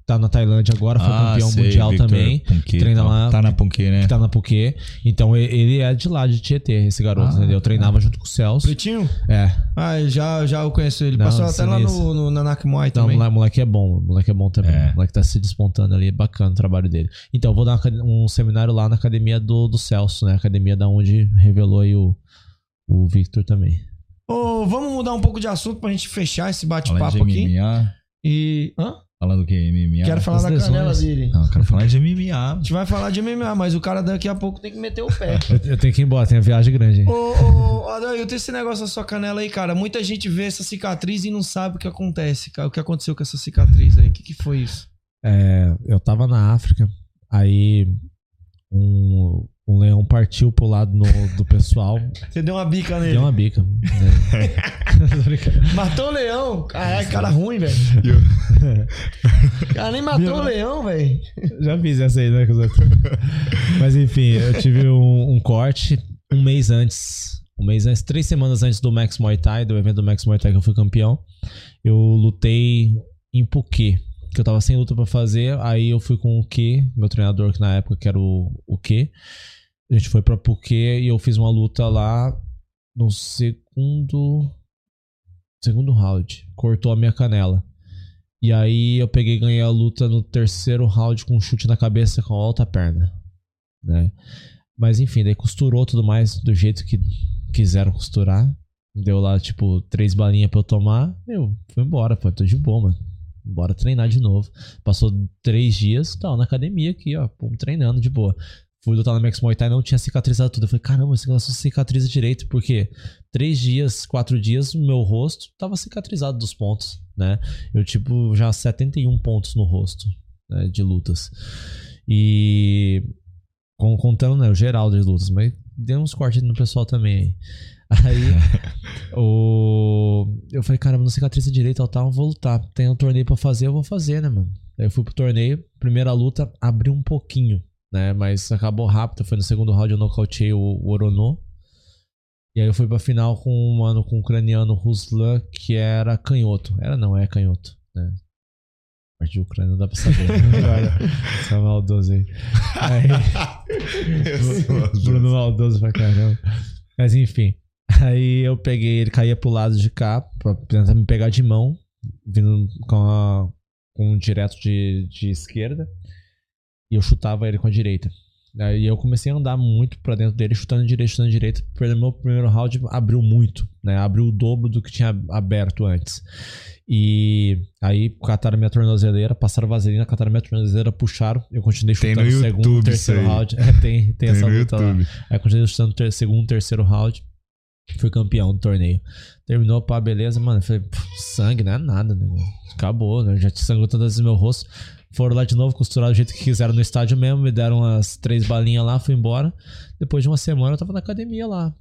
Tá na Tailândia agora, foi Ah, campeão sei, mundial Victor também. Punquet, treina tá- lá. tá na Punquet, né? Que tá na Puquê. Então ele é de lá, de Tietê, esse garoto, Ah, entendeu? Eu treinava junto com o Celso. Pretinho? É. Ah, já, já eu conheço ele. Não, Passou até lá no, no Nanak Muay Não, o também. moleque, moleque é bom, o moleque é bom também. O moleque tá se despontando ali, é bacana o trabalho dele. Então, eu vou dar um seminário lá na academia do, do Celso, né? Academia da onde revelou aí o, o Victor também. Ô, vamos mudar um pouco de assunto pra gente fechar esse bate-papo aqui. E. Hã? Falando o que? MMA? Quero falar da lesões. canela dele. Não, eu quero falar de MMA. [LAUGHS] A gente vai falar de MMA, mas o cara daqui a pouco tem que meter o pé. Eu, [LAUGHS] eu tenho que ir embora, tem uma viagem grande. hein? Ô, ô, Adailton, esse negócio da sua canela aí, cara. Muita gente vê essa cicatriz e não sabe o que acontece, cara. O que aconteceu com essa cicatriz aí? O que, que foi isso? É, eu tava na África, aí um, um leão partiu pro lado no- do pessoal. [LAUGHS] Você deu uma bica nele. Deu uma bica. né? [LAUGHS] Matou o leão? Caralho, cara ruim, velho. Cara, nem matou o leão, velho. Já fiz essa aí, né, com os outros. Mas enfim, eu tive um, um corte um mês antes. Um mês antes, três semanas antes do Max Muay Thai, do evento do Max Muay Thai que eu fui campeão. Eu lutei em Phuket, que eu tava sem luta pra fazer. Aí eu fui com o Q, meu treinador que na época que era o, o Q. A gente foi pra Phuket e eu fiz uma luta lá no segundo. Segundo round. Cortou a minha canela. E aí eu peguei e ganhei a luta no terceiro round com um chute na cabeça com alta perna. Né? Mas enfim, daí costurou tudo mais do jeito que quiseram costurar. Deu lá, tipo, três balinhas pra eu tomar. Eu fui embora, pô, tô de boa, mano. Bora treinar de novo. Passou três dias, tava na academia aqui, ó, treinando de boa. Fui lutar no Max Muay Thai não tinha cicatrizado tudo. Eu falei, caramba, esse negócio cicatriza direito, porque três dias, quatro dias, meu rosto tava cicatrizado dos pontos, né? Eu, tipo, já 71 pontos no rosto né, de lutas. E contando, né, o geral das lutas, mas deu uns cortes no pessoal também. Aí [LAUGHS] o... eu falei, caramba, não cicatriza direito, tal, tal, vou lutar. Tem um torneio pra fazer, eu vou fazer, né, mano? Aí eu fui pro torneio, primeira luta, abriu um pouquinho, né? Mas acabou rápido, foi no segundo round eu nocauteei o, o Orono. E aí eu fui pra final com um mano, com o ucraniano Ruslan, que era canhoto. Era não, é canhoto, né? Parte de Ucrânia não dá pra saber. [LAUGHS] Olha, Você é maldoso aí. Aí. [LAUGHS] Bruno maldoso pra caramba. Mas enfim. Aí eu peguei, ele caía pro lado de cá, pra tentar me pegar de mão, vindo com, a, com um direto de, de esquerda. E eu chutava ele com a direita. Aí eu comecei a andar muito pra dentro dele, chutando direito, chutando direito. Pelo meu primeiro round abriu muito, né? Abriu o dobro do que tinha aberto antes. E aí cataram minha tornozeleira, passaram vaselina, cataram minha tornozeleira, puxaram. Eu continuei Tem chutando o segundo, YouTube terceiro aí. round. É, tem, [LAUGHS] tem, Tem essa luta lá. YouTube. Aí eu continuei chutando o ter- segundo, terceiro round. Fui campeão do torneio. Terminou, pá, beleza, mano. Falei, "Pff, sangue, não é nada, né? Acabou, né? Já te sangrou tantas vezes no meu rosto. Foram lá de novo, costuraram do jeito que quiseram no estádio mesmo, me deram as três balinhas lá, fui embora. Depois de uma semana eu tava na academia lá,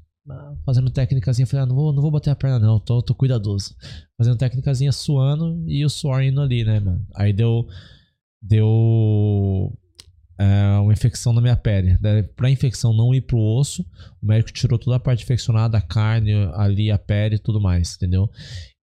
fazendo técnicazinha. Falei, ah, não vou, não vou bater a perna não, tô, tô cuidadoso. Fazendo técnicazinha suando e o suor indo ali, né, mano? Aí deu. Deu. é, uma infecção na minha pele. Pra infecção não ir pro osso, o médico tirou toda a parte infeccionada, a carne, ali, a pele e tudo mais, entendeu?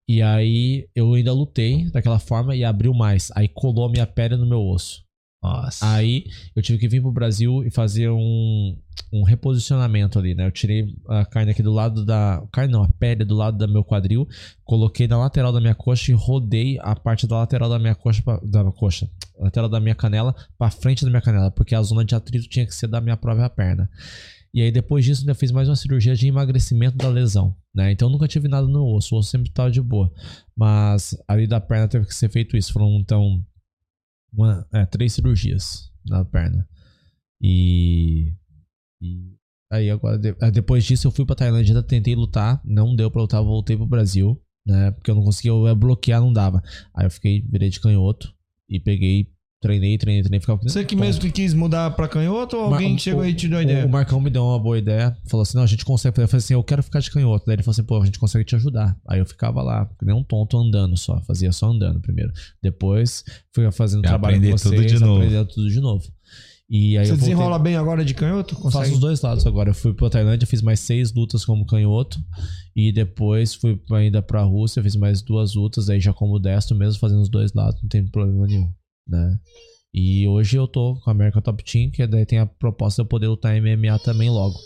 E aí eu ainda lutei daquela forma e abriu mais. Aí colou a minha pele no meu osso. Nossa. Aí eu tive que vir pro Brasil e fazer um, um reposicionamento ali, né? Eu tirei a carne aqui do lado da. Carne não, a pele do lado do meu quadril, coloquei na lateral da minha coxa e rodei a parte da lateral da minha coxa, pra- da coxa, lateral da minha canela pra frente da minha canela, porque a zona de atrito tinha que ser da minha própria perna. E aí depois disso eu fiz mais uma cirurgia de emagrecimento da lesão, né? Então nunca tive nada no osso, o osso sempre tava de boa. Mas ali da perna teve que ser feito isso. Foram então uma, é, três cirurgias na perna. E, e aí agora de- depois disso eu fui pra Tailândia, ainda tentei lutar, não deu pra lutar, voltei pro Brasil, né? Porque eu não conseguia eu bloquear, não dava. Aí eu fiquei, virei de canhoto e peguei treinei, treinei, treinei, ficava Você que mesmo que quis mudar pra canhoto ou Mar- alguém chegou aí e te deu a ideia? O Marcão me deu uma boa ideia. Falou assim: não, a gente consegue. Eu falei assim: eu quero ficar de canhoto. Daí ele falou assim: pô, a gente consegue te ajudar. Aí eu ficava lá, que nem um tonto andando só. Fazia só andando primeiro. Depois fui fazendo E trabalho com vocês, tudo de novo. aprendendo tudo de novo. E aí Você eu desenrola bem agora de canhoto? Faço Consegue? os dois lados agora. Eu fui pra Tailândia, fiz mais seis lutas como canhoto. E depois fui ainda pra Rússia, fiz mais duas lutas, aí já como destro mesmo, fazendo os dois lados, não tem problema nenhum, né? E hoje eu tô com a American Top Team, que daí tem a proposta de eu poder lutar MMA também logo.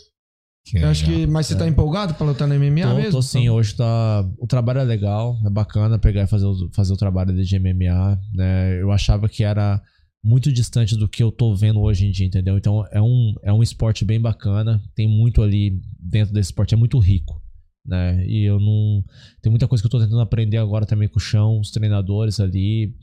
Eu acho que, mas você tá empolgado pra lutar no MMA Tô, mesmo? tô sim, hoje tá. O trabalho é legal, é bacana pegar e fazer o, fazer o trabalho de MMA, né? Eu achava que era muito distante do que eu tô vendo hoje em dia, entendeu? Então é um, é um esporte bem bacana, tem muito ali dentro desse esporte, é muito rico, né? E eu não. Tem muita coisa que eu tô tentando aprender agora também com o chão, os treinadores ali,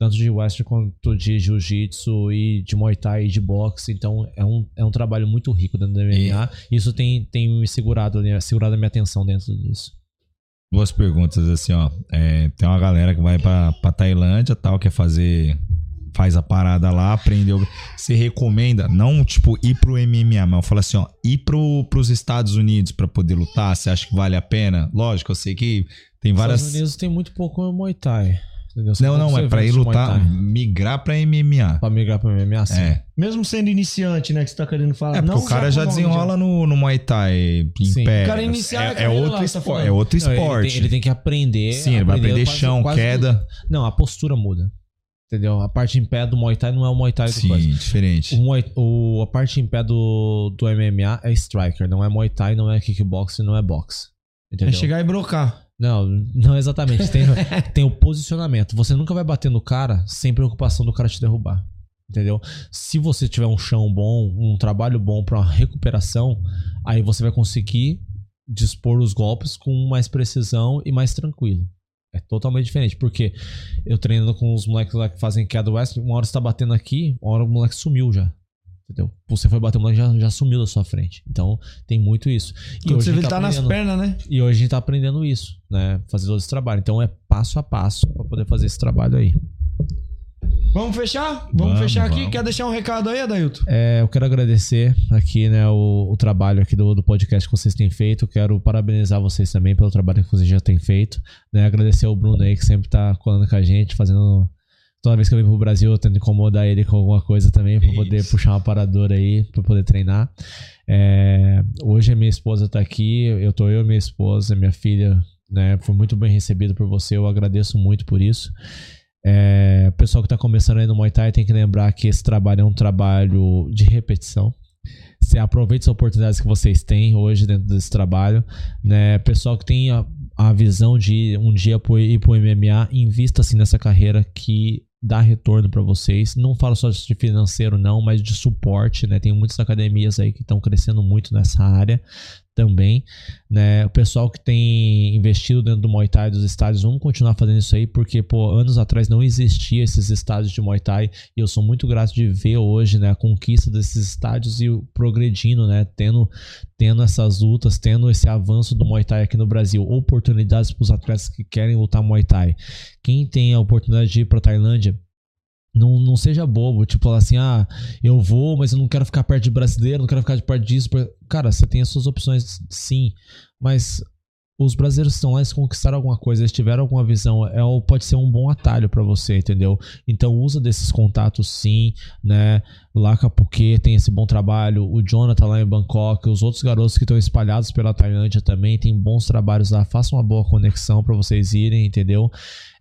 tanto de wrestling quanto de jiu-jitsu e de muay thai e de boxe. Então é um, é um trabalho muito rico dentro do MMA. Isso tem, tem me segurado, ali, segurado a minha atenção dentro disso. Duas perguntas assim, ó. É, tem uma galera que vai pra, pra Tailândia tal, quer fazer. Faz a parada lá, aprendeu. Você recomenda, não tipo ir pro MMA, mas eu falo assim, ó, ir pro, pros Estados Unidos pra poder lutar, você acha que vale a pena? Lógico, eu sei que tem várias. Estados Unidos tem muito pouco Muay Thai. Entendeu? Não, não, é pra ir lutar, migrar pra MMA. Pra migrar pra MMA, sim. É. Mesmo sendo iniciante, né? Que você tá querendo falar. É, porque não o cara já desenrola no, no Muay Thai em Sim. pé. O cara iniciar é, é carreira outro lá, tá esporte. falando. É outro Não, ele esporte. tem- Ele tem, que aprender. Sim, ele vai aprender chão, queda. tudo. Não, a postura muda. Entendeu? A parte em pé do Muay Thai não é o Muay Thai do Sim, coisa. diferente. O, Muay- o- a parte em pé do, do MMA é striker, não é Muay Thai, não é kickboxing, não é boxe. É Entendeu? chegar e brocar. Não, não exatamente. Tem, [LAUGHS] tem o posicionamento. Você nunca vai bater no cara sem preocupação do cara te derrubar. Entendeu? Se você tiver um chão bom, um trabalho bom pra uma recuperação, aí você vai conseguir dispor os golpes com mais precisão e mais tranquilo. É totalmente diferente, porque eu treinando com os moleques lá que fazem queda west, uma hora você tá batendo aqui, uma hora o moleque sumiu já. Entendeu? Você foi bater o moleque já, já sumiu da sua frente. Então tem muito isso. Quando hoje você vê, ele tá nas pernas, né? e hoje a gente tá aprendendo isso, né? Fazer todo esse trabalho. Então é passo a passo pra poder fazer esse trabalho aí. Vamos fechar? Vamos, Vamos, fechar aqui? vamos. Quer deixar um recado aí, Adailton? É, eu quero agradecer aqui, né, o, o trabalho aqui do, do podcast que vocês têm feito. Quero parabenizar vocês também pelo trabalho que vocês já têm feito. Né? Agradecer ao Bruno aí, que sempre tá colando com a gente, fazendo. Toda vez que eu venho pro Brasil, eu tento incomodar ele com alguma coisa também, pra poder puxar uma paradora aí, pra poder treinar. É, hoje a minha esposa tá aqui, eu tô eu minha esposa, minha filha, né? Foi muito bem recebido por você, eu agradeço muito por isso. É, o pessoal que está começando aí no Muay Thai tem que lembrar que esse trabalho é um trabalho de repetição. Você aproveite as oportunidades que vocês têm hoje dentro desse trabalho. Né? Pessoal que tem a, a visão de um dia pro- ir para o MMA, invista assim nessa carreira que dá retorno para vocês. Não falo só de financeiro, não, mas de suporte. Né? Tem muitas academias aí que estão crescendo muito nessa área também, né? O pessoal que tem investido dentro do Muay Thai dos estádios, vamos continuar fazendo isso aí, porque, pô, anos atrás não existia esses estádios de Muay Thai e eu sou muito grato de ver hoje, né, a conquista desses estádios e o progredindo, né, tendo, tendo essas lutas, tendo esse avanço do Muay Thai aqui no Brasil, oportunidades para os atletas que querem lutar Muay Thai. Quem tem a oportunidade de ir para Tailândia, não, não seja bobo, tipo, falar assim, ah, eu vou, mas eu não quero ficar perto de brasileiro, não quero ficar de perto disso. Cara, você tem as suas opções, sim, mas os brasileiros estão lá, eles conquistaram alguma coisa, eles tiveram alguma visão, é, pode ser um bom atalho pra você, entendeu? Então usa desses contatos sim, né? Lá Capuquê tem esse bom trabalho, o Jonathan lá em Bangkok, os outros garotos que estão espalhados pela Tailândia também tem bons trabalhos lá, faça uma boa conexão pra vocês irem, entendeu?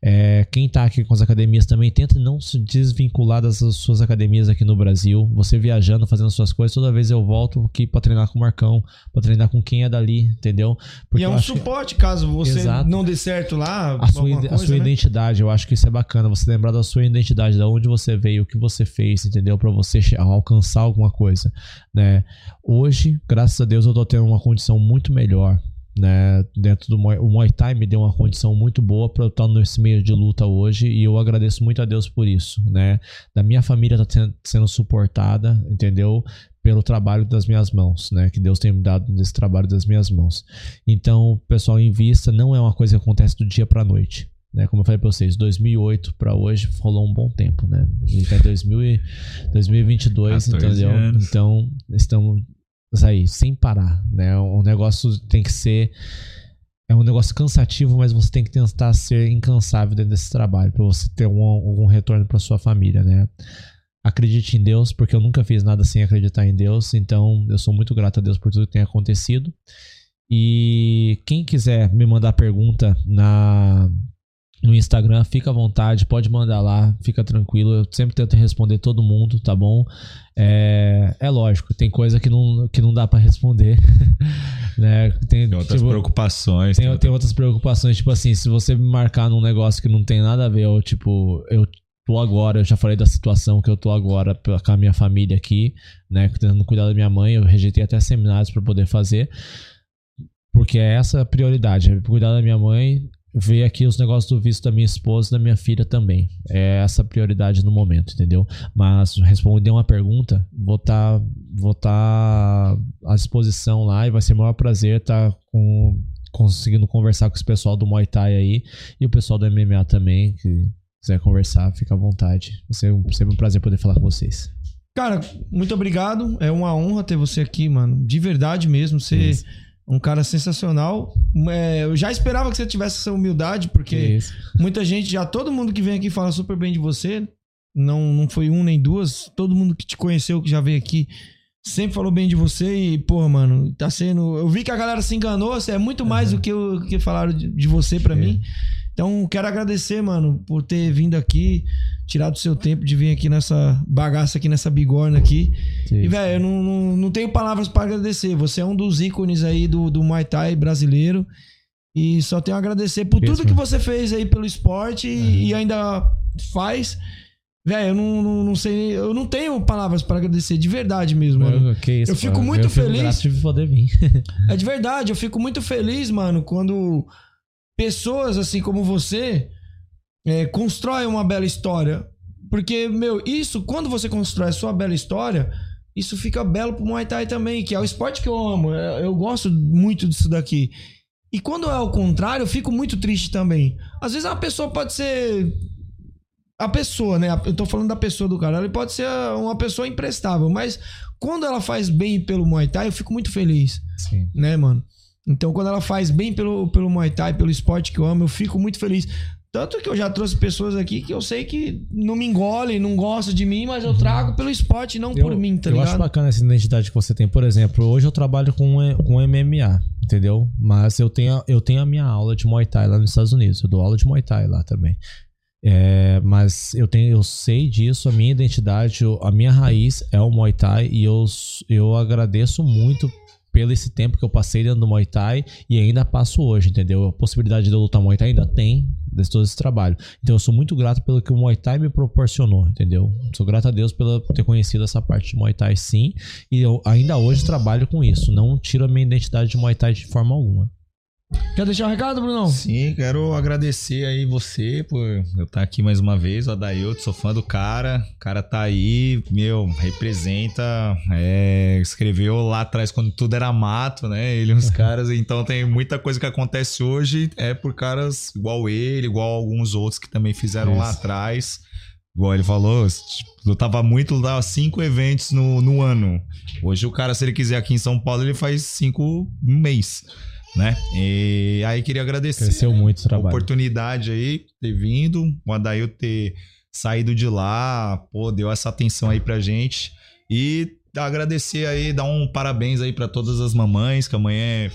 É, quem tá aqui com as academias também tenta não se desvincular das suas academias aqui no Brasil. Você viajando, fazendo suas coisas, toda vez eu volto aqui pra treinar com o Marcão, pra treinar com quem é dali, entendeu? e é um acho que- suporte caso você Exato. não dê certo lá. a sua, ide- a coisa, sua né? identidade, eu acho que isso é bacana. Você lembrar da sua identidade, da onde você veio, o que você fez, entendeu? Pra você alcançar alguma coisa, né? Hoje, graças a Deus, eu tô tendo uma condição muito melhor, né? Dentro do Muay, o Muay Thai me deu uma condição muito boa pra eu estar nesse meio de luta hoje e eu agradeço muito a Deus por isso, né? Da minha família tá ten- sendo suportada, entendeu? Pelo trabalho das minhas mãos, né? Que Deus tem me dado desse trabalho das minhas mãos. Então, pessoal, invista, não é uma coisa que acontece do dia pra noite. Né? Como eu falei pra vocês, 2008 pra hoje rolou um bom tempo, né? A gente tá em 2000 e 2022, 14 entendeu? anos. Então, estamos aí, sem parar, né? O negócio tem que ser é um negócio cansativo, mas você tem que tentar ser incansável dentro desse trabalho para você ter um, algum retorno para sua família, né? Acredite em Deus, porque eu nunca fiz nada sem acreditar em Deus, então eu sou muito grato a Deus por tudo que tem acontecido. E quem quiser me mandar pergunta na no Instagram, fica à vontade, pode mandar lá, fica tranquilo. Eu sempre tento responder todo mundo, tá bom? É, é lógico, tem coisa que não, que não dá pra responder. [LAUGHS] né? Tem, Tem outras tipo, preocupações. tem, tem outras preocupações, tipo assim, se você me marcar num negócio que não tem nada a ver, eu, tipo, eu tô agora, eu já falei da situação que eu tô agora com a minha família aqui, né, tentando cuidar da minha mãe, eu rejeitei até seminários pra poder fazer, porque é essa a prioridade, é cuidar da minha mãe, ver aqui os negócios do visto da minha esposa e da minha filha também. É essa a prioridade no momento, entendeu? Mas responder uma pergunta, vou estar vou tá à disposição lá e vai ser o maior prazer estar com, conseguindo conversar com esse pessoal do Muay Thai aí e o pessoal do MMA também, que quiser conversar, fica à vontade. Vai ser um- sempre um prazer poder falar com vocês. Cara, muito obrigado. É uma honra ter você aqui, mano. De verdade mesmo. Você é um cara sensacional. É, eu já esperava que você tivesse essa humildade, porque Isso. muita gente, já todo mundo que vem aqui fala super bem de você. Não, não foi um nem duas. Todo mundo que te conheceu, que já veio aqui, sempre falou bem de você. E, porra, mano, tá sendo. Eu vi que a galera se enganou. Você é muito mais do que o que falaram de, de você pra mim. Então, quero agradecer, mano, por ter vindo aqui, tirado o seu tempo de vir aqui nessa bagaça aqui, nessa bigorna aqui. E, velho, eu não, não, não tenho palavras pra agradecer. Você é um dos ícones aí do, do Muay Thai brasileiro. E só tenho a agradecer por Isso, tudo que mano. você fez aí pelo esporte e, e ainda faz. Velho, eu não, não, não sei. Eu não tenho palavras pra agradecer, de verdade mesmo, mano. Eu, que isso, eu fico cara. muito eu fico feliz. grato de poder vir. É de verdade, eu fico muito feliz, mano, quando pessoas assim como você é, constroem uma bela história. Porque, meu, isso, quando você constrói a sua bela história, isso fica belo pro Muay Thai também, que é o esporte que eu amo. Eu, eu gosto muito disso daqui. E quando é o contrário, eu fico muito triste também. Às vezes a pessoa pode ser. A pessoa, né? Eu tô falando da pessoa do cara. Ele pode ser uma pessoa imprestável, mas quando ela faz bem pelo Muay Thai, eu fico muito feliz Sim. né, mano? Então, quando ela faz bem pelo, pelo Muay Thai, pelo esporte que eu amo, eu fico muito feliz. Tanto que eu já trouxe pessoas aqui que eu sei que não me engolem, não gostam de mim, mas eu trago pelo esporte, não por mim, tá eu ligado? acho bacana essa identidade que você tem. Por exemplo, hoje eu trabalho com, com MMA, entendeu? Mas eu tenho, eu tenho a minha aula de Muay Thai lá nos Estados Unidos. Eu dou aula de Muay Thai lá também. É, mas eu tenho, eu sei disso, a minha identidade, eu- a minha raiz é o Muay Thai e eu, eu agradeço muito pelo esse tempo que eu passei dentro do Muay Thai e ainda passo hoje, entendeu? A possibilidade de eu lutar Muay Thai ainda tem desse todo esse trabalho. Então eu sou muito grato pelo que o Muay Thai me proporcionou, entendeu? Sou grato a Deus pela, por ter conhecido essa parte de Muay Thai sim, e eu ainda hoje trabalho com isso. Não tiro a minha identidade de Muay Thai de forma alguma. Quer deixar um recado, Brunão? Sim, quero agradecer aí você por eu estar aqui mais uma vez, o Adailton, sou fã do cara. O cara tá aí, meu, representa, é, escreveu lá atrás quando tudo era mato, né? Ele e os [LAUGHS] caras, então tem muita coisa que acontece hoje, é por caras igual ele, igual alguns outros que também fizeram lá Isso. atrás. Igual ele falou, tipo, lutava muito, lutava cinco eventos no, no ano. Hoje o cara, se ele quiser aqui em São Paulo, ele faz cinco no mês, né? E aí queria agradecer Cresceu muito o a trabalho. oportunidade aí, ter vindo, o Adail ter saído de lá, pô, deu essa atenção aí pra gente. E agradecer aí, dar um parabéns aí pra todas as mamães, que amanhã é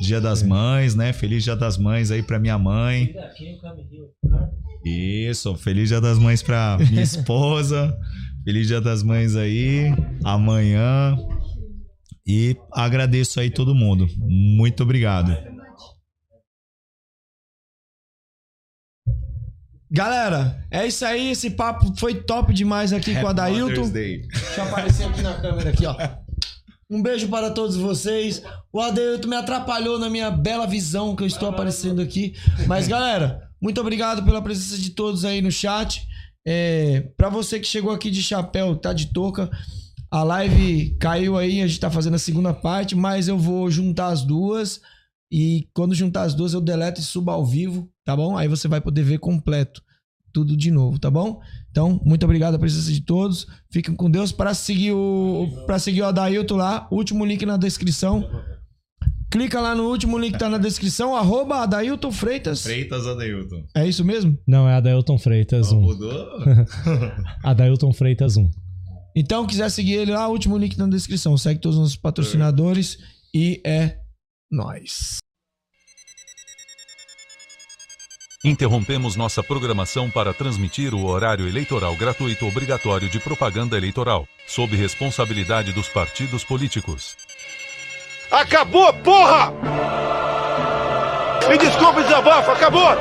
Dia das Mães, né? Feliz Dia das Mães aí pra minha mãe. Isso, feliz Dia das Mães pra minha [LAUGHS] esposa. Feliz Dia das Mães aí, amanhã. E agradeço aí todo mundo. Muito obrigado. Galera, é isso aí. Esse papo foi top demais aqui com Happy Adailton. Mother's Day. Deixa eu aparecer aqui na câmera aqui, ó. Um beijo para todos vocês. O Adeilton me atrapalhou na minha bela visão que eu estou aparecendo aqui. Mas, galera, muito obrigado pela presença de todos aí no chat. É, para você que chegou aqui de chapéu, tá de touca, a live caiu aí, a gente tá fazendo a segunda parte, mas eu vou juntar as duas. E quando juntar as duas, eu deleto e subo ao vivo. tá bom? Aí você vai poder ver completo tudo de novo, tá bom? Então, muito obrigado a presença de todos. Fiquem com Deus para seguir o para seguir o Adailton lá, último link na descrição. Clica lá no último link que tá na descrição, arroba Adailton Freitas. Freitas Adailton. É isso mesmo? Não, é Adailton Freitas 1. Mudou? [LAUGHS] Adailton Freitas 1. Então, quiser seguir ele lá, último link na descrição. Segue todos os nossos patrocinadores e é nóis. Interrompemos nossa programação para transmitir o horário eleitoral gratuito obrigatório de propaganda eleitoral, sob responsabilidade dos partidos políticos. Acabou, porra! Me desculpe, desabafo, acabou!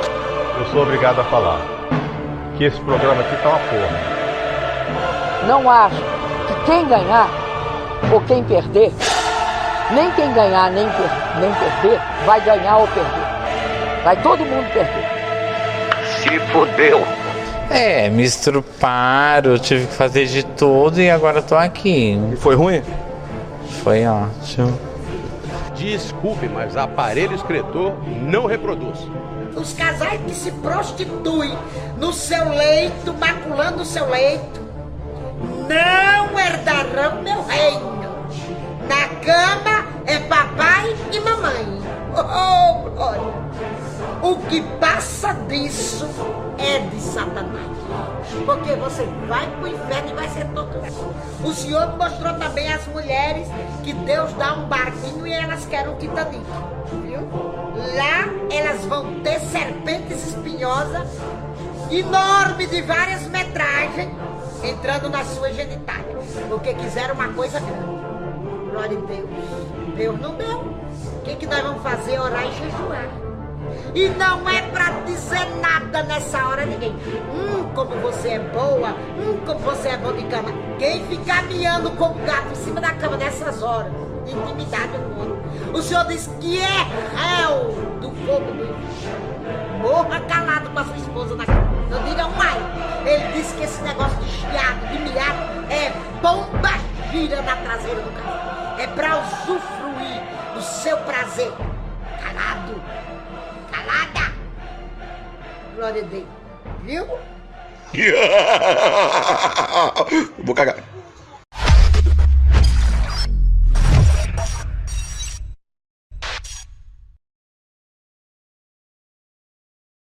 Eu sou obrigado a falar que esse programa aqui tá uma porra. Não acho que quem ganhar ou quem perder, nem quem ganhar nem, per nem perder, vai ganhar ou perder. Vai todo mundo perder. Se fudeu. É, me estruparam, tive que fazer de tudo e agora tô aqui. E foi ruim? Foi ótimo. Desculpe, mas aparelho escritor não reproduz. Os casais que se prostituem no seu leito, maculando o seu leito, não herdarão meu reino. Na cama é papai e mamãe. Oh, glória! O que passa disso é de Satanás. Porque você vai pro inferno e vai ser torturado. O Senhor mostrou também às mulheres que Deus dá um barquinho e elas querem um Titanic. Viu? Lá elas vão ter serpentes espinhosas, enormes de várias metragens, entrando na sua genitália. Porque quiseram uma coisa grande. Glória a Deus. Deus não deu. O que, que nós vamos fazer? Orar e jejuar. E não é pra dizer nada nessa hora ninguém. Hum, como você é boa. Hum, como você é bom de cama. Quem ficar miando como gato em cima da cama nessas horas? Intimidade humana. O Senhor diz que é réu do fogo do inferno. Morra calado com a sua esposa na cama. Não diga um ai. Ele disse que esse negócio de chiado, de miado, é bomba gira na traseira do carro. É pra usufruir do seu prazer. Calado. Calada. Glória a Deus. Viu? [LAUGHS] Vou cagar.